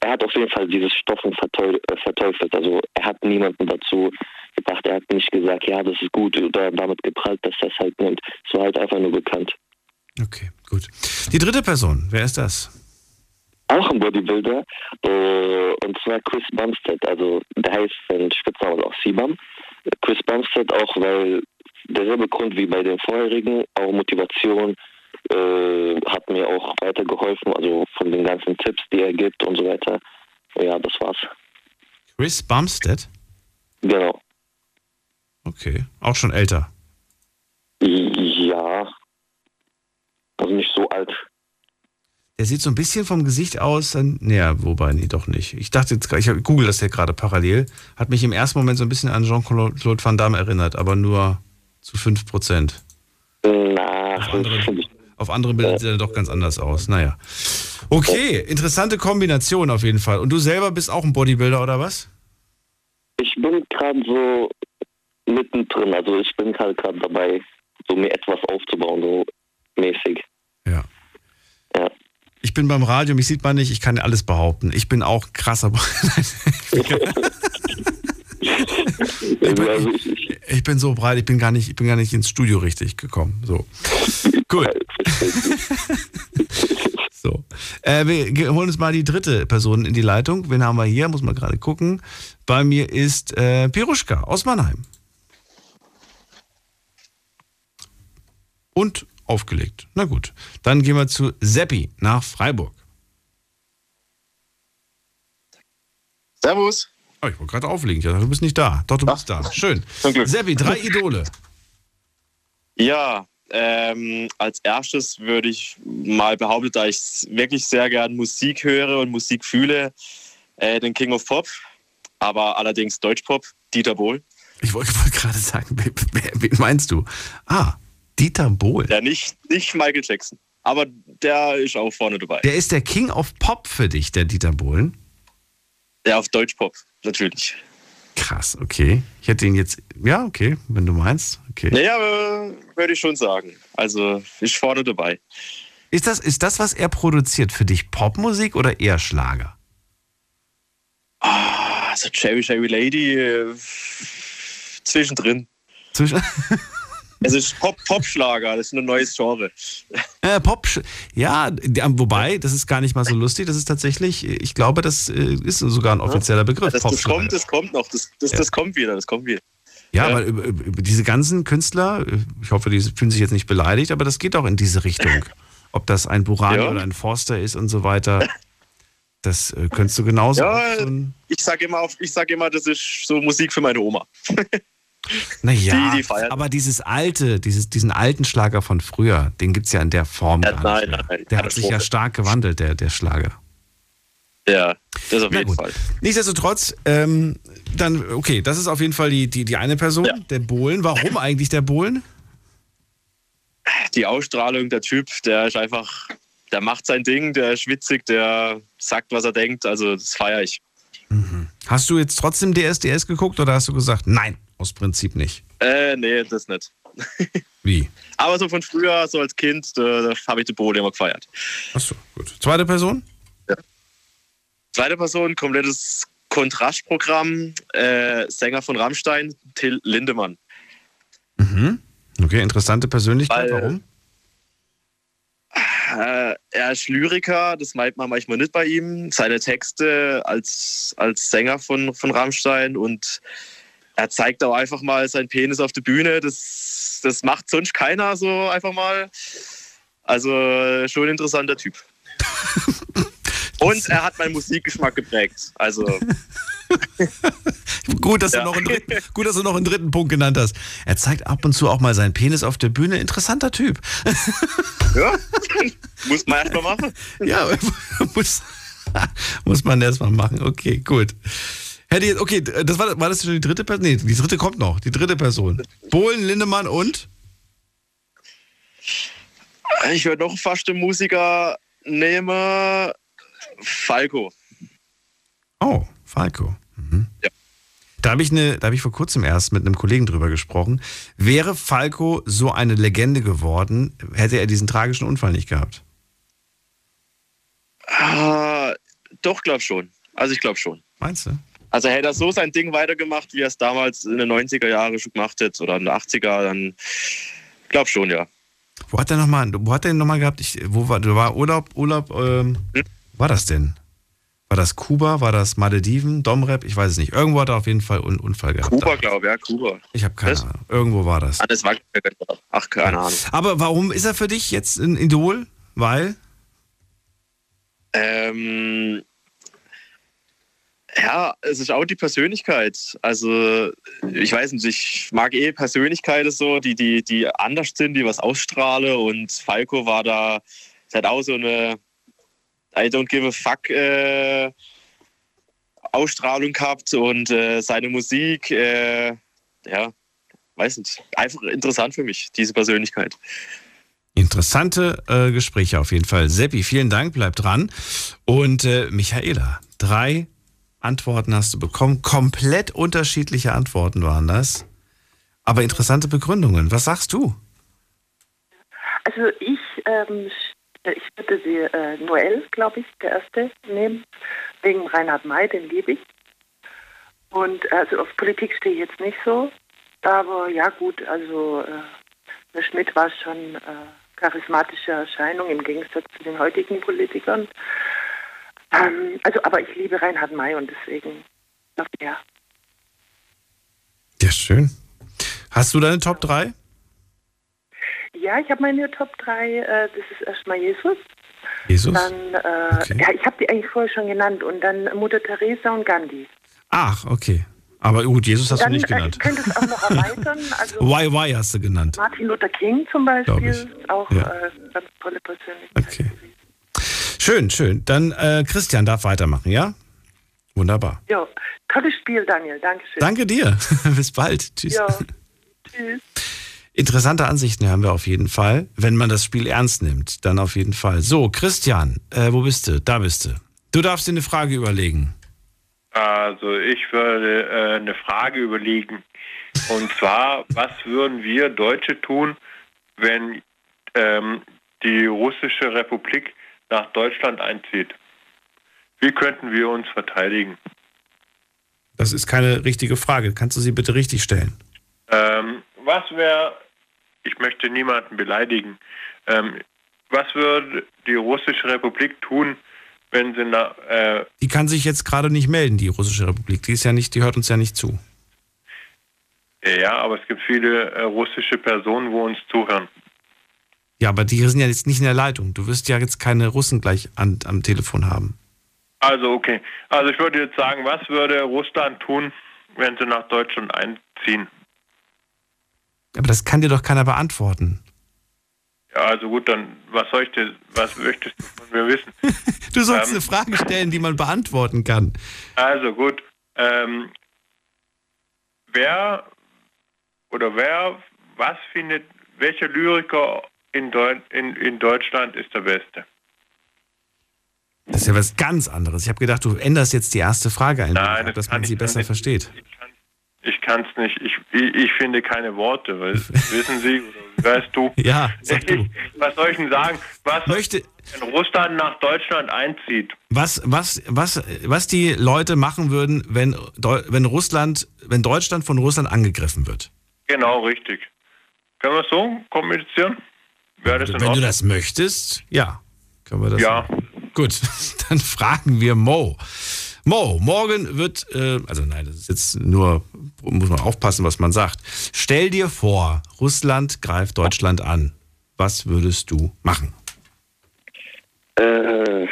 [SPEAKER 18] er hat auf jeden Fall dieses Stoffen äh, verteufelt. Also er hat niemanden dazu gebracht. Er hat nicht gesagt, ja, das ist gut oder damit geprallt, dass es halt nimmt. Es war halt einfach nur bekannt.
[SPEAKER 4] Okay, gut. Die dritte Person, wer ist das?
[SPEAKER 18] Auch ein Bodybuilder, äh, und zwar Chris Bumstead. Also der heißt sein Spitzname auch Sibam. Chris Bumstead auch, weil derselbe Grund wie bei den vorherigen, auch Motivation äh, hat mir auch weitergeholfen, also von den ganzen Tipps, die er gibt und so weiter. Ja, das war's.
[SPEAKER 4] Chris Bumstead?
[SPEAKER 18] Genau.
[SPEAKER 4] Okay, auch schon älter.
[SPEAKER 18] Ja, also nicht so alt.
[SPEAKER 4] Der sieht so ein bisschen vom Gesicht aus, naja, wobei, nee, doch nicht. Ich dachte jetzt, ich google das ja gerade parallel, hat mich im ersten Moment so ein bisschen an Jean-Claude Van Damme erinnert, aber nur zu 5 Prozent.
[SPEAKER 18] Na,
[SPEAKER 4] auf andere, auf andere Bilder sieht er doch ganz anders aus. Naja. Okay, interessante Kombination auf jeden Fall. Und du selber bist auch ein Bodybuilder oder was?
[SPEAKER 18] Ich bin gerade so mittendrin. Also ich bin halt gerade dabei, so mir etwas aufzubauen, so mäßig.
[SPEAKER 4] Ja. Ja. Ich bin beim Radio, mich sieht man nicht, ich kann alles behaupten. Ich bin auch krasser. ich, bin, ich, ich, bin so breit, ich bin gar nicht, ich bin gar nicht ins Studio richtig gekommen. So. Gut. so. Äh, wir holen uns mal die dritte Person in die Leitung. Wen haben wir hier? Muss man gerade gucken. Bei mir ist äh, Piruschka aus Mannheim. Und aufgelegt. Na gut, dann gehen wir zu Seppi nach Freiburg.
[SPEAKER 19] Servus.
[SPEAKER 4] Oh, ich wollte gerade auflegen. Ja, du bist nicht da. Doch, du Ach. bist da. Schön. Seppi, drei Idole.
[SPEAKER 19] Ja, ähm, als erstes würde ich mal behaupten, da ich wirklich sehr gern Musik höre und Musik fühle, äh, den King of Pop, aber allerdings Deutschpop, Dieter Bohl.
[SPEAKER 4] Ich wollte wollt gerade sagen, wen meinst du? Ah, Dieter Bohl.
[SPEAKER 19] Ja, nicht, nicht Michael Jackson, aber der ist auch vorne dabei.
[SPEAKER 4] Der ist der King of Pop für dich, der Dieter Bohlen?
[SPEAKER 19] Ja, auf Deutschpop, natürlich.
[SPEAKER 4] Krass, okay. Ich hätte ihn jetzt, ja, okay, wenn du meinst. Okay.
[SPEAKER 19] Naja, würde ich schon sagen. Also, ist vorne dabei.
[SPEAKER 4] Ist das, ist das, was er produziert, für dich Popmusik oder eher Schlager?
[SPEAKER 19] Ah, so Cherry Cherry Lady äh, zwischendrin.
[SPEAKER 4] Zwischen
[SPEAKER 19] es ist Pop Popschlager, das ist ein neues Genre.
[SPEAKER 4] Äh, Pop, ja, wobei, das ist gar nicht mal so lustig. Das ist tatsächlich, ich glaube, das äh, ist sogar ein offizieller Begriff.
[SPEAKER 19] Das, das kommt, das kommt noch, das, das, das kommt wieder, das kommt wieder.
[SPEAKER 4] Ja, weil über, über diese ganzen Künstler, ich hoffe, die fühlen sich jetzt nicht beleidigt, aber das geht auch in diese Richtung. Ob das ein Burani
[SPEAKER 19] Ja.
[SPEAKER 4] oder ein Forster ist und so weiter, das äh, könntest du genauso.
[SPEAKER 19] Ja, ich sage immer, ich sag immer, das ist so Musik für meine Oma.
[SPEAKER 4] Naja,
[SPEAKER 19] Die, die
[SPEAKER 4] aber dieses alte, dieses, diesen alten Schlager von früher, den gibt es ja in der Form gar nicht
[SPEAKER 19] nein, nein,
[SPEAKER 4] Der hat sich ja stark gewandelt, der, der Schlager.
[SPEAKER 19] Ja, das auf
[SPEAKER 4] Na
[SPEAKER 19] jeden
[SPEAKER 4] gut.
[SPEAKER 19] Fall.
[SPEAKER 4] Nichtsdestotrotz, ähm, dann, okay, das ist auf jeden Fall die, die, die eine Person, der Bohlen. Warum eigentlich der Bohlen?
[SPEAKER 19] Die Ausstrahlung, der Typ, der ist einfach, der macht sein Ding, der ist witzig, der sagt, was er denkt, also das feiere ich.
[SPEAKER 4] Hast du jetzt trotzdem DSDS geguckt oder hast du gesagt, nein, aus Prinzip nicht?
[SPEAKER 19] Äh, nee, das nicht.
[SPEAKER 4] Wie?
[SPEAKER 19] Aber so von früher, so als Kind, da, habe ich die Bowle immer gefeiert.
[SPEAKER 4] Achso, gut. Zweite Person?
[SPEAKER 19] Zweite Person, komplettes Kontrastprogramm, äh, Sänger von Rammstein, Till Lindemann.
[SPEAKER 4] Mhm. Okay, interessante Persönlichkeit.
[SPEAKER 19] Weil-
[SPEAKER 4] Warum?
[SPEAKER 19] Äh, er ist Lyriker, das meint man manchmal nicht bei ihm. Seine Texte als, als Sänger von, von Rammstein und er zeigt auch einfach mal seinen Penis auf der Bühne. Das, das macht sonst keiner so einfach mal. Also schon interessanter Typ. Und er hat meinen Musikgeschmack geprägt. Also
[SPEAKER 4] Gut, dass,
[SPEAKER 19] Ja.
[SPEAKER 4] du noch einen dritten, gut, dass du noch einen dritten Punkt genannt hast. Er zeigt ab und zu auch mal seinen Penis auf der Bühne. Interessanter Typ.
[SPEAKER 19] ja, muss man erst mal machen.
[SPEAKER 4] Ja, muss, muss man erstmal machen. Okay, gut. Hätte jetzt, okay, das war, war das schon die dritte Person? Nee, die dritte kommt noch. Die dritte Person. Bohlen, Lindemann und?
[SPEAKER 19] Ich würde noch fast den Musiker nehmen. Falco.
[SPEAKER 4] Oh, Falco. Mhm. Da habe ich, da habe ich vor kurzem erst mit einem Kollegen drüber gesprochen. Wäre Falco so eine Legende geworden, hätte er diesen tragischen Unfall nicht gehabt.
[SPEAKER 19] Ah, doch, glaub schon. Also ich glaube schon.
[SPEAKER 4] Meinst du?
[SPEAKER 19] Also hätte er so sein Ding weitergemacht, wie er es damals in den 90er Jahren schon gemacht hat oder in den 80er, dann glaub schon, ja.
[SPEAKER 4] Wo hat er nochmal, wo hat er ihn nochmal gehabt? Ich, wo war, war Urlaub, Urlaub, ähm, wo war das denn? War das Kuba? War das Malediven? Domrep? Ich weiß es nicht. Irgendwo hat er auf jeden Fall einen Unfall gehabt.
[SPEAKER 19] Kuba, glaube ich, ja, Kuba.
[SPEAKER 4] Ich habe keine Ahnung. Irgendwo war das.
[SPEAKER 19] Ah, das war Ach, keine Ahnung.
[SPEAKER 4] Aber warum ist er für dich jetzt ein Idol? Weil?
[SPEAKER 19] Ähm, ja, es ist auch die Persönlichkeit. Also, ich weiß nicht, ich mag eh Persönlichkeiten so, die, die, die anders sind, die was ausstrahlen. Und Falco war da, es hat auch so eine I don't give a fuck äh, Ausstrahlung gehabt und äh, seine Musik, äh, ja, weiß nicht, einfach interessant für mich, diese Persönlichkeit.
[SPEAKER 4] Interessante äh, Gespräche auf jeden Fall. Seppi, vielen Dank, bleib dran. Und äh, Michaela, drei Antworten hast du bekommen. Komplett unterschiedliche Antworten waren das. Aber interessante Begründungen. Was sagst du?
[SPEAKER 16] Also ich, ähm, ich würde sie äh, Noel, glaube ich, der erste nehmen, wegen Reinhard May, den liebe ich. Und also auf Politik stehe ich jetzt nicht so, aber ja gut, also äh, der Schmidt war schon äh, charismatische Erscheinung im Gegensatz zu den heutigen Politikern. Ähm, also, aber ich liebe Reinhard May und deswegen, ja.
[SPEAKER 4] Ja, schön. Hast du deine Top 3?
[SPEAKER 16] Ja, ich habe meine Top 3. Äh, das ist erstmal Jesus.
[SPEAKER 4] Jesus?
[SPEAKER 16] Dann, äh, ja, ich habe die eigentlich vorher schon genannt. Und dann Mutter Teresa und Gandhi.
[SPEAKER 4] Ach, okay. Aber gut, Jesus hast
[SPEAKER 16] Dann,
[SPEAKER 4] du nicht
[SPEAKER 16] äh,
[SPEAKER 4] genannt.
[SPEAKER 16] Ich könnte es auch noch erweitern. Also
[SPEAKER 4] YY hast du genannt.
[SPEAKER 16] Martin Luther King zum Beispiel,
[SPEAKER 4] ich.
[SPEAKER 16] auch
[SPEAKER 4] Ja.
[SPEAKER 16] äh, ganz tolle Persönlichkeit.
[SPEAKER 4] Schön, schön. Dann äh, Christian darf weitermachen, ja? Wunderbar.
[SPEAKER 16] Ja, tolles Spiel, Daniel. Dankeschön.
[SPEAKER 4] Danke dir. Bis bald. Tschüss.
[SPEAKER 16] Ja, tschüss.
[SPEAKER 4] Interessante Ansichten haben wir auf jeden Fall. Wenn man das Spiel ernst nimmt, dann auf jeden Fall. So, Christian, äh, wo bist du? Da bist du. Du darfst dir eine Frage überlegen.
[SPEAKER 17] Also ich würde äh, eine Frage überlegen. Und zwar, was würden wir Deutsche tun, wenn ähm, die russische Republik nach Deutschland einzieht? Wie könnten wir uns verteidigen?
[SPEAKER 4] Das ist keine richtige Frage. Kannst du sie bitte richtig stellen?
[SPEAKER 17] Ähm, was wäre, ich möchte niemanden beleidigen, ähm, was würde die russische Republik tun, wenn sie nach, äh,
[SPEAKER 4] Die kann sich jetzt gerade nicht melden, die russische Republik. Die ist ja nicht, die hört uns ja nicht zu.
[SPEAKER 17] ja, aber es gibt viele äh, russische Personen, wo uns zuhören.
[SPEAKER 4] Ja, aber die sind ja jetzt nicht in der Leitung. Du wirst ja jetzt keine Russen gleich an, am Telefon haben.
[SPEAKER 17] Also okay. Also ich würde jetzt sagen, was würde Russland tun, wenn sie nach Deutschland einziehen?
[SPEAKER 4] Aber das kann dir doch keiner beantworten.
[SPEAKER 17] Ja, also gut, dann was soll ich dir, was möchtest du von mir wissen?
[SPEAKER 4] Du sollst
[SPEAKER 17] Ähm,
[SPEAKER 4] eine Frage stellen, die man beantworten kann.
[SPEAKER 17] Also gut, ähm, wer oder wer, was findet, welcher Lyriker in, Deu in, in Deutschland ist der beste?
[SPEAKER 4] Das ist ja was ganz anderes. Ich habe gedacht, du änderst jetzt die erste Frage ein,
[SPEAKER 17] Nein, das
[SPEAKER 4] dass man sie besser
[SPEAKER 17] nicht.
[SPEAKER 4] versteht.
[SPEAKER 17] Ich kann es nicht, ich, ich, ich finde keine Worte, wissen Sie, oder weißt du?
[SPEAKER 4] Ja, sag du.
[SPEAKER 17] Ich, was soll ich denn sagen? Was,
[SPEAKER 4] Möchte-
[SPEAKER 17] wenn Russland nach Deutschland einzieht?
[SPEAKER 4] Was, was, was, was die Leute machen würden, wenn, wenn Russland, wenn Deutschland von Russland angegriffen wird.
[SPEAKER 17] Genau, richtig. Können wir es so kommunizieren? Wäre das
[SPEAKER 4] Wenn du das möchtest, ja. Können wir das
[SPEAKER 17] Ja.
[SPEAKER 4] Gut, dann fragen wir Mo. Mo, morgen wird, äh, also nein, das ist jetzt nur, muss man aufpassen, was man sagt. Stell dir vor, Russland greift Deutschland an. Was würdest du machen?
[SPEAKER 18] Äh,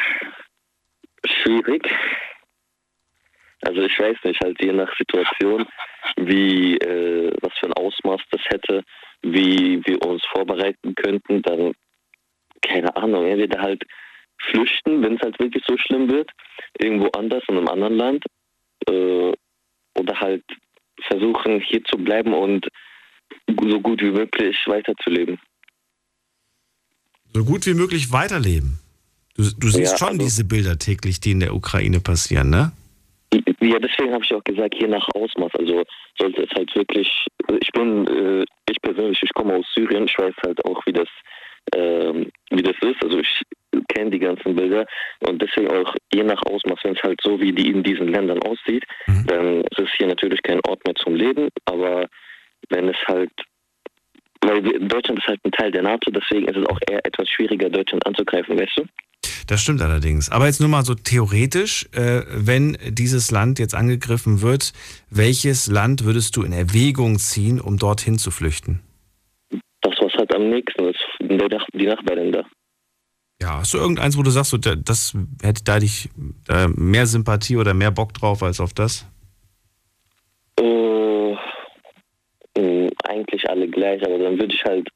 [SPEAKER 18] schwierig. Also ich weiß nicht, halt je nach Situation, wie, äh, was für ein Ausmaß das hätte, wie wir uns vorbereiten könnten, dann, keine Ahnung, entweder halt flüchten, wenn es halt wirklich so schlimm wird, irgendwo anders in einem anderen Land, äh, oder halt versuchen, hier zu bleiben und so gut wie möglich weiterzuleben.
[SPEAKER 4] So gut wie möglich weiterleben. Du, du siehst
[SPEAKER 18] Ja,
[SPEAKER 4] schon
[SPEAKER 18] also-
[SPEAKER 4] diese Bilder täglich, die in der Ukraine passieren, ne?
[SPEAKER 18] Ja, deswegen habe ich auch gesagt, je nach Ausmaß. Also sollte es halt wirklich, ich bin, äh, ich persönlich, ich komme aus Syrien, ich weiß halt auch, wie das, ähm, wie das ist. Also ich kenne die ganzen Bilder und deswegen auch je nach Ausmaß, wenn es halt so wie die in diesen Ländern aussieht, dann ist es hier natürlich kein Ort mehr zum Leben. Aber wenn es halt, weil Deutschland ist halt ein Teil der NATO, deswegen ist es auch eher etwas schwieriger, Deutschland anzugreifen, weißt du?
[SPEAKER 4] Das stimmt allerdings. Aber jetzt nur mal so theoretisch, äh, wenn dieses Land jetzt angegriffen wird, welches Land würdest du in Erwägung ziehen, um dorthin zu flüchten?
[SPEAKER 18] Das, was halt am nächsten ist, die Nachbarländer.
[SPEAKER 4] Ja, hast du irgendeins, wo du sagst, so, da- das hätte da dich äh, mehr Sympathie oder mehr Bock drauf als auf das?
[SPEAKER 18] Äh, eigentlich alle gleich, aber dann würde ich halt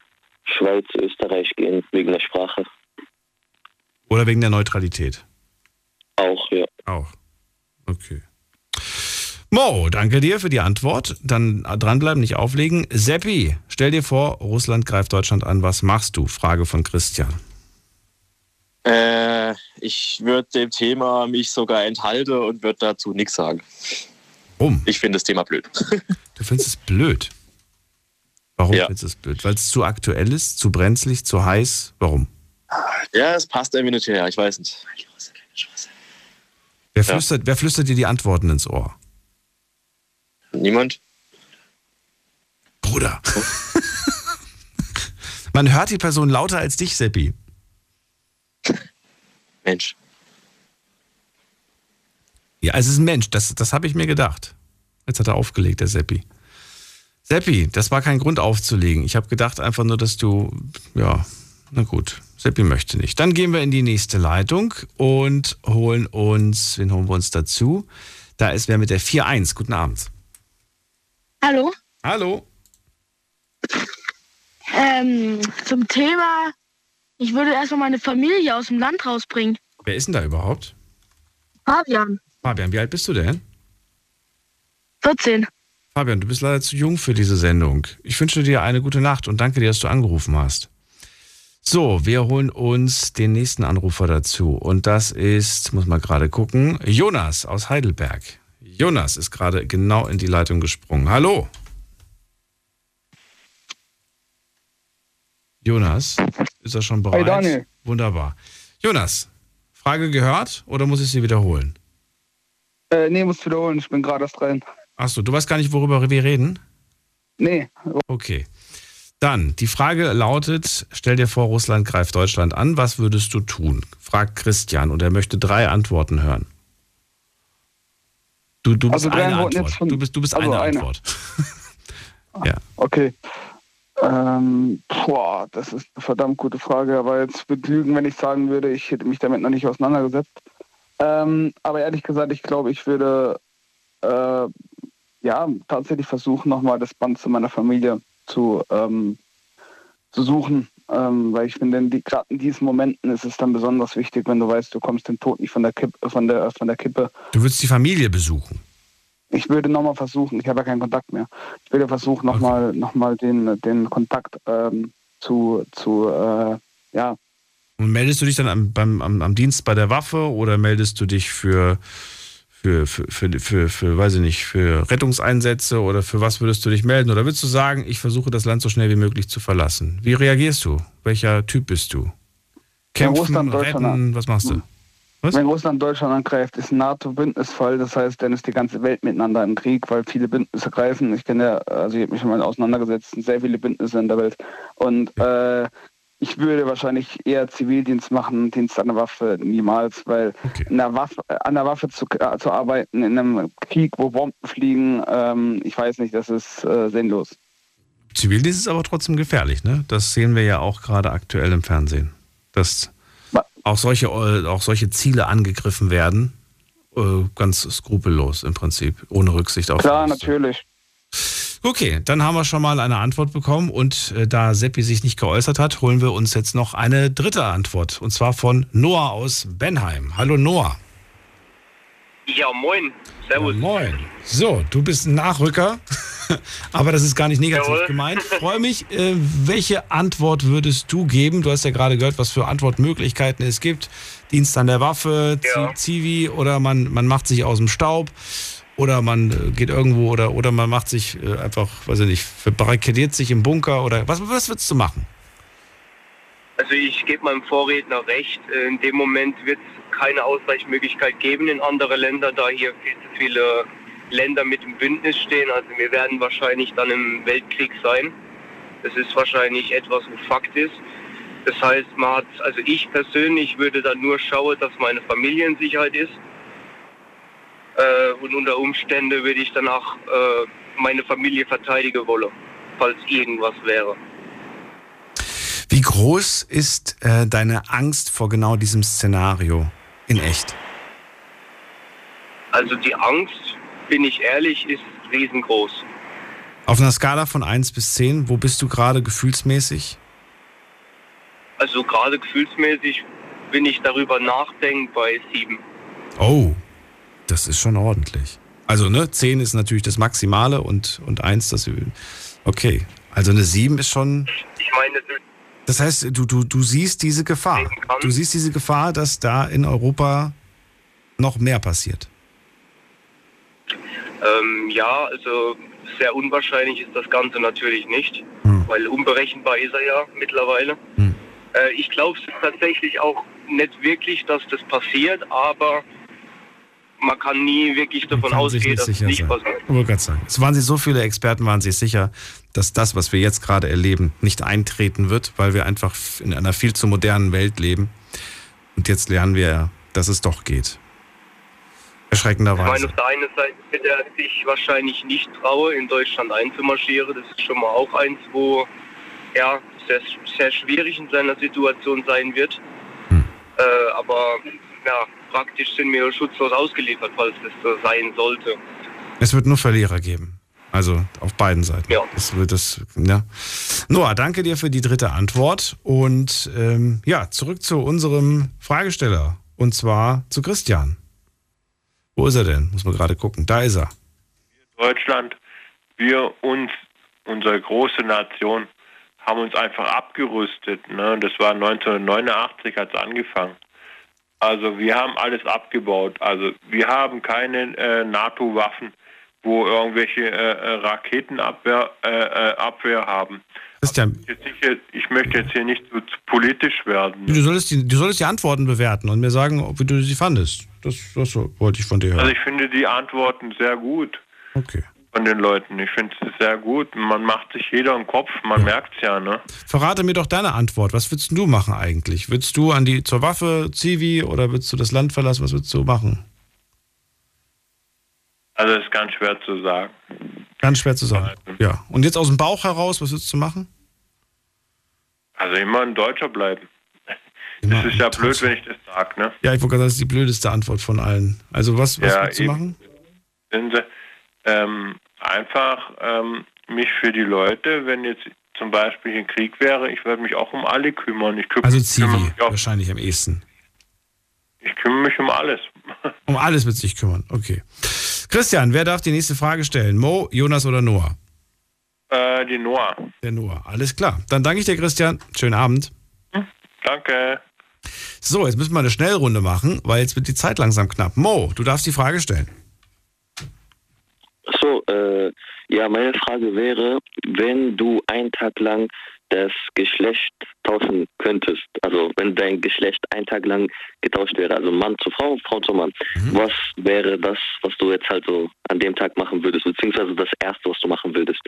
[SPEAKER 18] Schweiz, Österreich gehen, wegen der Sprache.
[SPEAKER 4] Oder wegen der Neutralität?
[SPEAKER 18] Auch, ja.
[SPEAKER 4] Auch. Okay. Mo, danke dir für die Antwort. Dann dranbleiben, nicht auflegen. Seppi, stell dir vor, Russland greift Deutschland an. Was machst du? Frage von Christian.
[SPEAKER 19] Äh, ich würde dem Thema mich sogar enthalten und würde dazu nichts sagen.
[SPEAKER 4] Warum?
[SPEAKER 19] Ich finde das Thema blöd.
[SPEAKER 4] Du findest es blöd. Warum
[SPEAKER 19] Ja.
[SPEAKER 4] findest du es blöd? Weil es zu aktuell ist, zu brenzlig, zu heiß? Warum?
[SPEAKER 19] Ja, es passt irgendwie nicht her, ich weiß nicht.
[SPEAKER 4] Wer flüstert, wer flüstert dir die Antworten ins Ohr?
[SPEAKER 19] Niemand?
[SPEAKER 4] Bruder. Man hört die Person lauter als dich, Seppi.
[SPEAKER 19] Mensch.
[SPEAKER 4] Ja, es ist ein Mensch, das, das habe ich mir gedacht. Jetzt hat er aufgelegt, der Seppi. Seppi, das war kein Grund aufzulegen. Ich habe gedacht einfach nur, dass du, ja, na gut, Seppi möchte nicht. Dann gehen wir in die nächste Leitung und holen uns, wen holen wir uns dazu? Da ist wer mit der 4-1. Guten Abend.
[SPEAKER 20] Hallo?
[SPEAKER 4] Hallo.
[SPEAKER 20] Ähm, zum Thema, ich würde erstmal meine Familie aus dem Land rausbringen.
[SPEAKER 4] Wer ist denn da überhaupt?
[SPEAKER 20] Fabian,
[SPEAKER 4] Fabian, wie alt bist du denn?
[SPEAKER 20] 14.
[SPEAKER 4] Fabian, du bist leider zu jung für diese Sendung. Ich wünsche dir eine gute Nacht und danke dir, dass du angerufen hast. So, wir holen uns den nächsten Anrufer dazu. Und das ist, muss mal gerade gucken, Jonas aus Heidelberg. Jonas ist gerade genau in die Leitung gesprungen. Hallo. Jonas, ist er schon bereit?
[SPEAKER 21] Hey, Daniel.
[SPEAKER 4] Wunderbar. Jonas, Frage gehört oder muss ich sie wiederholen?
[SPEAKER 21] Äh, nee, muss wiederholen. Ich bin gerade erst rein.
[SPEAKER 4] Achso, du weißt gar nicht, worüber wir reden?
[SPEAKER 21] Nee.
[SPEAKER 4] Okay. Dann, die Frage lautet, stell dir vor, Russland greift Deutschland an, was würdest du tun? Fragt Christian und er möchte drei Antworten hören. Du, du bist
[SPEAKER 21] Also drei
[SPEAKER 4] eine Antwort.
[SPEAKER 21] von-
[SPEAKER 4] du bist, du bist
[SPEAKER 21] also
[SPEAKER 4] eine,
[SPEAKER 21] eine.
[SPEAKER 4] Antwort. ja.
[SPEAKER 21] Okay. Ähm, boah, das ist eine verdammt gute Frage, aber jetzt würde lügen, wenn ich sagen würde, ich hätte mich damit noch nicht auseinandergesetzt. Ähm, aber ehrlich gesagt, ich glaube, ich würde äh, ja tatsächlich versuchen, nochmal das Band zu meiner Familie zu, ähm, zu suchen. Ähm, weil ich finde, gerade in diesen Momenten ist es dann besonders wichtig, wenn du weißt, du kommst den Tod nicht von der Kippe, von der, von der Kippe.
[SPEAKER 4] Du würdest die Familie besuchen.
[SPEAKER 21] Ich würde nochmal versuchen, ich habe ja keinen Kontakt mehr. Ich würde versuchen, nochmal noch mal den, den Kontakt ähm, zu, zu äh, ja,
[SPEAKER 4] Und meldest du dich dann am, beim, am, am Dienst bei der Waffe oder meldest du dich für, für, für, für, für, für, weiß ich nicht, für Rettungseinsätze oder für was würdest du dich melden? Oder würdest du sagen, ich versuche das Land so schnell wie möglich zu verlassen? Wie reagierst du? Welcher Typ bist du? Kämpfen,
[SPEAKER 21] Russland,
[SPEAKER 4] retten, was machst du? Was?
[SPEAKER 21] Wenn Russland Deutschland angreift, ist ein NATO-Bündnisfall. Das heißt, dann ist die ganze Welt miteinander im Krieg, weil viele Bündnisse greifen. Ich kenne ja, also ich habe mich schon mal auseinandergesetzt, es sind sehr viele Bündnisse in der Welt. Und äh, ich würde wahrscheinlich eher Zivildienst machen, Dienst an der Waffe niemals, weil in der Waffe, an der Waffe zu, äh, zu arbeiten in einem Krieg, wo Bomben fliegen, ähm, ich weiß nicht, das ist äh, sinnlos.
[SPEAKER 4] Zivildienst ist aber trotzdem gefährlich, ne? Das sehen wir ja auch gerade aktuell im Fernsehen. Dass auch solche, äh, auch solche Ziele angegriffen werden, äh, ganz skrupellos im Prinzip, ohne Rücksicht auf.
[SPEAKER 21] Klar, natürlich.
[SPEAKER 4] Okay, dann haben wir schon mal eine Antwort bekommen und äh, da Seppi sich nicht geäußert hat, holen wir uns jetzt noch eine dritte Antwort und zwar von Noah aus Benheim. Hallo Noah.
[SPEAKER 22] Ja, moin. Servus.
[SPEAKER 4] moin. So, du bist ein Nachrücker, aber das ist gar nicht negativ
[SPEAKER 22] Jawohl.
[SPEAKER 4] gemeint. Freue mich. Äh, welche Antwort würdest du geben? Du hast ja gerade gehört, was für Antwortmöglichkeiten es gibt. Dienst an der Waffe,
[SPEAKER 22] Ja.
[SPEAKER 4] Zivi oder man, man macht sich aus dem Staub oder man äh, geht irgendwo oder, oder man macht sich äh, einfach, weiß ich nicht, verbarrikadiert sich im Bunker oder was, was würdest du machen?
[SPEAKER 22] Also ich gebe meinem Vorredner recht. Äh, In dem Moment wird es keine Ausweichmöglichkeit geben in andere Länder, da hier viel zu viele Länder mit im Bündnis stehen. Also wir werden wahrscheinlich dann im Weltkrieg sein. Das ist wahrscheinlich etwas, wo Fakt ist. Das heißt, man hat, also ich persönlich würde dann nur schauen, dass meine Familie in Sicherheit ist. Äh, und unter Umständen würde ich danach äh, meine Familie verteidigen wollen, falls irgendwas wäre.
[SPEAKER 4] Wie groß ist äh, deine Angst vor genau diesem Szenario in echt?
[SPEAKER 22] Also die Angst, bin ich ehrlich, ist riesengroß.
[SPEAKER 4] Auf einer Skala von 1 bis 10, wo bist du gerade gefühlsmäßig?
[SPEAKER 22] Also gerade gefühlsmäßig, wenn ich darüber nachdenke, bei sieben.
[SPEAKER 4] Oh, das ist schon ordentlich. Also, ne, 10 ist natürlich das Maximale und, und 1 das. Okay. Also eine 7 ist schon.
[SPEAKER 22] Ich meine,
[SPEAKER 4] Das heißt, du, du, du siehst diese Gefahr. Du siehst diese Gefahr, dass da in Europa noch mehr passiert.
[SPEAKER 22] ähm, ja, also sehr unwahrscheinlich ist das Ganze natürlich nicht, weil unberechenbar ist er ja mittlerweile. Äh, ich glaube es tatsächlich auch nicht wirklich, dass das passiert, aber man kann nie wirklich davon ausgehen, dass es nicht
[SPEAKER 4] sein.
[SPEAKER 22] passiert.
[SPEAKER 4] Ich wollte gerade sagen, es waren sich so viele Experten, waren sich sicher, dass das, was wir jetzt gerade erleben, nicht eintreten wird, weil wir einfach in einer viel zu modernen Welt leben. Und jetzt lernen wir, dass es doch geht.
[SPEAKER 22] Ich meine,
[SPEAKER 4] Erschreckenderweise.
[SPEAKER 22] auf der einen Seite wird er sich wahrscheinlich nicht trauen, in Deutschland einzumarschieren. Das ist schon mal auch eins, wo ja sehr, sehr schwierig in seiner Situation sein wird. Äh, aber ja, praktisch sind wir schutzlos ausgeliefert, falls das so sein sollte.
[SPEAKER 4] Es wird nur Verlierer geben. Also auf beiden Seiten.
[SPEAKER 22] Ja.
[SPEAKER 4] Das wird das, ja. Noah, danke dir für die dritte Antwort. Und ähm, ja, zurück zu unserem Fragesteller. Und zwar zu Christian. Wo ist er denn? Muss man gerade gucken. Da ist er.
[SPEAKER 17] Deutschland, wir uns, unsere große Nation, haben uns einfach abgerüstet. Ne? Das war 1989 hat es angefangen. Also wir haben alles abgebaut. Also wir haben keine äh, NATO-Waffen, wo irgendwelche äh, äh, Raketenabwehr äh, äh, Abwehr haben.
[SPEAKER 4] Christian,
[SPEAKER 17] sicher, ich möchte jetzt hier nicht so zu politisch werden.
[SPEAKER 4] du solltest, die, du solltest die Antworten bewerten und mir sagen, ob wie du sie fandest. Das, das wollte ich von dir hören.
[SPEAKER 17] Also ich finde die Antworten sehr gut.
[SPEAKER 4] Okay.
[SPEAKER 17] Von den Leuten. Ich finde es sehr gut. Man macht sich jeder im Kopf, man merkt es ja, ne?
[SPEAKER 4] Verrate mir doch deine Antwort. Was würdest du machen eigentlich? Würdest du an die zur Waffe, Zivi oder würdest du das Land verlassen? Was würdest du machen?
[SPEAKER 17] Also ist ganz schwer zu sagen.
[SPEAKER 4] Ganz schwer zu sagen. Ja. Und jetzt aus dem Bauch heraus, was würdest du machen?
[SPEAKER 17] Also immer ein Deutscher bleiben.
[SPEAKER 4] Immer
[SPEAKER 17] das ist ja blöd, wenn ich das sage, ne?
[SPEAKER 4] Ja, ich wollte gerade sagen, das ist die blödeste Antwort von allen. Also was, was
[SPEAKER 17] Ja,
[SPEAKER 4] würdest du
[SPEAKER 17] eben.
[SPEAKER 4] machen?
[SPEAKER 17] Ähm, einfach ähm, mich für die Leute, wenn jetzt zum Beispiel ein Krieg wäre, ich würde mich auch um alle kümmern. Ich kümmere,
[SPEAKER 4] Also Zivi, wahrscheinlich am ehesten.
[SPEAKER 17] ich kümmere mich um alles.
[SPEAKER 4] Um alles wird sich kümmern. Okay. Christian, wer darf die nächste Frage stellen? Mo, Jonas oder Noah?
[SPEAKER 17] Äh, die Noah.
[SPEAKER 4] Der Noah. Alles klar. Dann danke ich dir, Christian. Schönen Abend.
[SPEAKER 17] Danke.
[SPEAKER 4] So, jetzt müssen wir eine Schnellrunde machen, weil jetzt wird die Zeit langsam knapp. Mo, du darfst die Frage stellen.
[SPEAKER 18] So, äh, ja, meine Frage wäre, wenn du einen Tag lang das Geschlecht tauschen könntest, also wenn dein Geschlecht einen Tag lang getauscht wäre, also Mann zu Frau, Frau zu Mann, was wäre das, was du jetzt halt so an dem Tag machen würdest, beziehungsweise das Erste, was du machen würdest?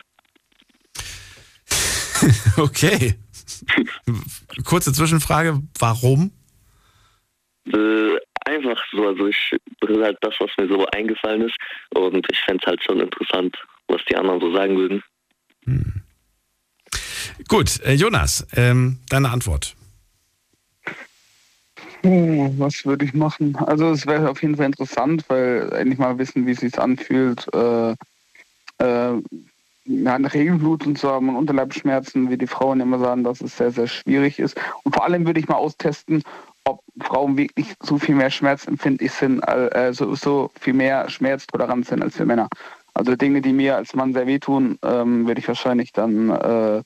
[SPEAKER 4] Okay. Kurze Zwischenfrage, warum?
[SPEAKER 18] Äh, einfach so, also ich, das ist halt das, was mir so eingefallen ist und ich fände es halt schon interessant, was die anderen so sagen würden.
[SPEAKER 4] Gut, äh, Jonas, ähm, deine Antwort.
[SPEAKER 21] Hm, was würde ich machen? Also es wäre auf jeden Fall interessant, weil endlich mal wissen, wie es sich anfühlt, äh, äh, ja, eine Regelblutung zu haben und Unterleibsschmerzen, wie die Frauen immer sagen, dass es sehr, sehr schwierig ist. Und vor allem würde ich mal austesten, Frauen wirklich so viel mehr schmerzempfindlich sind, äh, so, so viel mehr schmerztolerant sind als wir Männer. Also Dinge, die mir als Mann sehr wehtun, ähm, würde ich wahrscheinlich dann äh,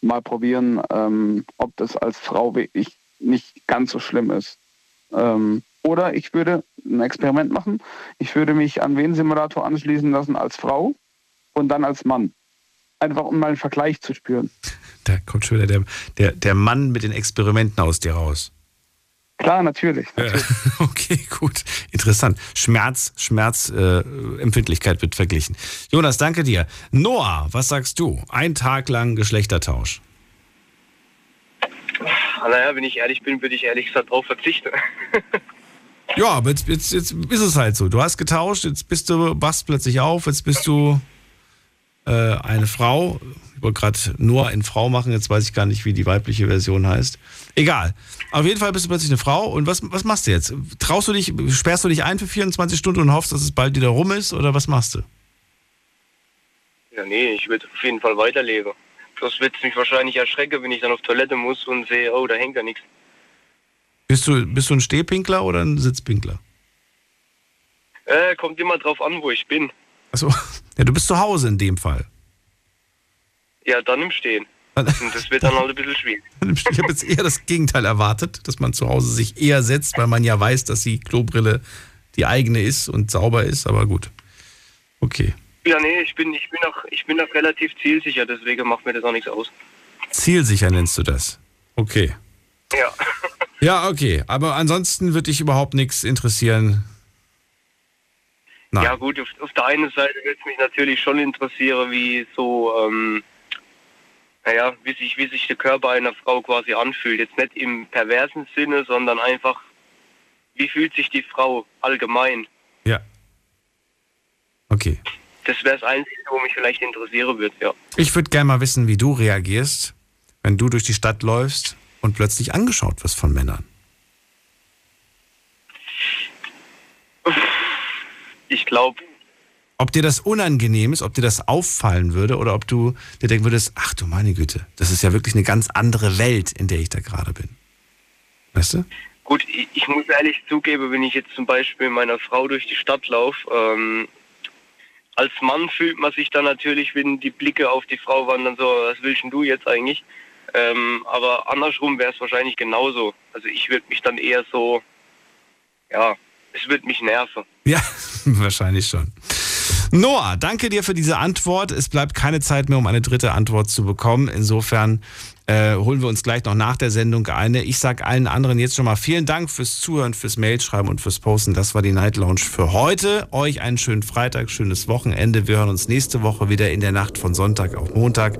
[SPEAKER 21] mal probieren, ähm, ob das als Frau wirklich nicht ganz so schlimm ist. Ähm, oder ich würde ein Experiment machen. Ich würde mich an wen Simulator anschließen lassen als Frau und dann als Mann. Einfach um mal einen Vergleich zu spüren.
[SPEAKER 4] Da kommt schon wieder der, der, der Mann mit den Experimenten aus dir raus.
[SPEAKER 21] Klar, natürlich.
[SPEAKER 4] Ja, okay, gut. Interessant. Schmerz, Schmerzempfindlichkeit äh, Empfindlichkeit wird verglichen. Jonas, danke dir. Noah, was sagst du? Ein Tag lang Geschlechtertausch.
[SPEAKER 22] Naja, wenn ich ehrlich bin, würde ich ehrlich gesagt darauf verzichten.
[SPEAKER 4] Ja, aber jetzt, jetzt, jetzt ist es halt so. Du hast getauscht, jetzt bist du, wachst plötzlich auf, jetzt bist du äh, eine Frau. Ich wollte gerade nur in Frau machen, jetzt weiß ich gar nicht, wie die weibliche Version heißt. Egal. Auf jeden Fall bist du plötzlich eine Frau und was, was machst du jetzt? Traust du dich, sperrst du dich ein für 24 Stunden und hoffst, dass es bald wieder rum ist oder was machst du?
[SPEAKER 22] Ja, nee, ich würde auf jeden Fall weiterleben. Das wird mich wahrscheinlich erschrecken, wenn ich dann auf Toilette muss und sehe, oh, da hängt ja nichts.
[SPEAKER 4] Bist du, bist du ein Stehpinkler oder ein Sitzpinkler?
[SPEAKER 22] Äh, kommt immer drauf an, wo ich bin.
[SPEAKER 4] Achso, ja, du bist zu Hause in dem Fall.
[SPEAKER 22] Ja, dann im Stehen. Und das wird dann halt ein bisschen schwierig.
[SPEAKER 4] Ich habe jetzt eher das Gegenteil erwartet, dass man zu Hause sich eher setzt, weil man ja weiß, dass die Klobrille die eigene ist und sauber ist, aber gut. Okay.
[SPEAKER 22] Ja, nee, ich bin, ich bin auch, ich bin auch relativ zielsicher, deswegen macht mir das auch nichts aus.
[SPEAKER 4] Zielsicher nennst du das. Okay.
[SPEAKER 22] Ja.
[SPEAKER 4] Ja, okay. Aber ansonsten wird dich überhaupt nichts interessieren. Nein.
[SPEAKER 22] Ja gut, auf, auf der einen Seite würde es mich natürlich schon interessieren, wie so, ähm, naja, wie sich, wie sich der Körper einer Frau quasi anfühlt. Jetzt nicht im perversen Sinne, sondern einfach, wie fühlt sich die Frau allgemein?
[SPEAKER 4] Ja. Okay.
[SPEAKER 22] Das wäre das Einzige, wo mich vielleicht interessieren würde, ja.
[SPEAKER 4] Ich würde gerne mal wissen, wie du reagierst, wenn du durch die Stadt läufst und plötzlich angeschaut wirst von Männern.
[SPEAKER 22] Ich glaube,
[SPEAKER 4] ob dir das unangenehm ist, ob dir das auffallen würde oder ob du dir denken würdest, ach du meine Güte, das ist ja wirklich eine ganz andere Welt, in der ich da gerade bin. Weißt du?
[SPEAKER 22] Gut, ich, ich muss ehrlich zugeben, wenn ich jetzt zum Beispiel meiner Frau durch die Stadt laufe, ähm, als Mann fühlt man sich dann natürlich, wenn die Blicke auf die Frau wandern, so, was willst denn du jetzt eigentlich? Ähm, aber andersrum wäre es wahrscheinlich genauso. Also ich würde mich dann eher so, ja, es wird mich nerven.
[SPEAKER 4] Ja, wahrscheinlich schon. Noah, danke dir für diese Antwort. Es bleibt keine Zeit mehr, um eine dritte Antwort zu bekommen. Insofern äh, holen wir uns gleich noch nach der Sendung eine. Ich sage allen anderen jetzt schon mal vielen Dank fürs Zuhören, fürs Mailschreiben und fürs Posten. Das war die Night Lounge für heute. Euch einen schönen Freitag, schönes Wochenende. Wir hören uns nächste Woche wieder in der Nacht von Sonntag auf Montag.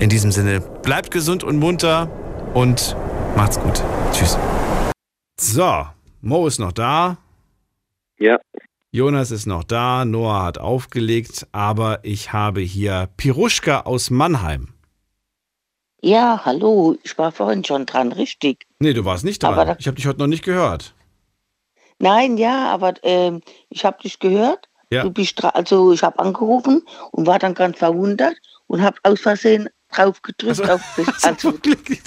[SPEAKER 4] In diesem Sinne, bleibt gesund und munter und macht's gut. Tschüss. So, Mo ist noch da.
[SPEAKER 18] Ja.
[SPEAKER 4] Jonas ist noch da, Noah hat aufgelegt, aber ich habe hier Piruschka aus Mannheim.
[SPEAKER 23] Ja, hallo, ich war vorhin schon dran, richtig.
[SPEAKER 4] Nee, du warst nicht dran.
[SPEAKER 23] Aber da-
[SPEAKER 4] ich habe dich heute noch nicht gehört.
[SPEAKER 23] Nein, ja, aber ähm, ich habe dich gehört.
[SPEAKER 4] Ja.
[SPEAKER 23] Du bist also ich habe angerufen und war dann ganz verwundert und habe aus Versehen drauf gedrückt auf das, also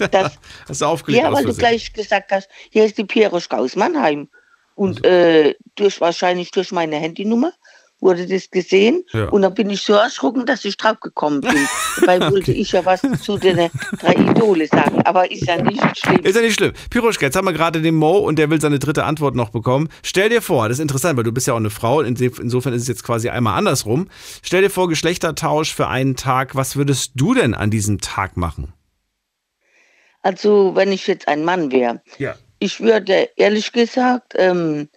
[SPEAKER 23] das,
[SPEAKER 4] Hast du aufgelegt
[SPEAKER 23] ja, weil du gleich gesagt hast, hier ist die Pieroschka aus Mannheim und äh, durch wahrscheinlich durch meine Handynummer wurde das gesehen
[SPEAKER 4] Ja.
[SPEAKER 23] und dann bin ich so erschrocken, dass ich drauf gekommen bin. Dabei wollte ich ja was zu den drei Idole sagen, aber ist ja nicht schlimm.
[SPEAKER 4] Ist ja nicht schlimm. Piruschka, jetzt haben wir gerade den Mo und der will seine dritte Antwort noch bekommen. Stell dir vor, das ist interessant, weil du bist ja auch eine Frau, insofern ist es jetzt quasi einmal andersrum. Stell dir vor, Geschlechtertausch für einen Tag. Was würdest du denn an diesem Tag machen?
[SPEAKER 23] Also, wenn ich jetzt ein Mann wäre,
[SPEAKER 4] Ja.
[SPEAKER 23] Ich würde ehrlich gesagt, ähm,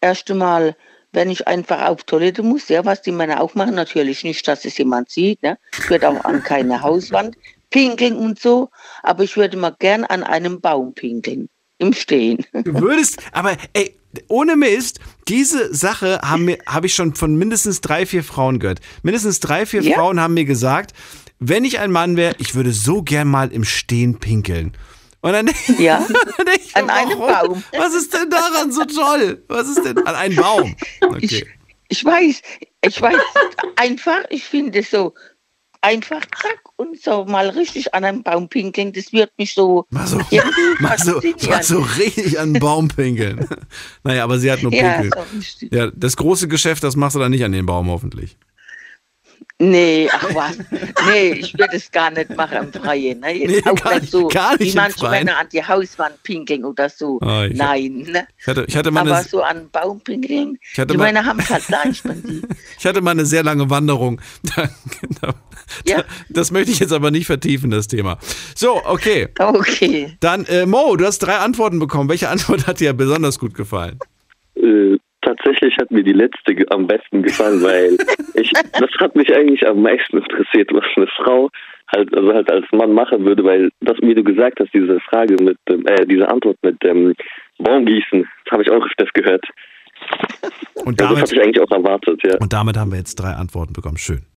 [SPEAKER 23] erst einmal, wenn ich einfach auf Toilette muss, ja, was die Männer auch machen, natürlich nicht, dass es jemand sieht, ne? Ich würde auch an keine Hauswand pinkeln und so, aber ich würde mal gern an einem Baum pinkeln, im Stehen.
[SPEAKER 4] Du würdest, aber ey, ohne Mist, diese Sache habe habe ich schon von mindestens drei, vier Frauen gehört. Mindestens drei, vier
[SPEAKER 23] Ja?
[SPEAKER 4] Frauen haben mir gesagt, wenn ich ein Mann wäre, ich würde so gern mal im Stehen pinkeln. Und dann,
[SPEAKER 23] ja,
[SPEAKER 4] dann denk ich,
[SPEAKER 23] an einem? Baum.
[SPEAKER 4] Was ist denn daran so toll? Was ist denn an einem Baum? Okay.
[SPEAKER 23] Ich weiß, ich weiß, einfach, ich finde es so, einfach zack und so mal richtig an einem Baum pinkeln, das wird mich so,
[SPEAKER 4] Mal so,
[SPEAKER 23] faszinieren.
[SPEAKER 4] mal so richtig an den Baum pinkeln. naja, aber sie hat nur
[SPEAKER 23] Ja,
[SPEAKER 4] pinkeln.
[SPEAKER 23] so.
[SPEAKER 4] Ja, das große Geschäft, das machst du dann nicht an den Baum hoffentlich.
[SPEAKER 23] Nee, ach was. Nee, ich würde es gar nicht machen im Freien. Ne? Jetzt
[SPEAKER 4] Nee,
[SPEAKER 23] auch
[SPEAKER 4] gar
[SPEAKER 23] nicht so,
[SPEAKER 4] gar nicht
[SPEAKER 23] wie manche. Männer an die Hauswand pinkeln oder so.
[SPEAKER 4] Ah, ich-
[SPEAKER 23] Nein, ne?
[SPEAKER 4] Ich hatte, ich hatte mal
[SPEAKER 23] Aber so an Baum pinkeln,
[SPEAKER 4] Ich hatte
[SPEAKER 23] die
[SPEAKER 4] mal-
[SPEAKER 23] Männer haben es halt leicht,
[SPEAKER 4] ich hatte mal eine sehr lange Wanderung. Da, da,
[SPEAKER 23] Ja.
[SPEAKER 4] Das möchte ich jetzt aber nicht vertiefen, das Thema. So, okay.
[SPEAKER 23] Okay.
[SPEAKER 4] Dann, äh, Mo, du hast drei Antworten bekommen. Welche Antwort hat dir besonders gut gefallen?
[SPEAKER 18] Äh, tatsächlich hat mir die letzte am besten gefallen, weil ich, das hat mich eigentlich am meisten interessiert, was eine Frau halt, also halt als Mann machen würde, weil das, wie du gesagt hast, diese Frage mit, dem, äh, diese Antwort mit dem Baumgießen, das habe ich auch öfters gehört.
[SPEAKER 4] Und
[SPEAKER 18] Ja, das
[SPEAKER 4] damit,
[SPEAKER 18] hatte ich eigentlich auch erwartet, ja.
[SPEAKER 4] und damit haben wir jetzt drei Antworten bekommen. Schön.